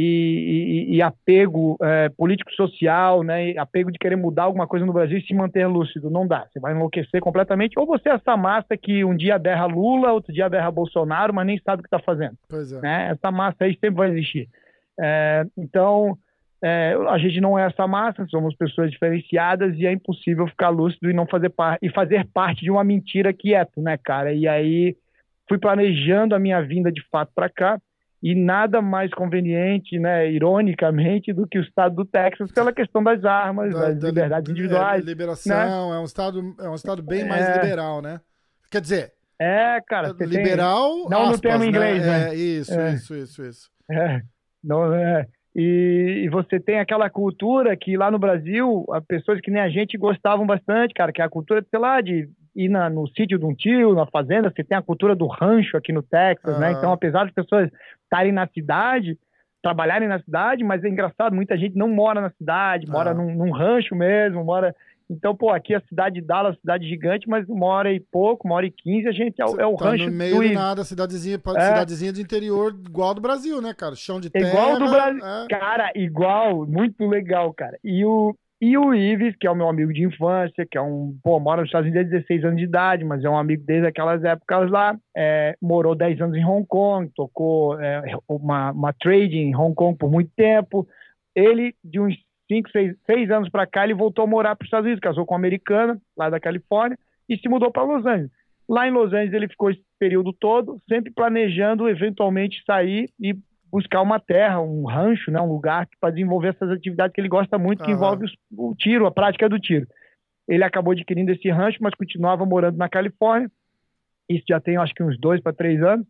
e, e, e apego é, político-social, né, apego de querer mudar alguma coisa no Brasil e se manter lúcido. Não dá, você vai enlouquecer completamente. Ou você é essa massa que um dia berra Lula, outro dia berra Bolsonaro, mas nem sabe o que está fazendo. Pois é. Né? Essa massa aí sempre vai existir. É, então, é, a gente não é essa massa, somos pessoas diferenciadas e é impossível ficar lúcido e não fazer parte e fazer parte de uma mentira quieto, né, cara? E aí fui planejando a minha vinda de fato para cá e nada mais conveniente, né, ironicamente, do que o estado do Texas pela questão das armas, da, das da, liberdades individuais, é, liberação, né? é um estado é um estado bem mais é, liberal, né? Quer dizer, é, cara, liberal, tem, não aspas, no termo né? inglês, né? É, isso, é. isso, isso, isso. É, não é e, e, você tem aquela cultura que lá no Brasil, as pessoas que nem a gente gostavam bastante, cara, que é a cultura, sei lá, de ir na, no sítio de um tio, na fazenda, você tem a cultura do rancho aqui no Texas, uhum. né? Então, apesar das pessoas estarem na cidade, trabalharem na cidade, mas é engraçado, muita gente não mora na cidade, mora num, num rancho mesmo, mora então, pô, aqui a cidade de Dallas, cidade gigante, mas uma hora e pouco, uma hora e quinze, a gente é, é o tá rancho no meio do, do nada, cidadezinha, é. cidadezinha de interior igual do Brasil, né, cara? Chão de terra. Igual do Brasil. É. Cara, igual, muito legal, cara. E o, e o Ives, que é o meu amigo de infância, que é um, pô, mora nos Estados Unidos há 16 anos de idade, mas é um amigo desde aquelas épocas lá, é, morou 10 anos em Hong Kong, tocou é, uma, uma trade em Hong Kong por muito tempo. Ele, de uns cinco, seis, seis anos para cá, ele voltou a morar para os Estados Unidos, casou com uma americana, lá da Califórnia, e se mudou para Los Angeles. Lá em Los Angeles ele ficou esse período todo, sempre planejando eventualmente sair e buscar uma terra, um rancho, né, um lugar para desenvolver essas atividades que ele gosta muito, que uhum. envolve o tiro, a prática do tiro. Ele acabou adquirindo esse rancho, mas continuava morando na Califórnia. Isso já tem, acho que uns dois para três anos.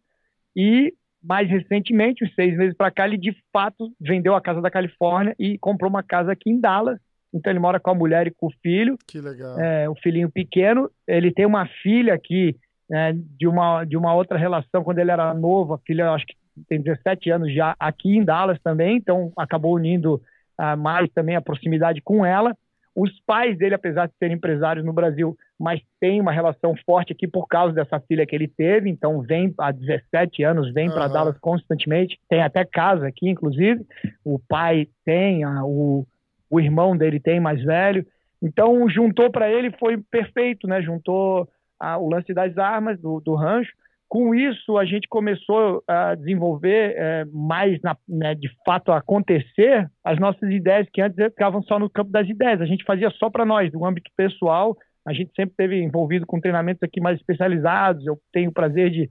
E mais recentemente, uns seis meses para cá, ele de fato vendeu a casa da Califórnia e comprou uma casa aqui em Dallas. Então ele mora com a mulher e com o filho. Que legal. É, o filhinho pequeno. Ele tem uma filha aqui é, de, uma, de uma outra relação quando ele era novo. A filha, acho que tem 17 anos já aqui em Dallas também. Então acabou unindo uh, mais também a proximidade com ela. Os pais dele, apesar de serem empresários no Brasil, mas tem uma relação forte aqui por causa dessa filha que ele teve, então vem há 17 anos, vem uhum. para Dallas constantemente, tem até casa aqui, inclusive. O pai tem, a, o, o irmão dele tem mais velho. Então juntou para ele foi perfeito, né? Juntou a, o lance das armas do, do rancho com isso, a gente começou a desenvolver é, mais, na, né, de fato, a acontecer as nossas ideias que antes ficavam só no campo das ideias. A gente fazia só para nós, no âmbito pessoal. A gente sempre teve envolvido com treinamentos aqui mais especializados. Eu tenho o prazer de,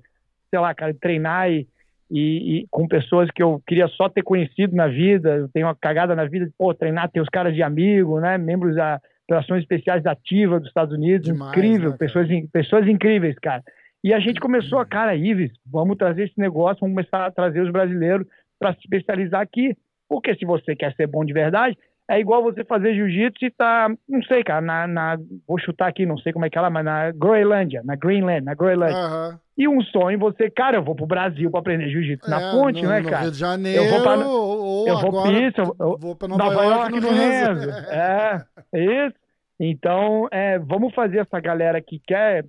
sei lá, cara, treinar e, e, e, com pessoas que eu queria só ter conhecido na vida. Eu tenho uma cagada na vida de, pô, treinar, ter os caras de amigo, né? Membros da Operações Especiais da Ativa dos Estados Unidos. Demais, incrível, né, pessoas, pessoas incríveis, cara. E a gente começou a cara, Ives, vamos trazer esse negócio, vamos começar a trazer os brasileiros para se especializar aqui. Porque se você quer ser bom de verdade, é igual você fazer jiu-jitsu e tá, não sei, cara, na, na, vou chutar aqui, não sei como é que é lá, mas na Groenlândia, na Greenland, na Groenlândia. Uhum. E um sonho você, cara, eu vou pro Brasil para aprender jiu-jitsu é, na ponte, no, né, no cara? Rio de Janeiro, eu vou pra, ou eu vou agora, isso, eu, vou pra Nova, Nova York, York no, no. Renzo. É, isso. Então, é, vamos fazer essa galera que quer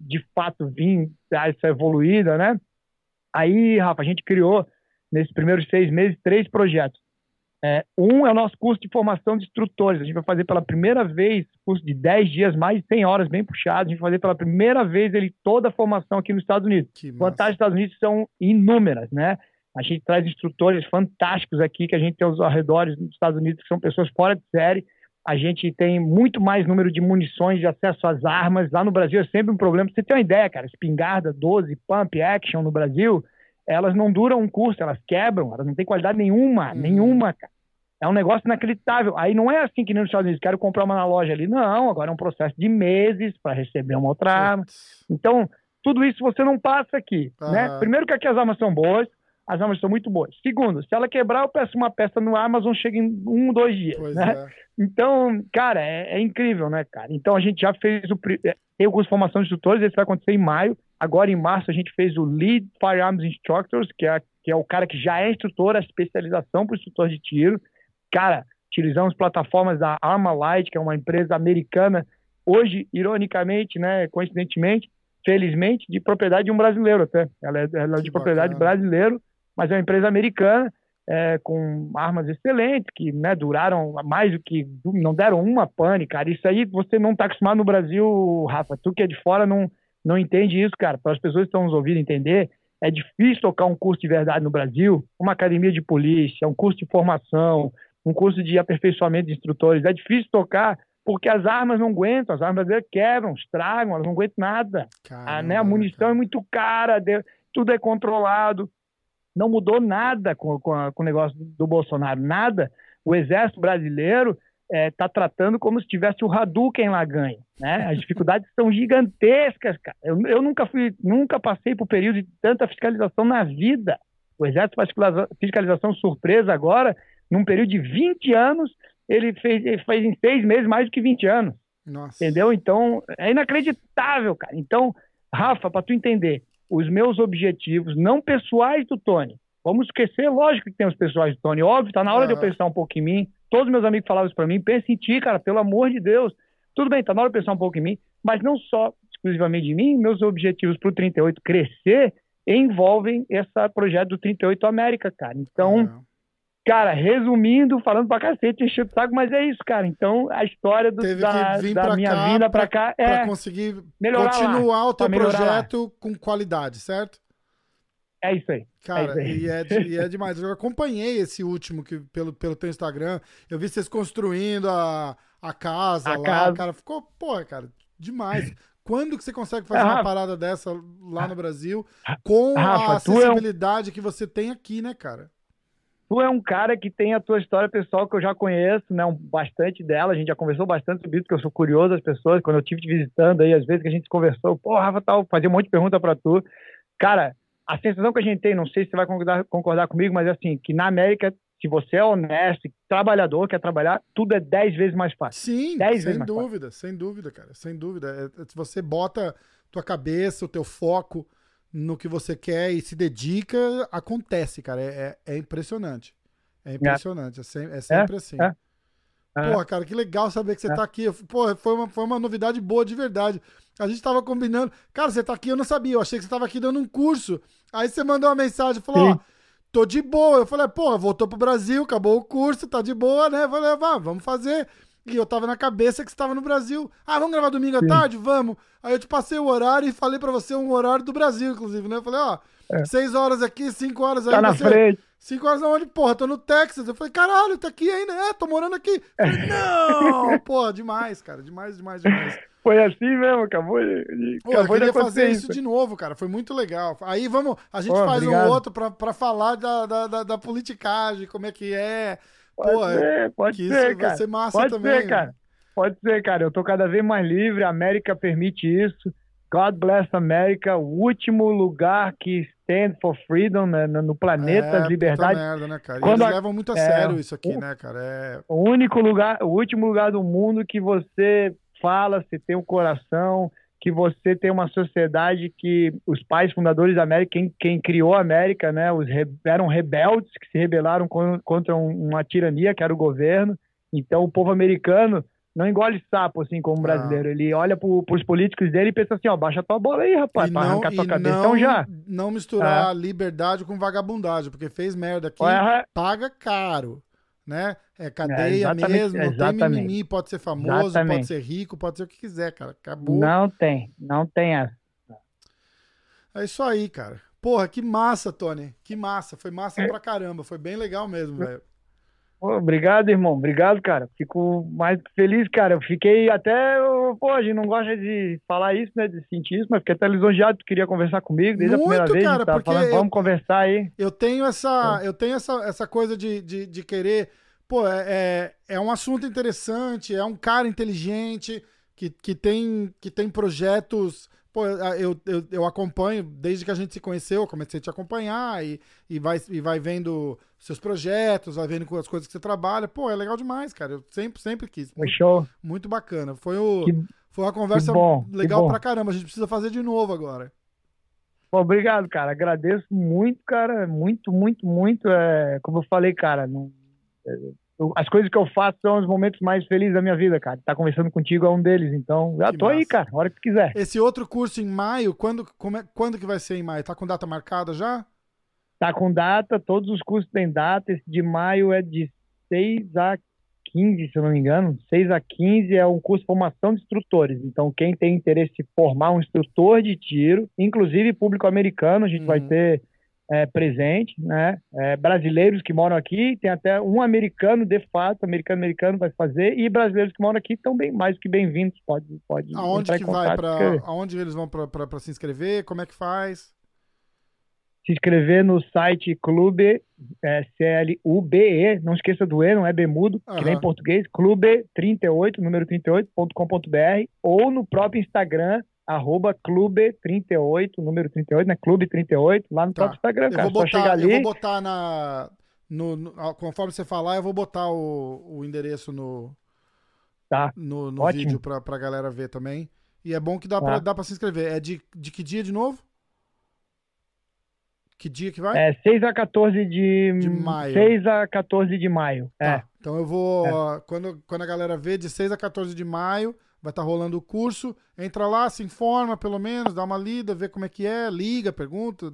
de fato vir essa evoluída, né? Aí, Rafa, a gente criou nesses primeiros seis meses três projetos. É, um é o nosso curso de formação de instrutores. A gente vai fazer pela primeira vez, curso de 10 dias, mais de 100 horas, bem puxado. A gente vai fazer pela primeira vez ele toda a formação aqui nos Estados Unidos. Vantagens dos Estados Unidos são inúmeras, né? A gente traz instrutores fantásticos aqui que a gente tem aos arredores dos Estados Unidos, que são pessoas fora de série. A gente tem muito mais número de munições, de acesso às armas. Lá no Brasil é sempre um problema. Você tem uma ideia, cara, espingarda 12, pump, action no Brasil, elas não duram um curso, elas quebram, elas não têm qualidade nenhuma, uhum. nenhuma, cara. É um negócio inacreditável. Aí não é assim que nem nos Estados Unidos, quero comprar uma na loja ali. Não, agora é um processo de meses para receber uma outra arma. Então, tudo isso você não passa aqui, uhum. né? Primeiro que aqui as armas são boas, as armas são muito boas. Segundo, se ela quebrar, eu peço uma peça no Amazon, chega em um, dois dias, pois né? É. Então, cara, é, é, incrível, né, cara? Então a gente já fez o... É, tem o curso de instrutores, esse vai acontecer em maio. Agora, em março, a gente fez o Lead Firearms Instructors, que é, que é o cara que já é instrutor, a especialização para o instrutor de tiro. Cara, utilizamos plataformas da Armalite, que é uma empresa americana, hoje, ironicamente, né, coincidentemente, felizmente, de propriedade de um brasileiro até. Ela é, ela é de propriedade brasileiro, mas é uma empresa americana, é, com armas excelentes, que né, duraram mais do que. não deram uma pane, cara. Isso aí você não está acostumado no Brasil, Rafa. Tu que é de fora não, não entende isso, cara. Para as pessoas que estão nos ouvindo entender, é difícil tocar um curso de verdade no Brasil, uma academia de polícia, um curso de formação, um curso de aperfeiçoamento de instrutores. É difícil tocar porque as armas não aguentam, as armas quebram, estragam, elas não aguentam nada. Caramba, a, né, a munição cara. é muito cara, tudo é controlado. Não mudou nada com, com, a, com o negócio do Bolsonaro, nada. O exército brasileiro está é, tá tratando como se tivesse o Hadouken lá ganho. Né? As dificuldades são gigantescas, cara. Eu, eu nunca fui, nunca passei por período de tanta fiscalização na vida. O exército faz fiscalização surpresa agora, num período de 20 anos, ele fez, ele fez em seis meses mais do que 20 anos. Nossa. Entendeu? Então, é inacreditável, cara. Então, Rafa, para tu entender, os meus objetivos, não pessoais do Tony, vamos esquecer, lógico que tem os pessoais do Tony, óbvio, tá na hora uhum. de eu pensar um pouco em mim. Todos meus amigos falavam isso para mim, pensa em ti, cara, pelo amor de Deus. Tudo bem, tá na hora de pensar um pouco em mim, mas não só exclusivamente de mim, meus objetivos para o 38 crescer envolvem esse projeto do 38 América, cara. Então, uhum. Cara, resumindo, falando pra cacete, encheu o saco, mas é isso, cara. Então, a história do, da, da minha cá vinda pra, cá é. Pra conseguir continuar lá, o teu projeto lá. com qualidade, certo? É isso aí. Cara, é isso aí. E, é, e, é, demais. Eu acompanhei esse último que, pelo, pelo teu Instagram. Eu vi vocês construindo a, a casa a lá. Casa. Cara, ficou, porra, cara, demais. Quando que você consegue fazer é, uma parada dessa lá no Brasil com Rafa, a acessibilidade é um... que você tem aqui, né, cara? Tu é um cara que tem a tua história pessoal que eu já conheço, né? Um, bastante dela. A gente já conversou bastante sobre isso, porque eu sou curioso das pessoas. Quando eu estive te visitando aí, às vezes que a gente conversou, pô, Rafa, tal, fazia um monte de pergunta para tu. Cara, a sensação que a gente tem, não sei se você vai concordar, concordar comigo, mas é assim, que na América, se você é honesto, trabalhador, quer trabalhar, tudo é dez vezes mais fácil. Sim, dez sem dúvida, sem dúvida, cara, sem dúvida. É, se você bota tua cabeça, o teu foco no que você quer e se dedica, acontece, cara. É, é, é impressionante. É impressionante. É, sempre, é sempre assim. É. Porra, cara, que legal saber que você é. tá aqui. Pô, foi uma, foi uma novidade boa de verdade. A gente tava combinando. Cara, você tá aqui, eu não sabia. Eu achei que você tava aqui dando um curso. Aí você mandou uma mensagem, falou, Sim. ó, tô de boa. Eu falei, pô, voltou pro Brasil, acabou o curso, tá de boa, né? Eu falei, vá, vamos fazer. E eu tava na cabeça que você tava no Brasil. Ah, vamos gravar domingo à tarde? Vamos. Aí eu te passei o horário e falei para você um horário do Brasil, inclusive, né? Eu falei, ó, é. seis horas aqui, cinco horas aí. Tá na você... frente. Cinco horas onde? Porra, tô no Texas. Eu falei, caralho, tá aqui ainda? É, tô morando aqui. Falei, não! Porra, demais, cara. Demais, demais, demais. Foi assim mesmo, acabou de. Pô, acabou eu queria fazer isso, isso de novo, cara. Foi muito legal. Aí vamos. A gente Pô, faz obrigado. um outro pra, pra falar da, da, da, da politicagem, como é que é. Pode Pô, ser, pode ser, cara. ser massa pode também. Ser, cara. Pode ser, cara. Eu tô cada vez mais livre, a América permite isso. God bless America, o último lugar que stand for freedom né, no planeta, é, liberdade. merda, né, cara? Quando eles a... levam muito a é, sério isso aqui, o, né, cara? É... O único lugar, o último lugar do mundo que você fala, você tem um coração, que você tem uma sociedade que os pais fundadores da América, quem, quem criou a América, né, os re, eram rebeldes que se rebelaram contra uma tirania que era o governo. Então, o povo americano não engole sapo, assim, como brasileiro. Não. Ele olha pro, pros políticos dele e pensa assim, ó, baixa tua bola aí, rapaz, e pra não, arrancar tua cabeça. Não, então já. Não misturar é. liberdade com vagabundagem, porque fez merda aqui, paga caro. Né? É cadeia É, mesmo, não tem mimimi, pode ser famoso, Exatamente. pode ser rico, pode ser o que quiser, cara. Acabou. Não tem, não tem essa. É isso aí, cara. Porra, que massa, Tony. Que massa. Foi É. massa pra caramba. Foi bem legal mesmo, velho. Obrigado, irmão. Obrigado, cara. Fico mais feliz, cara. Eu fiquei até. eu- Pô, a gente não gosta de falar isso, né? De sentir isso, mas fiquei até lisonjeado. Tu queria conversar comigo desde Muito, a primeira vez. cara, tava porque falando, eu- vamos conversar aí. Eu tenho essa, eu tenho essa, essa coisa de, de, de querer. Pô, é, é, é um assunto interessante, é um cara inteligente que, que, tem, que tem projetos. Pô, eu, eu, eu acompanho desde que a gente se conheceu, eu comecei a te acompanhar e, e, vai, e vai vendo seus projetos, vai vendo as coisas que você trabalha. Pô, é legal demais, cara. Eu sempre, sempre quis. Foi Muito, show. muito bacana. Foi, o, Que- foi uma conversa bom, legal bom. pra caramba. A gente precisa fazer de novo agora. Pô, obrigado, cara. Agradeço muito, cara. Muito, muito, muito. É, como eu falei, cara, não- é, eu- as coisas que eu faço são os momentos mais felizes da minha vida, cara. Tá conversando contigo é um deles. Então, já Que tô aí, massa. cara. A hora que tu quiser. Esse outro curso em maio, quando, como é- quando que vai ser em maio? Tá com data marcada já? Tá com data, todos os cursos têm data. Esse de maio é de 6 a 15, se eu não me engano. 6 a 15 é um curso de formação de instrutores. Então, quem tem interesse em formar um instrutor de tiro, inclusive público americano, a gente vai Uhum. ter é, presente, né? É, brasileiros que moram aqui, tem até um americano de fato, americano-americano vai fazer, e brasileiros que moram aqui estão bem mais do que bem-vindos. Pode, pode Aonde que vai para porque- aonde eles vão pra- pra pra se inscrever? Como é que faz? se inscrever no site Clube é, C-L-U-B-E, não esqueça do E, não é Bemudo, que nem em português, Clube38, número 38.com.br, ou no próprio Instagram, arroba Clube38, número 38, né? Clube38, lá no Tá. próprio Instagram, Eu cara. vou Só botar, chegar eu vou ali. botar na no, no- conforme você falar, eu vou botar o, o endereço no Tá. no, no Ótimo. vídeo pra, pra galera ver também. E é bom que dá, pra, Tá. dá pra se inscrever. É de, de que dia de novo? Que dia que vai? É 6 a 14 de, De maio. 6 a 14 de maio. É. Tá. Então eu vou. É. Quando, quando a galera vê, de 6 a 14 de maio, vai estar rolando o curso. Entra lá, se informa pelo menos, dá uma lida, vê como é que é, liga, pergunta,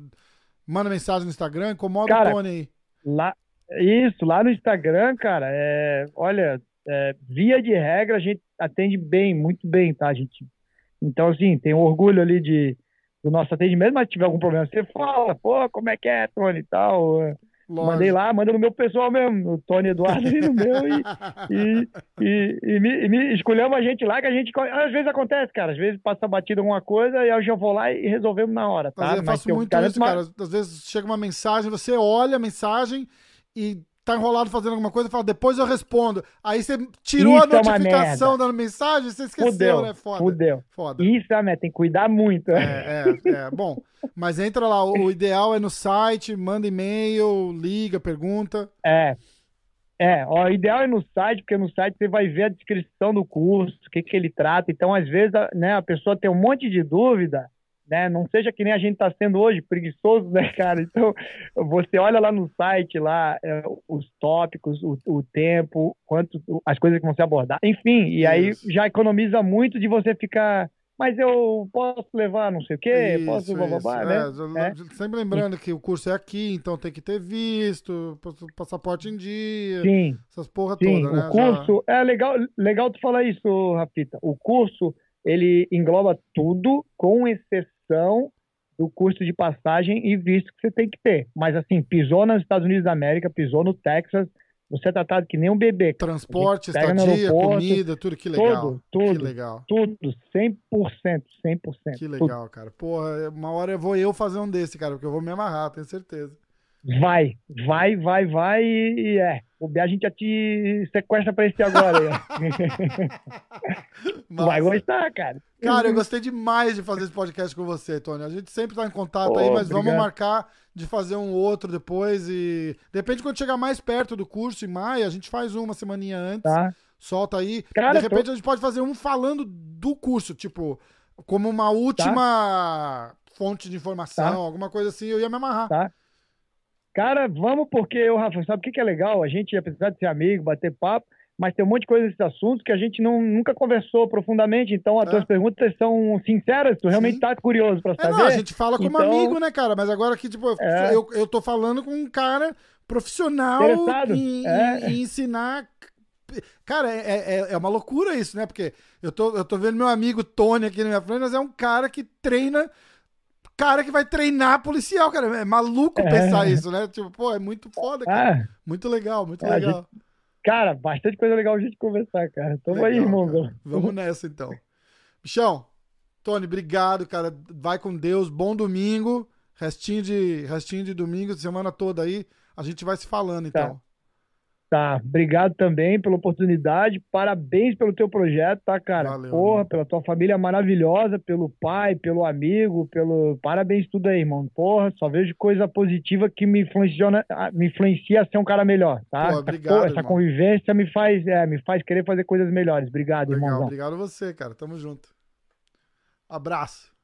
manda mensagem no Instagram, incomoda Cara, o Tony aí. Lá, isso, lá no Instagram, cara, é, olha, é, via de regra a gente atende bem, muito bem, tá, gente? Então, assim, tem orgulho ali de, do nosso atendimento, mas se tiver algum problema, você fala, pô, como é que é, Tony e tal. É, Lógico. Mandei lá, manda no meu pessoal mesmo, o Tony Eduardo ali no meu, e, e, e, e me, e me escolhemos a gente lá, que a gente. Às vezes acontece, cara, às vezes passa batida alguma coisa e eu já vou lá e resolvemos na hora, tá? vezes eu faço eu muito garanto isso, uma- cara. Às vezes chega uma mensagem, você olha a mensagem e tá enrolado fazendo alguma coisa fala, depois eu respondo. Aí você tirou Isso a é uma notificação da mensagem, você esqueceu, Fudeu, né? Foda. fudeu. Foda. Isso, é, né? Tem que cuidar muito. É, é, é. Bom, mas entra lá, o, ideal é no site, manda e-mail, liga, pergunta. É. É, ó, o ideal é no site, porque no site você vai ver a descrição do curso, o que, que ele trata. Então, às vezes, a, né, a pessoa tem um monte de dúvida, né? Não seja que nem a gente está sendo hoje, preguiçoso, né, cara? Então, você olha lá no site, lá, é, os tópicos, o, o tempo, quanto, as coisas que vão ser abordadas. Enfim, e aí Isso. já economiza muito de você ficar. Mas eu posso levar não sei o quê, Isso, posso isso. né? É, Sempre lembrando que o curso é aqui, então tem que ter visto, passaporte em dia, Sim. essas porra Sim, toda, né? o curso é legal, legal tu falar isso, Rafita. O curso ele engloba tudo, com exceção do custo de passagem e visto que você tem que ter. Mas assim, pisou nos Estados Unidos da América, pisou no Texas, você é tratado que nem um bebê. Transporte, estadia, comida, tudo que legal. Tudo, tudo. Que legal. Tudo, 100%, 100%. Que tudo. legal, cara. Porra, uma hora eu vou eu fazer um desse, cara, porque eu vou me amarrar, tenho certeza. Vai, vai, vai, vai e, é. O B a gente já te sequestra pra esse agora. vai gostar, cara. Cara, eu gostei demais de fazer esse podcast com você, Tony. A gente sempre tá em contato Pô, aí, mas vamos obrigado. marcar de fazer um outro depois e depende quando chegar mais perto do curso em maio, a gente faz uma semaninha antes, Tá? solta aí. Cara, de repente a gente pode fazer um falando do curso, tipo, como uma última fonte de informação, Tá. alguma coisa assim, eu ia me amarrar. Tá? Cara, vamos porque, o Rafa, sabe o que, que é legal? A gente, apesar de ser amigo, bater papo, mas tem um monte de coisa nesses assuntos que a gente não, nunca conversou profundamente. Então, as É. tuas perguntas são sinceras, tu realmente Sim. tá curioso pra É, saber. não, a gente fala como Então- amigo, né, cara? Mas agora que, tipo, É. eu, eu tô falando com um cara profissional em, é. em, ensinar. Cara, é, é, é, uma loucura isso, né? Porque eu tô, eu tô vendo meu amigo Tony aqui na minha frente, mas é um cara que treina. Cara que vai treinar policial, cara. É maluco é. pensar isso, né? Tipo, pô, é muito foda, cara. Ah. Muito legal, muito legal. Gente... Cara, bastante coisa legal a gente conversar, cara. Tamo legal, aí, irmão. Cara. Vamos nessa, então. Bichão, Tony, obrigado, cara. Vai com Deus. Bom domingo. Restinho de, restinho de domingo, semana toda aí. A gente vai se falando, tá. então. Tá, obrigado também pela oportunidade. Parabéns pelo teu projeto, tá, cara? Valeu, Porra, pela tua família maravilhosa, pelo pai, pelo amigo, pelo. Parabéns tudo aí, irmão. Porra, só vejo coisa positiva que me influencia, me influencia a ser um cara melhor, tá? Pô, obrigado, essa, essa convivência me faz, é, me faz querer fazer coisas melhores. Obrigado, irmão. Obrigado você, cara. Tamo junto. Abraço.